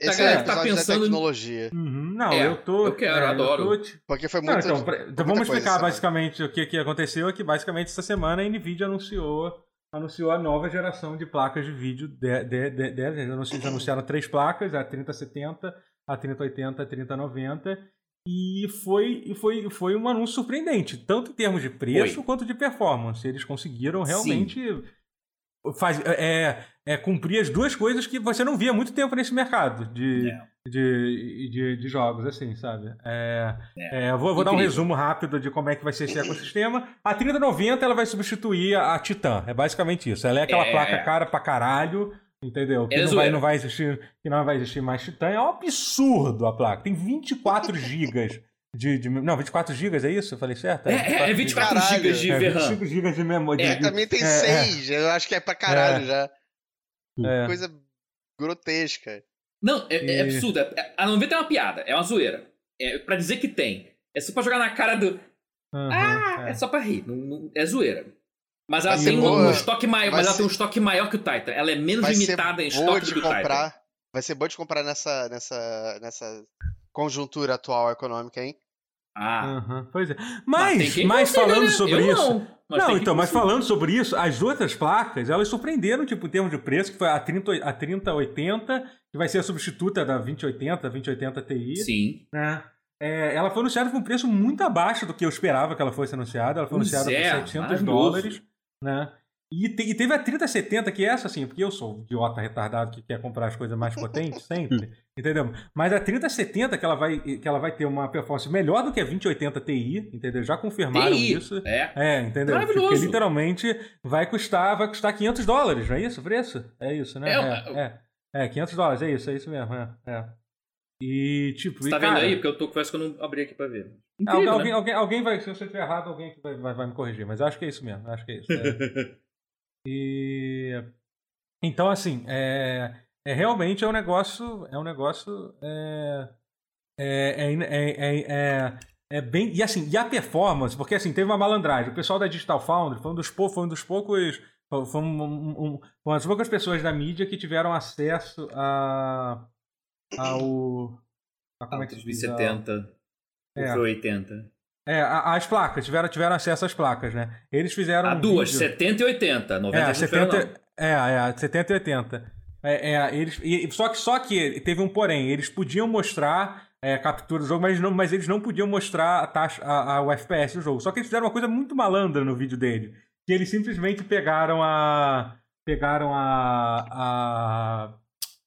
Esse galera é que tá pensando tecnologia. Uhum, não, É, eu tô. eu quero, é, adoro. tô, tipo, Porque foi Não, muito. então, pra- então muita vamos explicar basicamente o que, que aconteceu. É que basicamente essa semana a Nvidia anunciou, anunciou a nova geração de placas de vídeo de, de, de. Eles eles anunciaram três placas, a 3070, a 3080, a 3090. E foi, e foi, foi um anúncio surpreendente, tanto em termos de preço Foi. quanto de performance. Eles conseguiram realmente faz, é, é, cumprir as duas coisas que você não via há muito tempo nesse mercado de, É. de, de, de jogos, assim, sabe? É, é, eu vou, vou dar um resumo rápido de como é que vai ser esse ecossistema. A 3090 ela vai substituir a, Titan, é basicamente isso. Ela é aquela É, placa é. cara pra caralho, entendeu? Que É não, vai, não vai existir, que não vai existir mais Titan. É um absurdo a placa. Tem 24 gigas de, de não 24 gigas é isso? Eu falei certo? É, é, é 24 Caralho. GB de É, VRAM. 25 gigas de memória. É, mim tem é, é. 6. Eu acho que é pra caralho já. É. Coisa grotesca. Não, é, é E- absurdo. É- A 90 é uma piada, é uma zoeira. É pra dizer que tem. É só pra jogar na cara do. Uhum, Ah, é. é só pra rir. Não- não- é zoeira. Mas ela Vai tem um, boa. um estoque maior, mas ela ser- tem um estoque maior que o Titan. Ela é menos limitada em estoque de do que o Titan. comprar. Vai ser boa de comprar nessa, nessa, nessa conjuntura atual econômica, hein? Ah, Uhum, Pois é. Mas, quem mas consiga, falando né? sobre Eu isso. Não, mas Não, então, mas falando sobre isso, as outras placas, elas surpreenderam, tipo, em termos de preço, que foi a, 30, a 3080, que vai ser a substituta da 2080, 2080 Ti. Sim. Né? É, ela foi anunciada por um preço muito abaixo do que eu esperava que ela fosse anunciada. Ela foi Pois anunciada é, por 700 maravilhoso. dólares. Né? E, te- e teve a 3070, que é essa, assim, porque eu sou um idiota retardado que quer comprar as coisas mais potentes [laughs] sempre, entendeu? Mas a 3070, que ela, vai, que ela vai ter uma performance melhor do que a 2080 Ti, entendeu? Já confirmaram TI. isso. É. É, entendeu? Maravilhoso. Porque literalmente vai custar, vai custar 500 dólares, não é isso o preço? É isso, né? É, É, é, é, 500 dólares, é isso, é isso mesmo, é. é. E, tipo, Você e, tá cara, vendo aí? Porque eu tô confesso que eu não abri aqui pra ver. Alguém, Incrível, alguém, né? alguém, alguém vai, se você estiver errado, alguém vai, vai, vai me corrigir, mas eu acho que é isso mesmo, eu acho que é isso. [laughs] é. e então assim, é, é realmente é um negócio, é um negócio é, é, é, é, é, é, é bem e assim e a performance, porque assim teve uma malandragem. O pessoal da Digital Foundry foi um dos, pou- foi um dos poucos foi um, um, um, uma das poucas pessoas da mídia que tiveram acesso a ao a, como é que se diz? A- 70. É. Foi 80. É, as placas, tiveram, tiveram acesso às placas, né? Eles fizeram. A um duas, vídeo- 70 e 80. 90 É, não tiveram, 70, é, é, 70 e 80. É, é, eles, e- só, que, só que teve um porém, eles podiam mostrar é, captura do jogo, mas, não, mas eles não podiam mostrar a taxa, a, a- o FPS do jogo. Só que eles fizeram uma coisa muito malandra no vídeo dele. Que eles simplesmente pegaram a. Pegaram a. a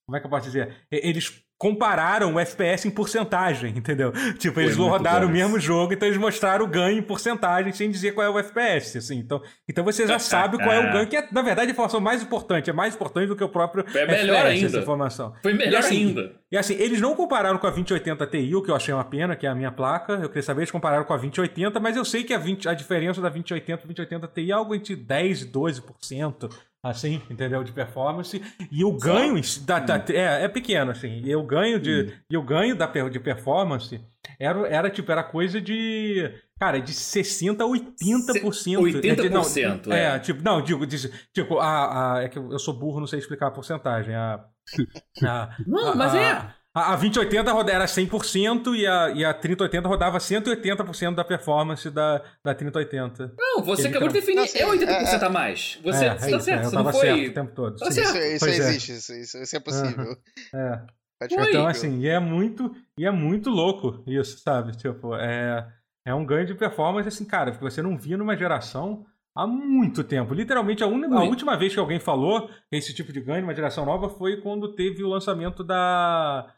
como é que eu posso dizer? Eles compararam o FPS em porcentagem, entendeu? [laughs] Tipo, eles muito rodaram o mesmo jogo, então eles mostraram o ganho em porcentagem sem dizer qual é o FPS, assim. Então, então você já [laughs] sabe qual é o ganho, que é, na verdade, a informação mais importante. É mais importante do que o próprio É melhor FPS, ainda. essa informação. Foi melhor E assim, ainda. E assim, eles não compararam com a 2080 Ti, o que eu achei uma pena, que é a minha placa. Eu queria saber, eles compararam com a 2080, mas eu sei que a, 20, a diferença da 2080 e 2080 Ti é algo entre 10% e 12%, assim, entendeu? De performance. E o ganho da, da- é, é pequeno, assim. E o ganho de, e o ganho da, de performance era, era tipo, era coisa de. Cara, de 60% a 80%. 80%, Não, é. é, tipo, não, digo, diz- tipo, a, a, é que eu sou burro, não sei explicar a porcentagem. A, [laughs] a, Não, a- mas é. A, a 2080 roda- era 100% e a, e a 3080 rodava 180% da performance da, da 3080. Não, você acabou de definir. Não, sim, é 80% é, a mais. Você é, você é tá certo, é, eu você não tava foi. certo o tempo todo. Tá sim. certo. Isso, isso é. existe, isso, isso, isso é possível. É. Pode Foi. Então, assim, e é muito, e é muito louco isso, sabe? Tipo, é, é um ganho de performance, assim, cara, que você não via numa geração há muito tempo. Literalmente, a, uni- a última vez que alguém falou esse tipo de ganho numa geração nova foi quando teve o lançamento da.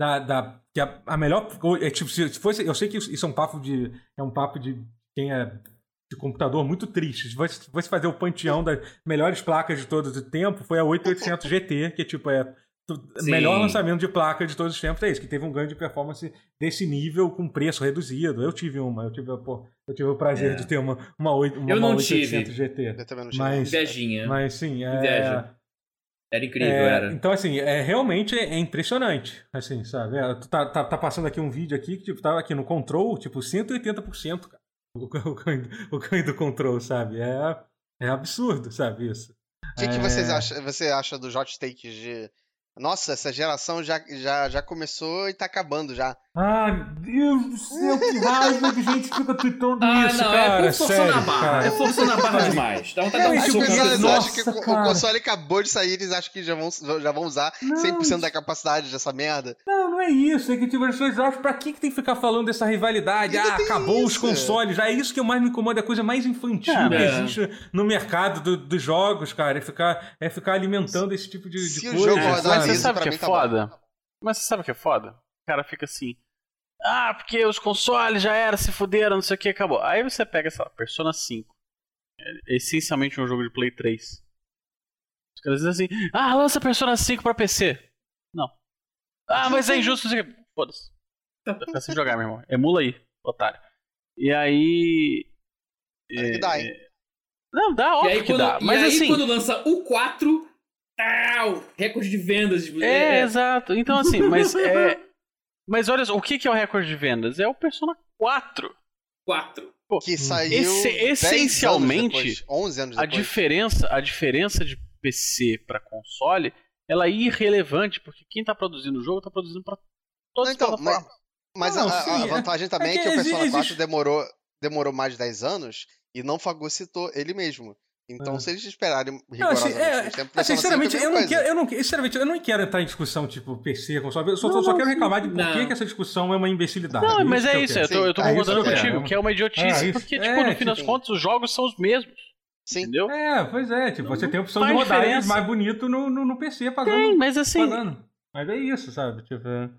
Da, da, que a, a melhor. É, tipo, se, se fosse. Eu sei que isso é um papo de. É um papo de quem é de computador muito triste. Se você, se você fazer o panteão das melhores placas de todo o tempo, foi a 8800 [laughs] GT, que tipo é Sim. melhor lançamento de placa de todos os tempos é isso, que teve um ganho de performance desse nível com preço reduzido. Eu tive uma, eu tive, pô, eu tive o prazer É. de ter uma uma, 8, uma Eu não 8800 GT. Eu também não tinha. Mas, Invejinha. mas sim, é, Inveja. Era incrível, é, era. Então, assim, é, realmente é, é impressionante. Assim, sabe? É, tu tá, tá, tá passando aqui um vídeo aqui que tipo, tava aqui no Control, tipo, 180%, cara. [laughs] O, o, ganho, o do Control, sabe? É, é absurdo, sabe? Isso. O que, que É, vocês acham, você acha dos hot takes de. Nossa, essa geração já, já, já começou e tá acabando já. Ai, meu Deus do céu, que raiva de gente que fica tweetando Ah, isso, não, cara. é forçando sério, a barra. cara. É forçando a barra demais. Dá vontade de É, dar um As soco acham que o- cara. o console acabou de sair, eles acham que já vão, já vão usar Não, 100% da capacidade dessa merda. Não, não é isso. É que tipo, as pessoas acham pra que, que tem que ficar falando dessa rivalidade? Ainda Ah, acabou os isso. consoles. Já é isso que mais me incomoda, é a coisa mais infantil É, que existe no mercado do- dos jogos, cara. É ficar, é ficar alimentando esse tipo de, de Se o coisa. É, mas você sabe o que é tá foda? Mas você sabe o que é foda? O cara fica assim. Ah, porque os consoles já era, se fuderam, não sei o que, acabou. Aí você pega, sei lá, Persona 5. É essencialmente um jogo de Play 3. Os caras dizem assim, ah, lança Persona 5 pra PC. Não. Ah, mas é injusto, não sei o que. Foda-se. Vai ficar sem jogar, meu irmão. Emula aí, otário. E aí. Que dá, hein? é, Não, dá, E óbvio aí, que quando, dá. e Mas aí assim. quando lança o 4, tal, recorde de vendas. tipo, É, exato. Então, assim, mas [laughs] é. Mas olha só, o que que é o recorde de vendas? É o Persona 4. 4. Que saiu. Esse- 10 essencialmente, anos depois, 11 anos A depois. diferença, a diferença de PC pra console, ela é irrelevante, porque quem tá produzindo o jogo tá produzindo pra todas então, as plataformas. Mas Não, a, a- sim, a é- vantagem também é, é que, que o Persona exi- 4 existe- demorou, demorou mais de 10 anos e não fagocitou ele mesmo. Então, É. se eles esperarem Não, assim, rigorosamente é, tempo, ah, Persona 5 é a sinceramente, eu não, quero, eu, não, sinceramente, eu não quero entrar em discussão tipo PC, console. Eu só, Não, só quero reclamar de por que que essa discussão é uma imbecilidade. Não, mas que é isso, eu tô, eu tô é concordando contigo, que é uma idiotice, É, porque, tipo, É, no fim das contas, os jogos são os mesmos. Sim. Entendeu? É, pois é, tipo, você tem a opção de rodar eles mais bonito no, no, no PC pagando. Tem, mas assim. pagando. Mas é isso, sabe? Tipo, é-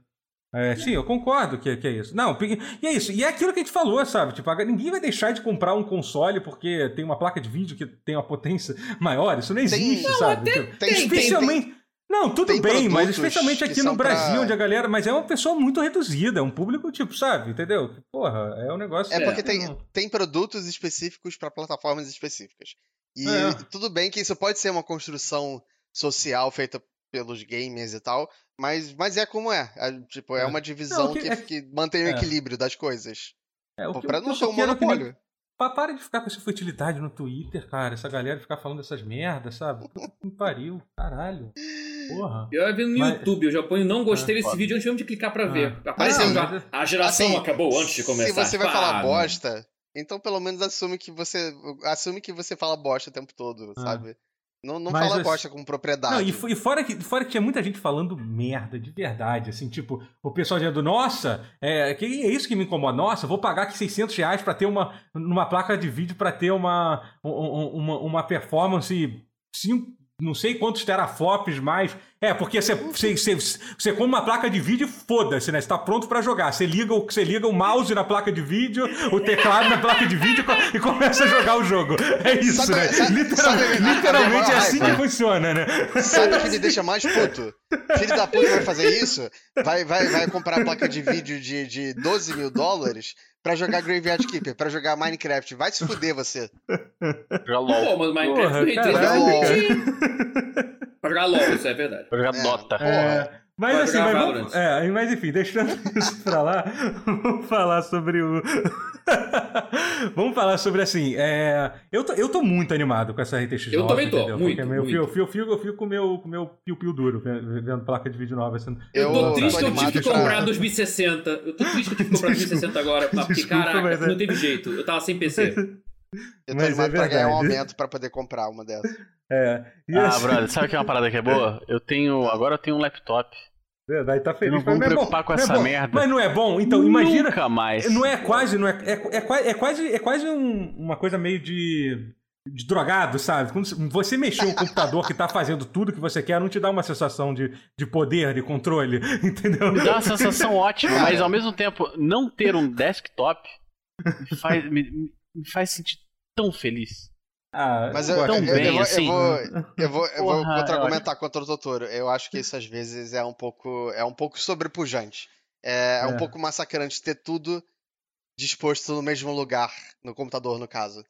é, sim, eu concordo que, que é isso. Não, e é isso. E é aquilo que a gente falou, sabe? Tipo, ninguém vai deixar de comprar um console porque tem uma placa de vídeo que tem uma potência [laughs] maior. Isso não existe, Não, sabe? Tipo, Tem, tem, especialmente. Não, tudo tem bem, mas especialmente aqui no Brasil, pra- onde a galera. Mas é uma pessoa muito reduzida, é um público, tipo, sabe? Entendeu? Porra, é um negócio. É que- porque tem, não- tem produtos específicos para plataformas específicas. E É. tudo bem que isso pode ser uma construção social feita pelos gamers e tal, mas, mas é como é. É, tipo, é É. uma divisão Não, que- que, é- que mantém o é. equilíbrio das coisas. É, o que, Pra não ser um é nem- monopólio. Pa- Para de ficar com essa futilidade no Twitter, cara. Essa galera ficar falando dessas merdas, sabe? Puta que me pariu, caralho. Porra. Eu ia ver no Mas- YouTube, eu já ponho não gostei Ah, desse vídeo antes mesmo de clicar pra Ah. ver. Apareceu já. A geração Assim, acabou antes de começar. Se você vai Pá, falar bosta, então pelo menos assume que você assume que você fala bosta o tempo todo, Ah. sabe? Não, não Mas fala assim- bosta com propriedade. Não, e, e fora, que, fora que tinha muita gente falando merda, de verdade, assim, tipo, o pessoal dizendo, nossa, é, que é isso que me incomoda, nossa, vou pagar aqui 600 reais pra ter uma, numa placa de vídeo pra ter uma, um- um- uma, uma performance 5, não sei quantos teraflops mais. É, porque você, você, você, você compra uma placa de vídeo foda-se, né? Você tá pronto pra jogar. Você liga, o, você liga o mouse na placa de vídeo, o teclado na placa de vídeo e começa a jogar o jogo. É isso, Sabe- né? sabe- Literal- sabe- literalmente é assim que funciona, né? Sabe o que me deixa mais puto? Filho da puta vai fazer isso? Vai, vai, vai comprar placa de vídeo de, de 12 mil dólares pra jogar Graveyard Keeper, pra jogar Minecraft. Vai se fuder você. Jogar LOL. Pô, mas Minecraft Porra, cara. é. Pra jogar LOL, isso é verdade. Pra jogar É. Dota. É, mas Vai assim, mas, vamos, é, mas enfim, deixando [laughs] isso pra lá, [laughs] vamos falar sobre o. [laughs] vamos falar sobre assim. É, eu, tô, eu tô muito animado com essa RTX Eu nova, também tô, entendeu? muito, Porque eu, muito. fico, eu, fico, eu, fico, eu fico com o meu, com o meu piu-piu duro vendo, placa de vídeo nova. Assim. Eu tô triste que eu tive que pra- comprar 2060. Eu tô triste que eu tive que comprar 2060 agora. Porque, Desculpa, caraca, é- não teve jeito. Eu tava sem PC. Eu tô Mas é animado pra ganhar um aumento pra poder comprar uma dessas. É, e Ah, assim, brother, sabe que é uma parada que é boa? Eu tenho. Agora eu tenho um laptop. É, daí tá feliz. Eu não me é bom, preocupar com não é essa bom. merda. Mas não é bom? Então, imagina. Nunca mais. Não é quase, não é, é, é, é quase, é quase um- uma coisa meio de, de drogado, sabe? Quando você mexer um computador que tá fazendo tudo que você quer, não te dá uma sensação de, de poder, de controle, [laughs] entendeu? Me dá uma sensação ótima, mas ao mesmo tempo, não ter um desktop faz, me, me faz sentir tão feliz. Ah, Mas eu, eu, tão eu, bem, eu vou, assim. eu vou, eu vou, eu vou Porra, contra-argumentar contra o Totoro. Eu acho que isso às vezes é um pouco, é um pouco sobrepujante. É, é um É. pouco massacrante ter tudo disposto no mesmo lugar, no computador, no caso.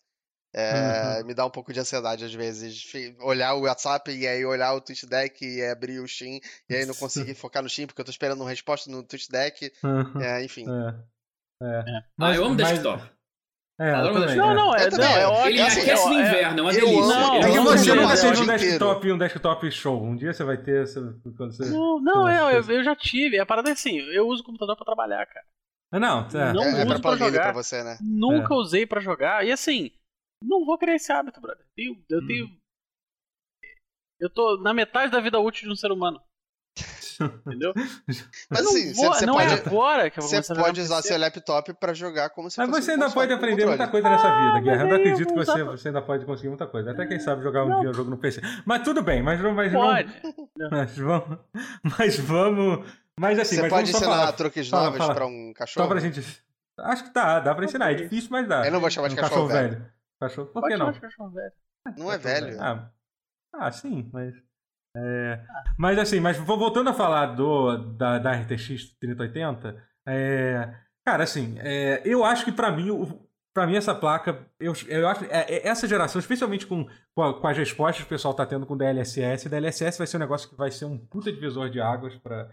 É, Me dá um pouco de ansiedade às vezes. Olhar o WhatsApp e aí olhar o TweetDeck e aí abrir o Steam e aí não [laughs] conseguir focar no Steam porque eu tô esperando uma resposta no TweetDeck. É, enfim. É, é. Ah, eu amo mas- desktop. É, eu também, Não, é. não, é, Eu não, é ótimo. Ele assim, aquece no é- inverno, é uma delícia. É que eu amo você nunca é teve um desktop, um desktop show. Um dia você vai ter. Você, quando você... Não, não, é, eu, eu já tive. A parada é assim, eu uso o computador pra trabalhar, cara. Ah, Não, é. Não É, é uso pra pra planilha jogar. pra você, né? Nunca usei pra jogar. E assim, não vou criar esse hábito, brother. Eu, eu Hum. tenho. Eu tô na metade da vida útil de um ser humano. Entendeu? [laughs] Mas não assim, vou- você, você não pode, é agora que eu vou você pode usar PC. seu laptop pra jogar como se Mas fosse você um ainda console pode aprender muita coisa nessa vida, mas Guerra. Eu não acredito que você, usar- você ainda pode conseguir muita coisa. Até quem sabe jogar um Não. dia um jogo no PC. Mas tudo bem, mas, não- mas, não, Pode. [laughs] mas vamos. Mas vamos. Mas assim, Você mas pode vamos só ensinar falar. truques Fala, novos fala. pra um Só cachorro? pra gente. Acho que tá, dá pra ensinar. É difícil, mas dá. Eu não vou chamar de um cachorro velho. Cachorro. Por que não? cachorro velho. Não é velho. Ah, ah, sim, mas. É, Mas assim, mas voltando a falar do, da, da RTX 3080, é, cara, assim, é, eu acho que pra mim, pra mim essa placa, eu, eu acho, é, é, essa geração, especialmente com, com, a- com as respostas que o pessoal tá tendo com o DLSS, DLSS vai ser um negócio que vai ser um puta divisor de águas pra-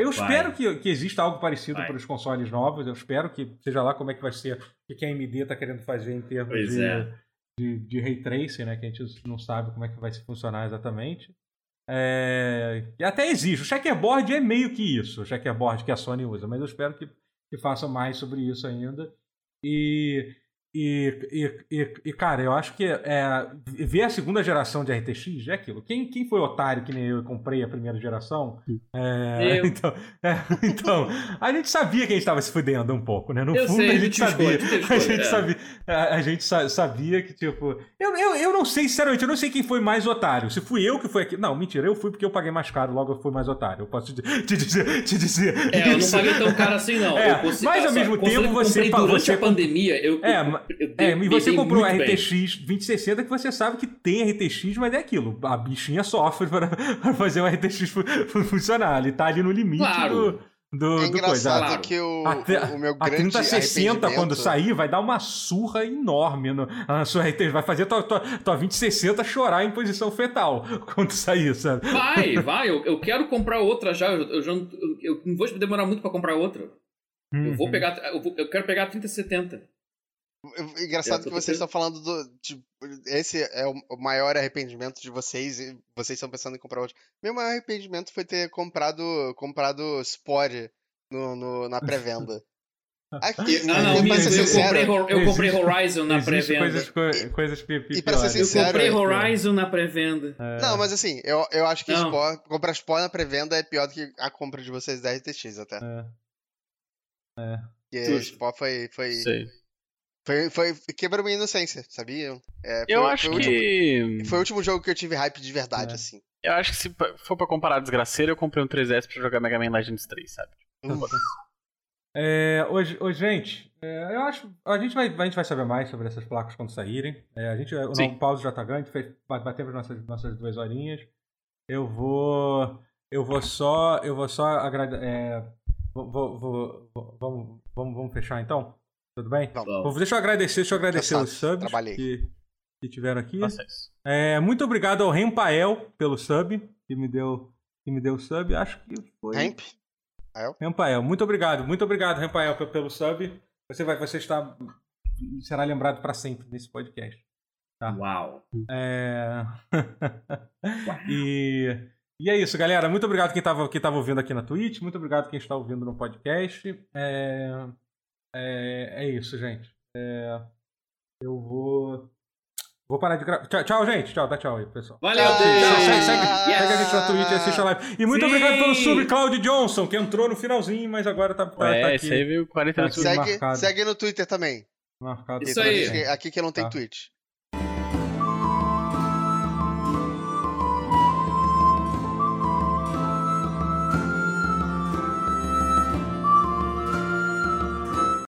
Eu Vai. espero que, que exista algo parecido para os consoles novos, eu espero que seja lá como é que vai ser, o que a AMD tá querendo fazer em termos de, é. de, de ray tracing, né? Que a gente não sabe como é que vai funcionar exatamente. É, até existe. O checkerboard é meio que isso, o checkerboard que a Sony usa, mas eu espero que, que façam mais sobre isso ainda. E, e, e, e, e, cara, eu acho que é, ver a segunda geração de RTX é aquilo. Quem, quem foi otário que nem eu comprei a primeira geração? é, Eu. [laughs] então, é, então, a gente sabia que a gente estava se fudendo um pouco, né? No Eu fundo, sei, a gente sabia. teve a gente é. sabia. A, a gente sa- sabia que, tipo. Eu, eu, eu não sei, sinceramente, eu não sei quem foi mais otário. Se fui eu que fui aqui. Não, mentira, eu fui porque eu paguei mais caro, logo eu fui mais otário. Eu posso te, te dizer. Te dizer É, eu não paguei tão caro assim, não. É, mas ao mesmo tempo você Durante você a pandemia, eu. É, É, e você comprou a bem. RTX 2060 que você sabe que tem RTX, mas é aquilo. A bichinha sofre para, [laughs] para fazer o RTX fu- fu- funcionar. Ele tá ali no limite Claro. do, do, É do coisa. engraçado Claro. que o, A, o, meu a grande 3060, quando sair, vai dar uma surra enorme no, na sua RTX. Vai fazer tua, tua, tua 2060 chorar em posição fetal [laughs] quando sair, sabe? Vai, [laughs] vai. Eu, eu quero comprar outra já. Eu, eu já não, eu, eu não vou demorar muito pra comprar outra. Eu vou Uhum. pegar. Eu, vou- eu quero pegar a 3070. Engraçado Eu que vocês estão falando do. Tipo, esse é o maior arrependimento de vocês e vocês estão pensando em comprar outro. Meu maior arrependimento foi ter comprado comprado Spore no, no- na pré-venda. [laughs] Aqui, Ah, não, pra minto, ser eu, sincero, comprei, eu comprei Horizon na pré-venda. coisas, co- coisas E pra ser piores. Eu sincero, comprei é- Horizon na pré-venda. Não, mas assim, eu, eu acho que Não. Spore, comprar Spore na pré-venda é pior do que a compra de vocês da RTX até. É. É. Porque. Spore foi. foi... Sei. Foi, foi, quebrou minha inocência, sabia? É, Eu foi- acho foi o que. último- foi o último jogo que eu tive hype de verdade, É. assim. Eu acho que se for pra comparar desgraceiro, eu comprei um 3S pra jogar Mega Man Legends 3, sabe? É, hoje, hoje, gente, é, eu acho. A gente, vai, a gente vai saber mais sobre essas placas quando saírem. É, a gente, o novo pause já tá grande, fez, batemos nossas, nossas duas horinhas. Eu vou. Eu vou só. Eu vou só agradecer. vou, vou, vou- vou- vamos, vamos, vamos fechar então? Tudo bem? Vamos. Bom, deixa eu agradecer, deixa eu agradecer Cansado, os subs trabalhei. que, que tiveram aqui. Isso. É, muito obrigado ao Rempael pelo sub, que me deu, que me deu sub. Acho que foi. Ramp? Rempael, muito obrigado, muito obrigado, Rempael, pe- pelo sub. Você vai, você está, será lembrado para sempre nesse podcast. Tá. Uau. É... [laughs] e, e é isso, galera. Muito obrigado quem estava quem tava ouvindo aqui na Twitch. Muito obrigado quem está ouvindo no podcast. É, é, é isso, gente. É, eu vou. Vou parar de gravar. Tchau, tchau, gente. Tchau, dá tchau aí, pessoal. Valeu, Tchau. Deus. Segue, segue, Yes. segue a gente na Twitch e assiste a live. E muito Sim. obrigado pelo sub, Claudio Johnson, que entrou no finalzinho, mas agora tá, tá, tá é, aqui esse aí veio 40 Tá minutos. aqui. Segue, marcado. segue no Twitter também. marcado. Isso Aqui- aí. Aqui, aqui que não tem Tá. Twitch.